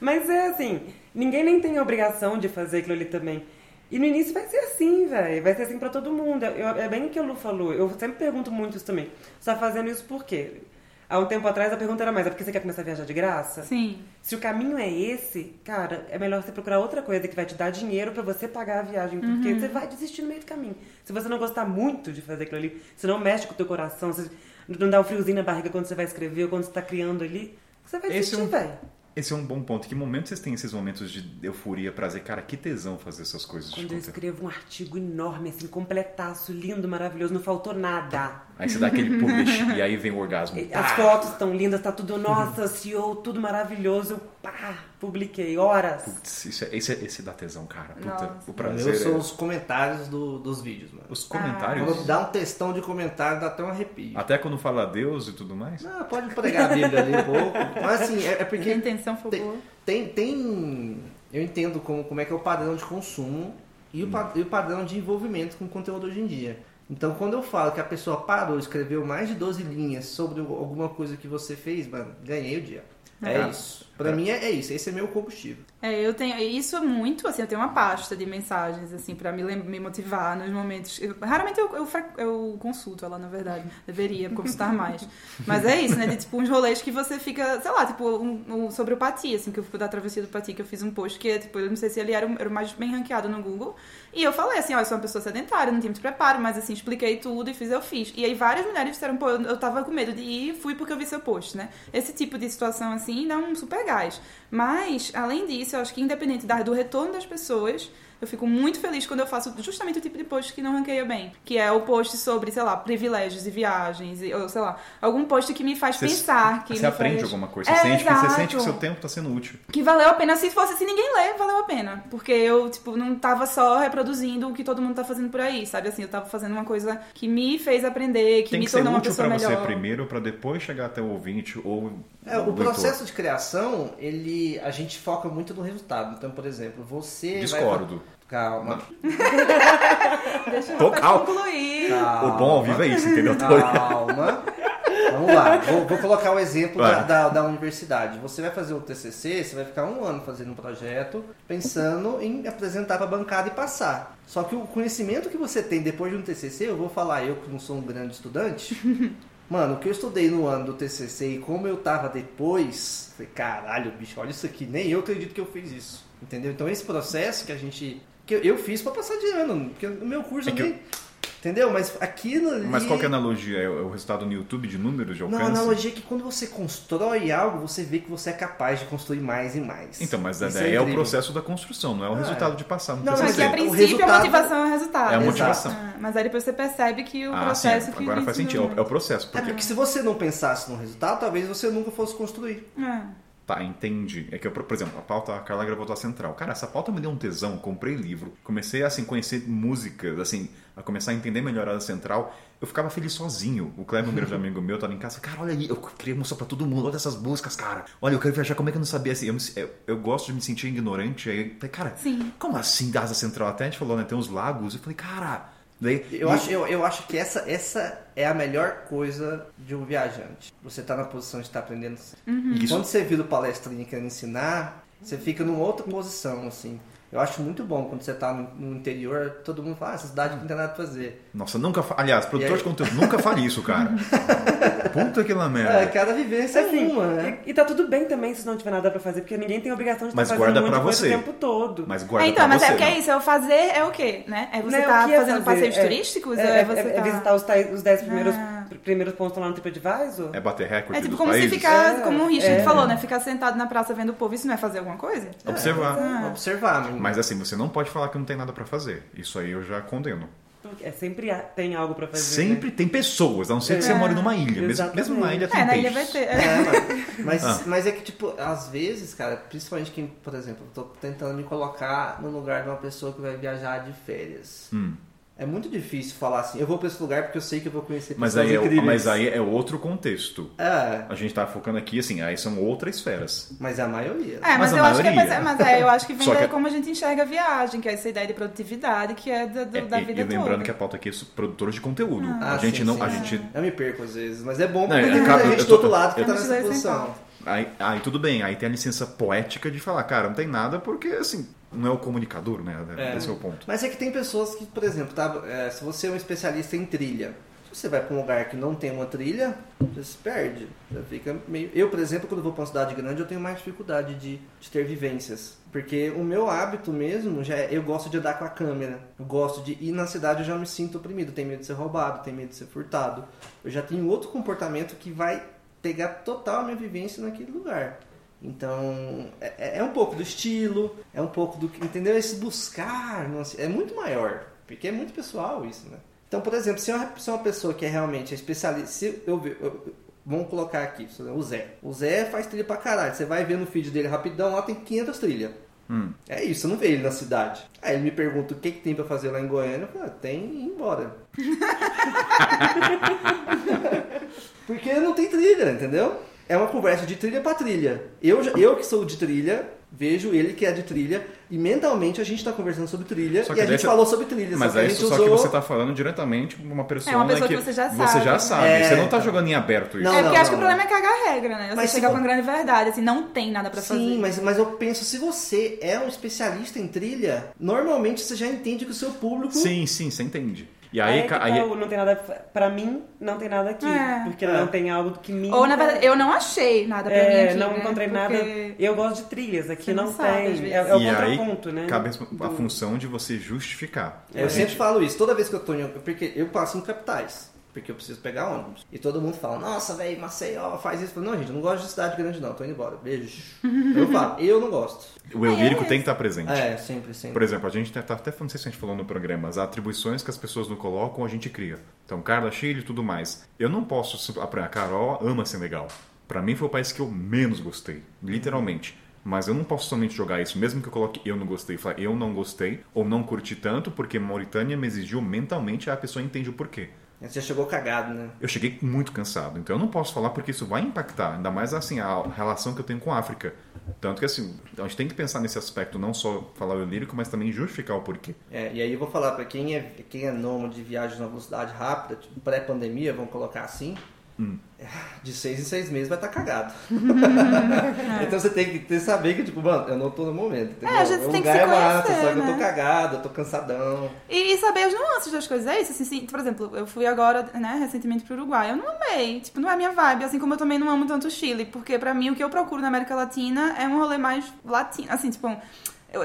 Mas é assim, ninguém nem tem a obrigação de fazer aquilo ali também. E no início vai ser assim, velho. Vai ser assim pra todo mundo. Eu- é bem o que a Lu falou. Eu sempre pergunto muito isso também. Você tá fazendo isso por quê? Há um tempo atrás a pergunta era mais, é porque você quer começar a viajar de graça? Sim. Se o caminho é esse, cara, é melhor você procurar outra coisa que vai te dar dinheiro pra você pagar a viagem, porque você vai desistir no meio do caminho. Se você não gostar muito de fazer aquilo ali, se não mexe com o teu coração, se não dá um friozinho na barriga quando você vai escrever ou quando você tá criando ali, você vai Esse é desistir, um- velho. Esse é um bom ponto. Que momento vocês têm esses momentos de euforia, prazer? Cara, que tesão fazer essas coisas de Quando eu conteúdo. escrevo um artigo enorme, assim, completaço, lindo, maravilhoso, não faltou nada. Aí você dá aquele publish e aí vem o orgasmo. As Pá! fotos estão lindas, tá tudo, nossa, CEO, tudo maravilhoso. Pá, publiquei, horas. Putz, isso é, esse, é- esse dá tesão, cara. Puta, Nossa. o O prazer. meu são é- os comentários do- dos vídeos, mano. Os Quando comentários. dá um textão de comentário, dá até um arrepio. Até quando fala Deus e tudo mais. Ah, pode pregar a Bíblia ali um pouco. Mas assim, é, é Porque a intenção foi tem, boa. tem, tem- Eu entendo como, como é que é o padrão de consumo e o, pa- e o padrão de envolvimento com o conteúdo hoje em dia. Então, quando eu falo que a pessoa parou, escreveu mais de 12 linhas sobre alguma coisa que você fez, mano, ganhei o dia. É Ah. isso. Pra mim é, é isso. Esse é meu combustível. É, eu tenho isso é muito, assim, eu tenho uma pasta de mensagens, assim, pra me, lem- me motivar nos momentos. eu- raramente eu, eu, eu consulto ela, na verdade. Deveria consultar mais. Mas é isso, né? De tipo uns rolês que você fica, sei lá, tipo, um, um- sobre o Pati, assim, que eu fui da travessia do Pati, que eu fiz um post que tipo, eu não sei se ele era, era o mais bem ranqueado no Google. E eu falei assim, ó, eu sou uma pessoa sedentária, não tinha muito preparo, mas assim, expliquei tudo e fiz, eu fiz. E aí várias mulheres disseram, pô, eu, eu tava com medo de ir, fui porque eu vi seu post, né? Esse tipo de situação assim dá um super gás. Mas, além disso, eu acho que independente do retorno das pessoas, eu fico muito feliz quando eu faço justamente o tipo de post que não ranqueia bem. Que é o post sobre, sei lá, privilégios e viagens, e- ou sei lá, algum post que me faz Você- pensar. Que você me aprende faz... alguma coisa. É, Você, sente que, você exato. sente que o seu tempo está sendo útil. Que valeu a pena. Se fosse, se ninguém ler, valeu a pena. Porque eu, tipo, não tava só reproduzindo o que todo mundo tá fazendo por aí, sabe? Assim, eu tava fazendo uma coisa que me fez aprender, que Tem me que ser tornou uma útil pessoa pra você melhor. primeiro, pra depois chegar até o ouvinte ou É, o leitor. processo de criação, ele, a gente foca muito no resultado. Então, por exemplo, você vai... Calma. Deixa Tô eu calmo. concluir. calma. O bom ao vivo é isso, entendeu? Calma. Vamos lá, vou, vou colocar o exemplo Vai. da, da, da universidade. Você vai fazer o TCC, você vai ficar um ano fazendo um projeto, pensando em apresentar para a bancada e passar. Só que o conhecimento que você tem depois de um TCC, eu vou falar, eu que não sou um grande estudante, mano, o que eu estudei no ano do TCC e como eu tava depois, falei, caralho, bicho, olha isso aqui, nem eu acredito que eu fiz isso. Entendeu? Então esse processo que a gente. Que eu, fiz para passar de ano, porque o meu curso É que eu nem. Entendeu? Mas aquilo ali. Mas qual que é a analogia? É o resultado no YouTube de números de Não, alcance? a analogia é que quando você constrói algo, você vê que você é capaz de construir mais e mais. Então, mas Isso daí é, o incrível. processo da construção, não é o Ah, resultado é. de passar no Não. Mas que a o princípio resultado- a motivação é o resultado. É a motivação. É, mas aí depois você percebe que o Ah, sim, processo que agora faz sentido. É o, é o processo. É Porque porque se você não pensasse no resultado, talvez você nunca fosse construir. É. Tá, entendi. É que eu, por exemplo, a pauta, a Carla gravou a central. Cara, essa pauta me deu um tesão, comprei livro, comecei assim, conhecer músicas, assim, a começar a entender melhor a central. Eu ficava feliz sozinho. O Kleber, um grande amigo meu, tava em casa, cara, olha aí, eu queria mostrar pra todo mundo, olha essas músicas, cara. Olha, eu quero viajar, como é que eu não sabia assim? Eu, me- eu, eu gosto de me sentir ignorante. Aí, eu falei, cara, Sim. como assim da asa central? Até a gente falou, né? Tem uns lagos. Eu falei, cara. Daí, Eu e- acho, eu, eu acho que essa, essa é a melhor coisa de um viajante. Você tá na posição de estar aprendendo. E Isso. quando você vira o palestrinho querendo ensinar, você fica numa outra posição, assim. Eu acho muito bom quando você tá no, interior, todo mundo fala, ah, essa cidade não tem nada pra fazer. Nossa, nunca. fa- Aliás, produtor aí? de conteúdo, nunca fale isso, cara. Puta que lá É, merda. cada vivência Assim, é uma, né? e, e tá tudo bem também se não tiver nada pra fazer, porque ninguém tem obrigação de Mas estar fazendo guarda um você. o tempo todo. Mas guarda então, pra mas você. é o que é isso? É o fazer é o quê, né? É você Não, tá é fazendo fazer? passeios É- turísticos? É, é- é você é tá... visitar os, tais- os 10 primeiros, Ah. Pr- primeiros pontos lá no TripAdvisor? É bater recorde É tipo como países? se ficar, É, como o Richard é. falou, né? Ficar sentado na praça vendo o povo, isso não é fazer alguma coisa? Observar. Ah. Observar, né? Mas assim, você não pode falar que não tem nada pra fazer. Isso aí eu já condeno. É, sempre tem algo pra fazer. Sempre né? tem pessoas, a não ser que você É, more numa ilha. Mesmo, exatamente. mesmo na ilha tem É, na ilha peixes. vai ter. É, mano. Mas, Ah. mas é que, tipo, às vezes, cara, principalmente quem, por exemplo, eu tô tentando me colocar no lugar de uma pessoa que vai viajar de férias. Hum. É muito difícil falar assim, eu vou pra esse lugar porque eu sei que eu vou conhecer Mas, pessoas aí é, incríveis. mas aí é outro contexto. É, A gente tá focando aqui, assim, aí são outras esferas. mas é a maioria. É, mas, Mas eu acho que é, maioria. mas é, eu acho que vem Só que- daí como a gente enxerga a viagem, que é essa ideia de produtividade, que é da, do- É, da e, vida e lembrando toda. que a pauta aqui é produtora de conteúdo. Ah, a gente sim, não. sim, a gente. Eu me perco às vezes, mas é bom Não, porque é, tem muita gente tô- do outro lado que tá nessa posição. Aí, aí tudo bem, aí tem a licença poética de falar, cara, não tem nada porque, assim, não é o comunicador, né? É. Esse é o ponto. Mas é que tem pessoas que, por exemplo, tá, é, se você é um especialista em trilha, se você vai para um lugar que não tem uma trilha, você se perde. Você fica meio... Eu, por exemplo, quando vou para uma cidade grande, eu tenho mais dificuldade de, de ter vivências. Porque o meu hábito mesmo, já é, eu gosto de andar com a câmera. Eu gosto de ir na cidade, eu já me sinto oprimido. Tenho medo de ser roubado, tenho medo de ser furtado. Eu já tenho outro comportamento que vai pegar total a minha vivência naquele lugar. Então, é, é um pouco do estilo, é um pouco do. Entendeu? Esse buscar, é muito maior. Porque é muito pessoal isso, né? Então, por exemplo, se é uma, se é uma pessoa que é realmente especialista. Se eu, ver- eu- vamos colocar aqui, o Zé. O Zé faz trilha pra caralho. Você vai ver no feed dele rapidão, lá tem 500 trilhas. Hum. É isso, eu não vejo ele na cidade. Aí ele me pergunta o que, que tem pra fazer lá em Goiânia. Eu falo, ah, tem ir embora. Porque não tem trilha, entendeu? É uma conversa de trilha pra trilha. Eu, eu que sou de trilha, vejo ele que é de trilha, e mentalmente a gente tá conversando sobre trilha, Só e que a gente você- falou sobre trilha. Mas só que é isso, só usou... que você tá falando diretamente com uma pessoa, É uma pessoa que você já Você já sabe. sabe. É, você não tá então. jogando em aberto isso. Não, é porque não, acho que o não. problema é cagar a regra, né? Você Mas se chegar for- com a grande verdade, assim, não tem nada pra fazer. Sim, mas, mas eu penso, se você é um especialista em trilha, normalmente você já entende que o seu público... Sim, sim, você entende. E Aí, aí, é ca- aí- o não tem nada pra mim, não tem nada aqui, É. porque É. não tem algo que me Ou, na verdade, eu não achei nada pra mim É, aqui, não né? encontrei nada. Porque- Eu gosto de trilhas, aqui não não, sabe, tem. É, é o e aí contraponto, né? cabe a função de você justificar. Eu A sempre falo isso, toda vez que eu tô em. Porque eu passo em capitais. Porque eu preciso pegar ônibus. E todo mundo fala, nossa, velho, Maceió faz isso. Eu falo, não, gente, eu não gosto de cidade grande, não, tô indo embora. Beijo. eu falo, eu não gosto. O eu lírico é. tem que estar presente. É, sempre, sempre. Por exemplo, a gente tá até não sei se a gente falou no programa, as atribuições que as pessoas não colocam, a gente cria. Então, Carla, Chile e tudo mais. Eu não posso. A Carol ama Senegal. Pra mim foi o país que eu menos gostei, literalmente. Mas eu não posso somente jogar isso, mesmo que eu coloque eu não gostei, falar eu não gostei, ou não curti tanto, porque Mauritânia me exigiu mentalmente, a pessoa entende o porquê. Você já chegou cagado, né? Eu cheguei muito cansado, então eu não posso falar porque isso vai impactar, ainda mais assim a relação que eu tenho com a África. Tanto que assim, a gente tem que pensar nesse aspecto, não só falar o lírico, mas também justificar o porquê. É, e aí eu vou falar pra quem é, quem é nômade de viagem na velocidade rápida, tipo, pré-pandemia, vamos colocar assim. Hum. De seis em seis meses vai estar cagado. então você tem que ter, saber que, tipo, mano, eu não tô no momento. Entendeu? É, a gente o tem que se é massa, conhecer, só que eu tô né? cagado, eu tô cansadão. E, e saber as nuances das coisas. É isso, assim, sim, por exemplo, eu fui agora, né, recentemente pro Uruguai. Eu não amei, tipo, não é minha vibe, assim como eu também não amo tanto o Chile, porque pra mim o que eu procuro na América Latina é um rolê mais latino, assim, tipo, eu-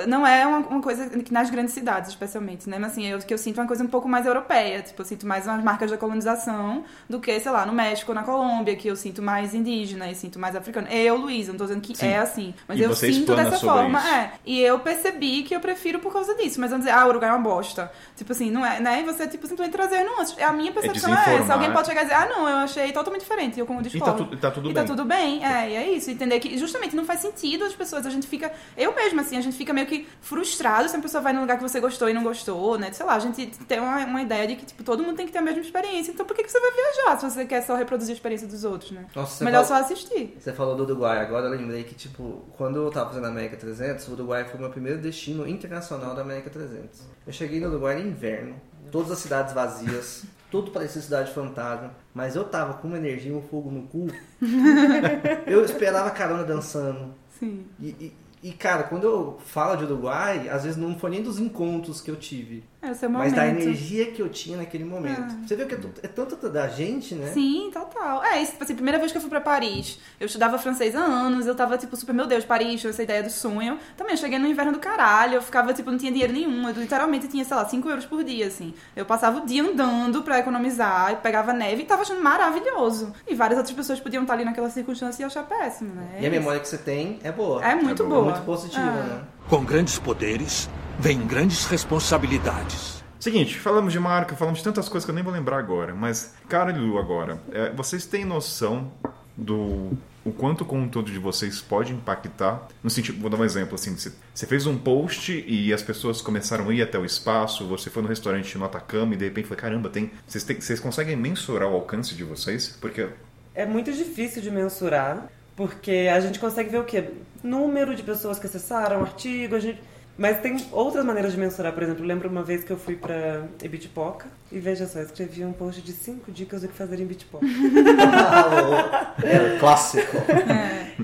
não é uma, uma coisa que nas grandes cidades, especialmente, né? Mas assim, eu, que eu sinto uma coisa um pouco mais europeia. Tipo, eu sinto mais umas marcas da colonização do que, sei lá, no México ou na Colômbia, que eu sinto mais indígena e sinto mais africano. Eu, Luísa, não tô dizendo que Sim. é assim. Mas E eu sinto dessa forma. isso. É. E eu percebi que eu prefiro por causa disso. Mas não dizer, ah, o Uruguai é uma bosta. Tipo assim, não é, né? E você, tipo, simplesmente trazer nuances. A minha percepção é, desinformar. essa. Alguém pode chegar e dizer, ah, não, eu achei totalmente diferente. Eu como E tá, discordo. tu- tá tudo E bem. tá tudo bem, é, e é isso, entender que justamente não faz sentido as pessoas, a gente fica, eu mesma assim, a gente fica meio que frustrado se a pessoa vai num lugar que você gostou e não gostou, né, sei lá, a gente tem uma, uma ideia de que, tipo, todo mundo tem que ter a mesma experiência, então por que, que você vai viajar se você quer só reproduzir a experiência dos outros, né? Nossa, Melhor fala- só assistir. Você falou do Uruguai, agora eu lembrei que, tipo, quando eu tava fazendo a América 300, o Uruguai foi o meu primeiro destino internacional da América 300. Eu cheguei no Uruguai no inverno, todas as cidades vazias, tudo parecia cidade fantasma, mas eu tava com uma energia e um fogo no cu. eu esperava carona dançando. Sim. E, e- e, cara, quando eu falo de Uruguai, às vezes não foi nem dos encontros que eu tive, É o seu mas momento. da energia que eu tinha naquele momento. Ah. Você viu que é, tu- é tanto da gente, né? Sim, total. É, isso, tipo assim, primeira vez que eu fui pra Paris, eu estudava francês há anos, eu tava, tipo, super, meu Deus, Paris, essa ideia do sonho. Também, eu cheguei no inverno do caralho, eu ficava, tipo, não tinha dinheiro nenhum, eu literalmente tinha, sei lá, 5 euros por dia, assim. Eu passava o dia andando pra economizar, e pegava neve e tava achando maravilhoso. E várias outras pessoas podiam estar ali naquela circunstância e achar péssimo, né? E a memória que você tem é boa. É muito É boa. boa. muito positiva, É. né? Com grandes poderes, vem grandes responsabilidades. Seguinte, falamos de marca, falamos de tantas coisas que eu nem vou lembrar agora, mas, cara e Lu, agora, é, vocês têm noção do o quanto o conteúdo de vocês pode impactar? No sentido, vou dar um exemplo, assim, você, fez um post e as pessoas começaram a ir até o espaço, você foi no restaurante no Atacama e de repente foi, caramba, tem, vocês, têm- vocês conseguem mensurar o alcance de vocês? Porque É muito difícil de mensurar, porque a gente consegue ver o quê? Número de pessoas que acessaram o artigo, a gente... mas tem outras maneiras de mensurar. Por exemplo, lembro uma vez que eu fui pra Ibitipoca e veja só, escrevi um post de 5 dicas do que fazer em Ibitipoca. é, clássico.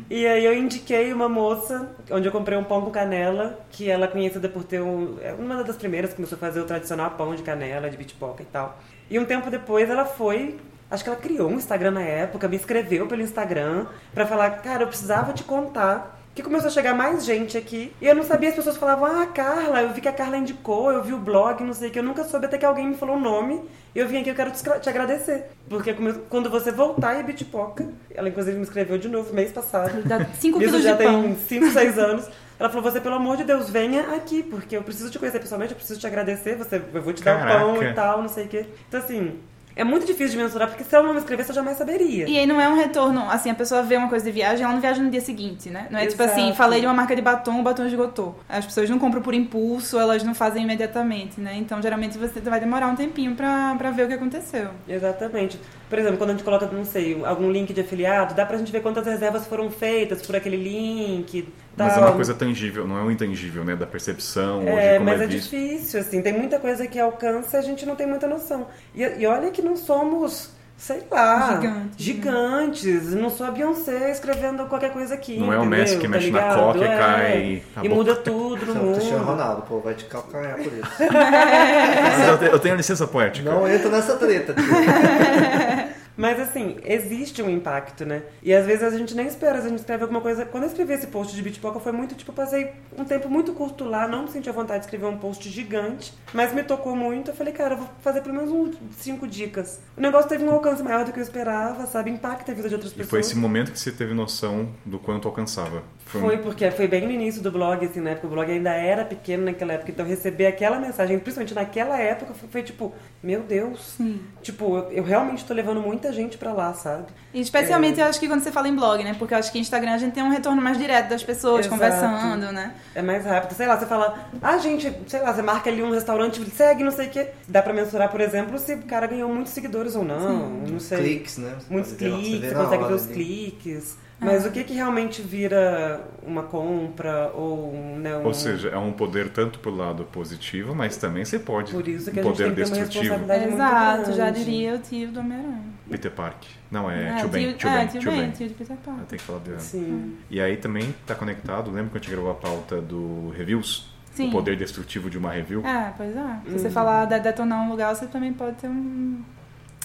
E aí eu indiquei uma moça, onde eu comprei um pão com canela, que ela é conhecida por ter um, é uma das primeiras que começou a fazer o tradicional pão de canela, de bitpoca e tal. E um tempo depois ela foi, acho que ela criou um Instagram na época, me escreveu pelo Instagram pra falar, cara, eu precisava te contar. Que começou a chegar mais gente aqui. E eu não sabia, as pessoas falavam, ah, Carla, eu vi que a Carla indicou, eu vi o blog, não sei o que. Eu nunca soube até que alguém me falou o nome. E eu vim aqui, eu quero te agradecer. Porque come- quando você voltar em Bitpoca, ela inclusive me escreveu de novo mês passado. Dá 5 Isso quilos já de pão. tem 5, 6 anos. Ela falou, você, pelo amor de Deus, venha aqui, porque eu preciso te conhecer pessoalmente, eu preciso te agradecer, você, eu vou te dar o pão Caraca. e tal, não sei o quê. Então, assim, é muito difícil de mensurar, porque se ela não me escrevesse, eu jamais saberia. E aí não é um retorno, assim, a pessoa vê uma coisa de viagem, ela não viaja no dia seguinte, né? Não é tipo assim, Exato. falei de uma marca de batom, o batom esgotou. As pessoas não compram por impulso, elas não fazem imediatamente, né? Então, geralmente, você vai demorar um tempinho pra, pra ver o que aconteceu. Exatamente. Por exemplo, quando a gente coloca, não sei, algum link de afiliado, dá pra gente ver quantas reservas foram feitas por aquele link. Mas é tal. uma coisa tangível, não é um intangível, né? Da percepção, ou É, de como mas é é visto. difícil, assim. Tem muita coisa que alcança e a gente não tem muita noção. E, e olha que não somos, sei lá, Gigantes, gigantes. Não sou a Beyoncé escrevendo qualquer coisa aqui. Não é o entendeu? Messi que Tá mexe na ligado? coca e É. cai E boca. muda tudo no Você é o Cristiano mundo. Ronaldo, pô, vai te calcanhar por isso. Mas eu, te- eu tenho a licença poética. Não entra nessa treta. tio. Mas assim, existe um impacto, né? E às vezes a gente nem espera, a gente escreve alguma coisa. Quando eu escrevi esse post de Bitpoca foi muito, tipo, eu passei um tempo muito curto lá, não me senti à vontade de escrever um post gigante, mas me tocou muito. Eu falei, cara, eu vou fazer pelo menos um, cinco dicas. O negócio teve um alcance maior do que eu esperava, sabe? Impacta a vida de outras E pessoas. foi esse momento que você teve noção do quanto alcançava. um- Foi porque foi bem no início do blog, assim, na época o blog ainda era pequeno naquela época, então receber aquela mensagem, principalmente naquela época, foi, foi tipo, meu Deus, tipo, eu, eu realmente tô levando muita gente pra lá, sabe? E especialmente, eu acho que quando você fala em blog, né? Porque eu acho que Instagram a gente tem um retorno mais direto das pessoas Exato. conversando, né? É mais rápido. Sei lá, você fala, ah, gente, sei lá, você marca ali um restaurante, segue, não sei o quê. Dá pra mensurar, por exemplo, se o cara ganhou muitos seguidores ou não, não sei. Cliques, né? Você Muitos você cliques, você na consegue ver os ali. cliques. Mas o que que realmente vira uma compra ou né, um... Ou seja, é um poder tanto pro lado positivo, mas também você pode. Por isso que um a gente poder tem que ter uma destrutivo. Exato, já diria o tio do Homem-Aranha. Peter Park. Não, é, É, Tio Ben. tio- é, Ben. tio Ben, de Peter Eu Parker. tenho que falar dele. Sim. E aí também tá conectado, lembra quando a gente gravou a pauta do reviews? Sim. O poder destrutivo de uma review? É, pois é. Se você Uhum. falar de detonar um lugar, você também pode ter um.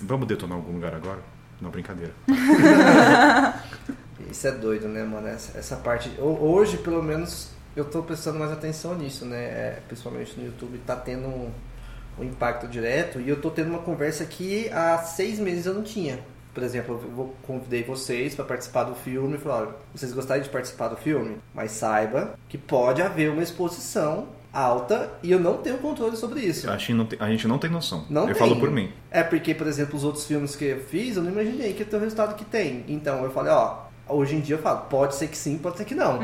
Vamos detonar algum lugar agora? Não, brincadeira. Isso é doido, né, mano? Essa, essa parte. ho- Hoje, pelo menos, eu tô prestando mais atenção nisso, né? É, principalmente no YouTube, tá tendo um, um impacto direto e eu tô tendo uma conversa que há seis meses eu não tinha. Por exemplo, eu vou- convidei vocês para participar do filme falar, olha, vocês gostariam de participar do filme? Mas saiba que pode haver uma exposição alta e eu não tenho controle sobre isso. Acho que não tem- a gente não tem noção. Não eu falo por mim. É porque, por exemplo, os outros filmes que eu fiz, eu não imaginei que ia ter o resultado que tem. Então eu falei, ó, hoje em dia eu falo, pode ser que sim, pode ser que não.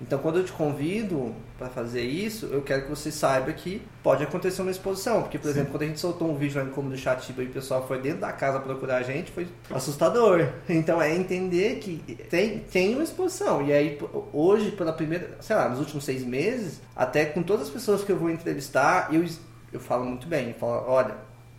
Então quando eu te convido para fazer isso, eu quero que você saiba que pode acontecer uma exposição. Porque, por exemplo, quando a gente soltou um vídeo lá no Como do Chatiba e o pessoal foi dentro da casa procurar a gente, foi assustador. Então é entender que tem, tem uma exposição. E aí, hoje, pela primeira, sei lá, nos últimos seis meses, até com todas as pessoas que eu vou entrevistar, eu, eu falo muito bem. Eu falo, olha,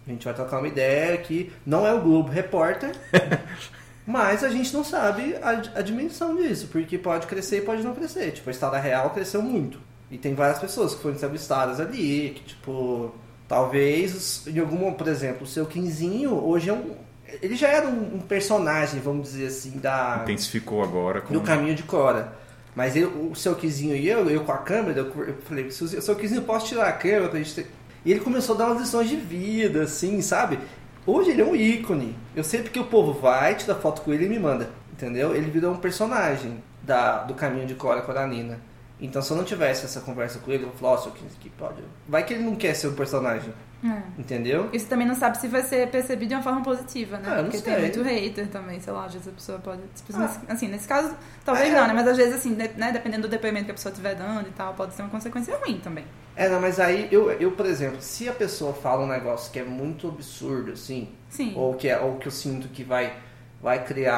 a gente vai trocar uma ideia que não é o Globo Repórter, mas a gente não sabe a, a dimensão disso, porque pode crescer e pode não crescer. Tipo, a Estrada Real cresceu muito. E tem várias pessoas que foram entrevistadas ali, que, tipo, talvez, em algum, por exemplo, o seu Quinzinho hoje é um. Ele já era um, um personagem, vamos dizer assim, da, Intensificou agora com. do caminho de Cora. Mas eu, o seu Quizinho e eu, eu com a câmera, eu, eu falei, "Se o seu Quizinho, posso tirar a câmera pra gente ter... E ele começou a dar umas lições de vida, assim, sabe? Hoje ele é um ícone. Eu sei porque o povo vai, tira foto com ele e me manda, entendeu? Ele virou um personagem da, do caminho de Cora Coralina. Então se eu não tivesse essa conversa com ele, eu falo, ó, Quizinho, que pode... Vai que ele não quer ser um personagem, É. entendeu? Isso também não sabe se vai ser percebido de uma forma positiva, né? Ah, eu não Porque sei. tem muito hater também, sei lá, às vezes a pessoa pode. tipo, Ah. nesse- assim, nesse caso, talvez É. não, né? Mas às vezes, assim, né, dependendo do depoimento que a pessoa estiver dando e tal, pode ser uma consequência ruim também. É, não, mas aí eu, eu, por exemplo, se a pessoa fala um negócio que é muito absurdo, assim, Sim. ou que, é, ou que eu sinto que vai, vai criar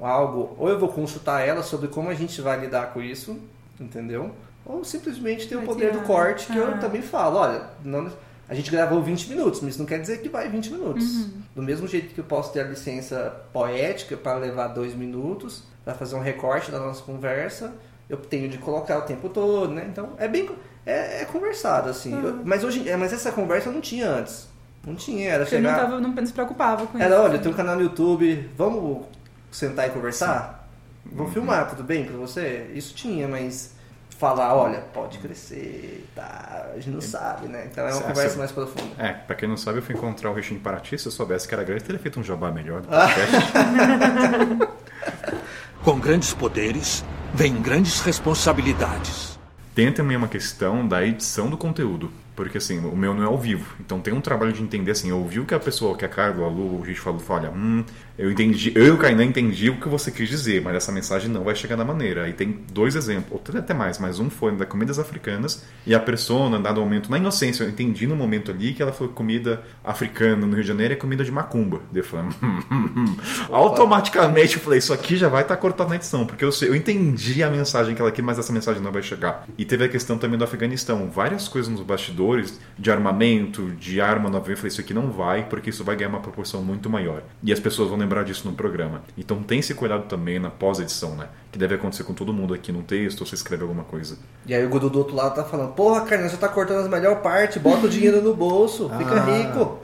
algo, ou eu vou consultar ela sobre como a gente vai lidar com isso, entendeu? Ou simplesmente ter o poder do corte que eu Ah. também falo, olha, não, a gente gravou 20 minutos, mas isso não quer dizer que vai 20 minutos. Uhum. Do mesmo jeito que eu posso ter a licença poética para levar dois minutos, para fazer um recorte da nossa conversa, eu tenho de colocar o tempo todo, né? Então é bem é, é conversado assim. Uhum. Eu- mas hoje, é, mas essa conversa eu não tinha antes. Não tinha, era eu não, chegar tava, não, não se preocupava com era, isso. olha, tem um canal no YouTube, vamos sentar e conversar? Vou filmar, tudo bem pra você? Isso tinha, mas falar, olha, pode crescer, tá, a gente não sabe, né? Então é uma Essa- conversa mais profunda. É, pra quem não sabe, eu fui encontrar o Richard em Paraty. Se eu soubesse que era grande, teria feito um jabá melhor do podcast. Com grandes poderes, vem grandes responsabilidades. Tem também uma questão da edição do conteúdo. Porque assim, o meu não é ao vivo. Então tem um trabalho de entender assim, eu ouvi o que a pessoa, que a Carla, a Lu, o gente falou, olha, hum, eu entendi, eu e o Kainan entendi o que você quis dizer, mas essa mensagem não vai chegar da maneira. Aí tem dois exemplos, ou até mais, mas um foi da comidas africanas, e a persona, dado momento, na inocência, eu entendi no momento ali que ela falou que comida africana no Rio de Janeiro é comida de macumba. Eu falei, hum, hum, hum. automaticamente eu falei, isso aqui já vai estar cortado na edição, porque eu, sei, eu entendi a mensagem que ela quis, mas essa mensagem não vai chegar. E teve a questão também do Afeganistão, várias coisas nos bastidores, de armamento, de arma no avião, eu falei, isso aqui não vai, porque isso vai ganhar uma proporção muito maior. E as pessoas vão lembrar disso no programa. Então tem esse cuidado também na pós-edição, né? Que deve acontecer com todo mundo aqui no texto, ou você escreve alguma coisa. E aí o Gudu do outro lado tá falando, porra, Carlinhos, você tá cortando as melhores partes, bota o dinheiro no bolso, fica Ah. rico.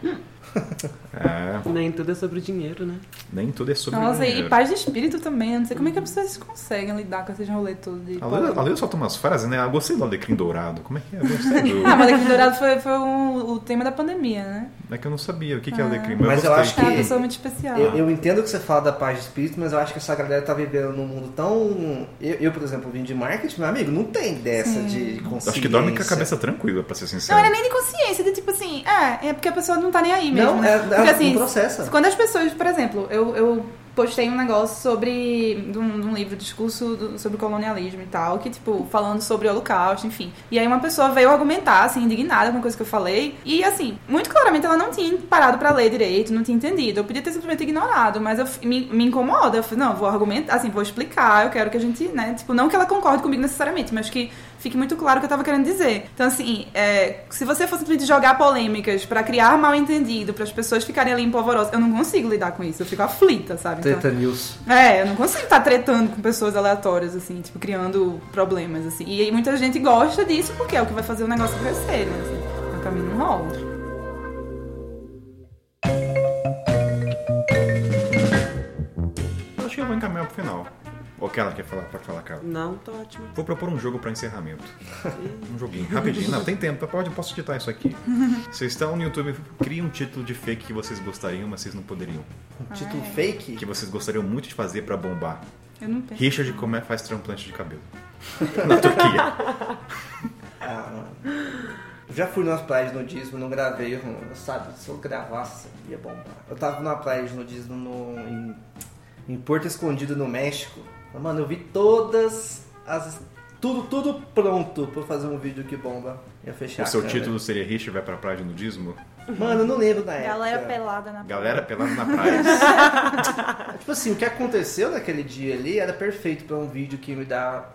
É, Nem tudo é sobre o dinheiro, né? nem tudo é sobre Nossa, e dinheiro. paz de espírito também. Eu não sei como é que as pessoas conseguem lidar com esses rolês todos de. A Lê- a solta umas frases, né? Ah, gostei do Alecrim Dourado. Como é que é? Eu gostei do... Ah, mas Alecrim Dourado foi, foi um- o tema da pandemia, né? É que eu não sabia o que, que é Ah. Alecrim, Mas eu gostei. acho É uma Que- pessoa muito especial. Eu, eu entendo que você fala da paz de espírito, mas eu acho que essa galera tá vivendo num mundo tão. Eu, eu, por exemplo, vim de marketing, meu amigo, não tem dessa de consciência. Acho que dorme com a cabeça tranquila, pra ser Não sincero. era nem de consciência, de tipo assim, é, é porque a pessoa não tá nem aí mesmo. Não, né? é- é- porque, não assim, processa. Quando as pessoas, por exemplo, eu, eu postei um negócio sobre. de um, de um livro, discurso do- sobre colonialismo e tal, que, tipo, falando sobre o holocausto, enfim. E aí uma pessoa veio argumentar, assim, indignada com a coisa que eu falei. E assim, muito claramente ela não tinha parado pra ler direito, não tinha entendido. Eu podia ter simplesmente ignorado, mas eu, me, me incomoda. Eu falei, não, vou argumentar, assim, vou explicar, eu quero que a gente, né, tipo, não que ela concorde comigo necessariamente, mas que fique muito claro o que eu tava querendo dizer. Então, assim, é, se você for simplesmente jogar polêmicas pra criar mal entendido, para as pessoas ficarem ali empolvorosas, eu não consigo lidar com isso, eu fico aflita, sabe? Então, Treta News. é, eu não consigo estar tretando com pessoas aleatórias, assim, tipo, criando problemas, assim. E aí muita gente gosta disso porque é o que vai fazer o negócio crescer, né? Assim, mas pra mim não rola. Acho que eu vou encaminhar pro final. Ô, Carla, quer falar? Pode falar, Carla. Não, tô ótimo. Vou propor um jogo pra encerramento. Um joguinho, rapidinho. Não, tem tempo, pode, posso editar isso aqui. Vocês estão no YouTube, criem um título de fake que vocês gostariam, mas vocês não poderiam. Um título fake? Que vocês gostariam muito de fazer pra bombar. Eu não penso. Richard como é faz transplante de cabelo. Na Turquia. Ah, já fui nas praias de nudismo, não gravei, sabe? Se eu gravasse, ia bombar. Eu tava numa praia de nudismo no, em, em Porto Escondido, no México. Mano, eu vi todas as. Tudo, tudo pronto pra fazer um vídeo que bomba. Ia fechar O seu título seria Richard vai pra praia de nudismo? Mano, eu não lembro da época. Galera pelada na Galera pelada na praia. Tipo assim, o que aconteceu naquele dia ali era perfeito pra um vídeo que me dá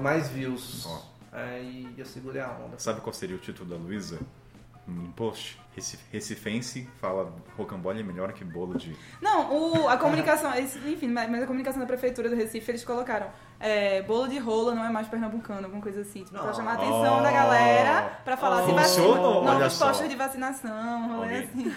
mais views. Ó. Aí eu segurei a onda. Sabe qual seria o título da Luísa? Um post. Reci- Recifense fala rocambole é melhor que bolo de. Não, o, a comunicação, enfim, mas a comunicação da prefeitura do Recife, eles colocaram é, bolo de rola não é mais pernambucano, alguma coisa assim, tipo, pra chamar a atenção Oh. da galera, pra falar se vacina, novos postos de vacinação, rolê assim.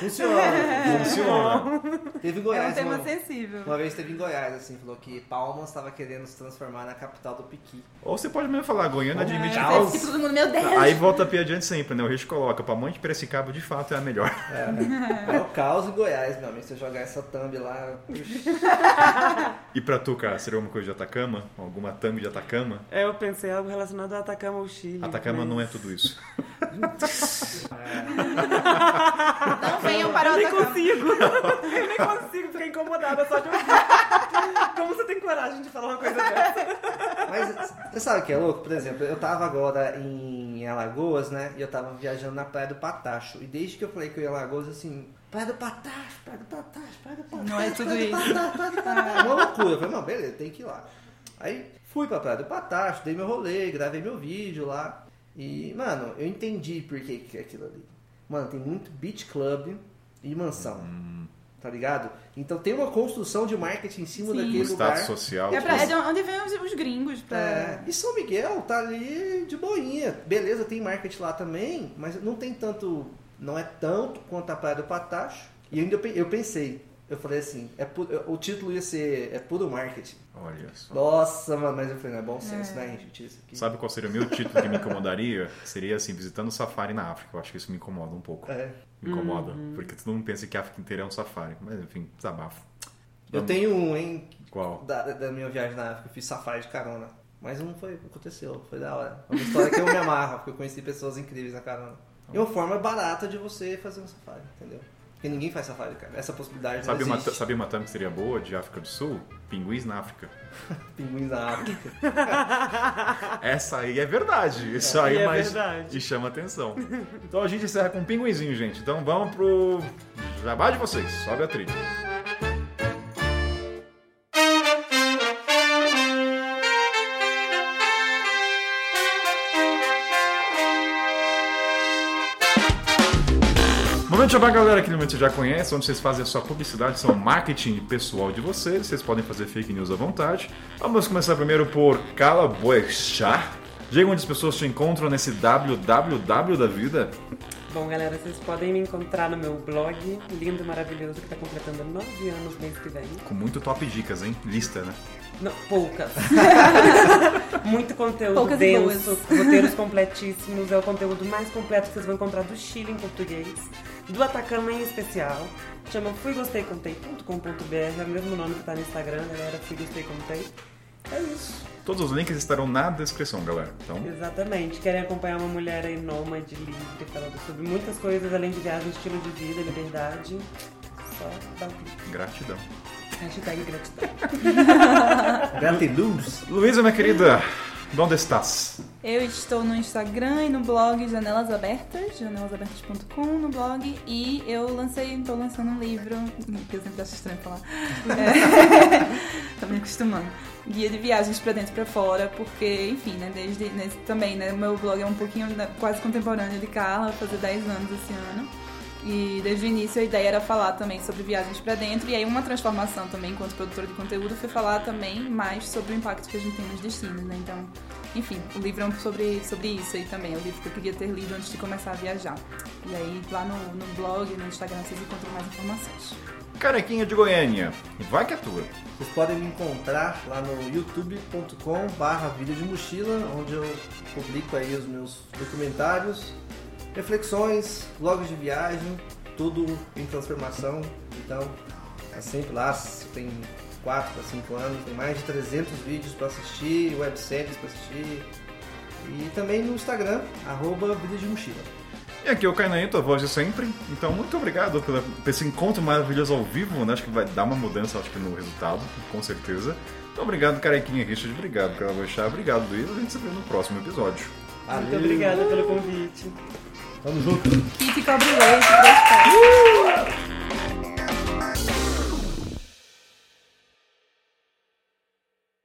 Funciona. Funciona. Teve em É um Goiás, tema uma, sensível. uma vez teve em Goiás, assim, falou que Palmas estava querendo se transformar na capital do Piqui. Ou você pode mesmo falar, Goiânia admite É, caos. tipo, todo mundo, meu Deus! Aí volta a piadinha de sempre, né? O Rich coloca, pra mãe de Piracicaba de fato é a melhor. É o caos em Goiás, meu amigo. Se eu jogar essa thumb lá. E pra tu, cara, seria alguma coisa de Atacama? Alguma thumb de Atacama? É, eu pensei algo relacionado a Atacama ou Chile. Atacama mas- não é tudo isso. Não venham para o Eu nem Atacama. consigo. Eu nem consigo ficar incomodada só de ouvir. Como você tem coragem de falar uma coisa dessa? Mas você sabe o que é louco? Por exemplo, eu tava agora em Alagoas, né? E eu tava viajando na Praia do Patacho. E desde que eu falei que eu ia em Alagoas, assim, Praia do Patacho, Praia do Patacho, Praia do Patacho. Não é tudo isso. Patacho, Praia do Patacho. Uma loucura. Eu falei, não, beleza, tem que ir lá. Aí fui pra Praia do Patacho, dei meu rolê, gravei meu vídeo lá. E, mano, eu entendi por que que é aquilo ali. Mano, tem muito beach club e mansão. Tá ligado? Então tem uma construção de marketing em cima Sim. daquele O lugar. social. É, pra, é tipo, de onde vem os, os gringos pra... É, e São Miguel tá ali de boinha. Beleza, tem market lá também, mas não tem tanto. Não é tanto quanto a Praia do Patacho. E ainda eu pe- eu pensei, eu falei assim, é pu- o título ia ser é puro marketing. Olha só. Nossa, mano, mas eu falei, não é bom senso, né, gente? Isso aqui. Sabe qual seria o meu título que me incomodaria? Seria assim, visitando o safari na África. Eu acho que isso me incomoda um pouco. É. Me incomoda. Porque todo mundo pensa que a África inteira é um safari. Mas enfim, desabafo. Eu tenho um, hein, Qual? da, da minha viagem na África, eu fiz safari de carona. Mas não foi, aconteceu, foi da hora. É uma história que eu me amarro, porque eu conheci pessoas incríveis na carona. E uma forma barata de você fazer um safari, entendeu? Porque ninguém faz safari, cara. Essa possibilidade Sabe não uma, existe. sabe uma thumb que seria boa de África do Sul? Pinguins na África. Pinguins na África. Essa aí é verdade. Isso Aí aí é mais e chama atenção. Então a gente encerra com um pinguinzinho, gente. Então vamos pro jabá de vocês. Sobe a trilha. Momento Jabá, galera, aquele momento você já conhece, onde vocês fazem a sua publicidade, são marketing pessoal de vocês, vocês podem fazer fake news à vontade. Vamos começar primeiro por Cala Boechat. Diga onde as pessoas te encontram nesse www da vida. Bom, galera, vocês podem me encontrar no meu blog, lindo, maravilhoso, que tá completando nove anos mês que vem. Com muito top dicas, hein? Lista, né? Não, poucas. Muito conteúdo Poucas denso, roteiros completíssimos. É o conteúdo mais completo que vocês vão encontrar do Chile em português, do Atacama em especial. Chama fuigosteicontei.com.br, é o mesmo nome que tá no Instagram, galera. Fui Gostei Contei. É isso. Todos os links estarão na descrição, galera. Então, Exatamente. Querem acompanhar uma mulher aí nômade, livre, falando sobre muitas coisas, além de viagem, estilo de vida, liberdade. Só dá um clique. gratidão. Hashtag gratidão. Gratiluz. Luísa, minha querida, onde estás? Eu estou no Instagram e no blog Janelas Abertas, janelasabertas.com no blog, e eu lancei, estou lançando um livro, que eu sempre acho estranho falar, é, tô me acostumando, guia de viagens pra dentro e pra fora, porque, enfim, né, desde, nesse, também, né, o meu blog é um pouquinho né, quase contemporâneo de Carla, vai fazer 10 anos esse ano, e desde o início a ideia era falar também sobre viagens pra dentro, e aí uma transformação também enquanto produtora de conteúdo foi falar também mais sobre o impacto que a gente tem nos destinos, né? Então, enfim, o livro é um sobre, sobre isso aí também, é o livro que eu queria ter lido antes de começar a viajar. E aí lá no, no blog, no Instagram, vocês encontram mais informações. Carequinha de Goiânia. Vai que é tua. Vocês podem me encontrar lá no youtube.com barra Vida de Mochila, onde eu publico aí os meus documentários, reflexões, vlogs de viagem, tudo em transformação. Então, é sempre lá, tem 4 para 5 anos, tem mais de 300 vídeos para assistir, webséries para assistir. E também no Instagram, arroba Vida de Mochila. E aqui é o Cainaí, tua voz de sempre. Então, muito obrigado pela, por esse encontro maravilhoso ao vivo, né? Acho que vai dar uma mudança, acho que no resultado, com certeza. Então, obrigado, Carequinha Richard. Obrigado, Carol Chá. Obrigado, Luiz. A gente se vê no próximo episódio. Muito obrigada pelo convite. Tamo junto. Cobre Leite. Uh!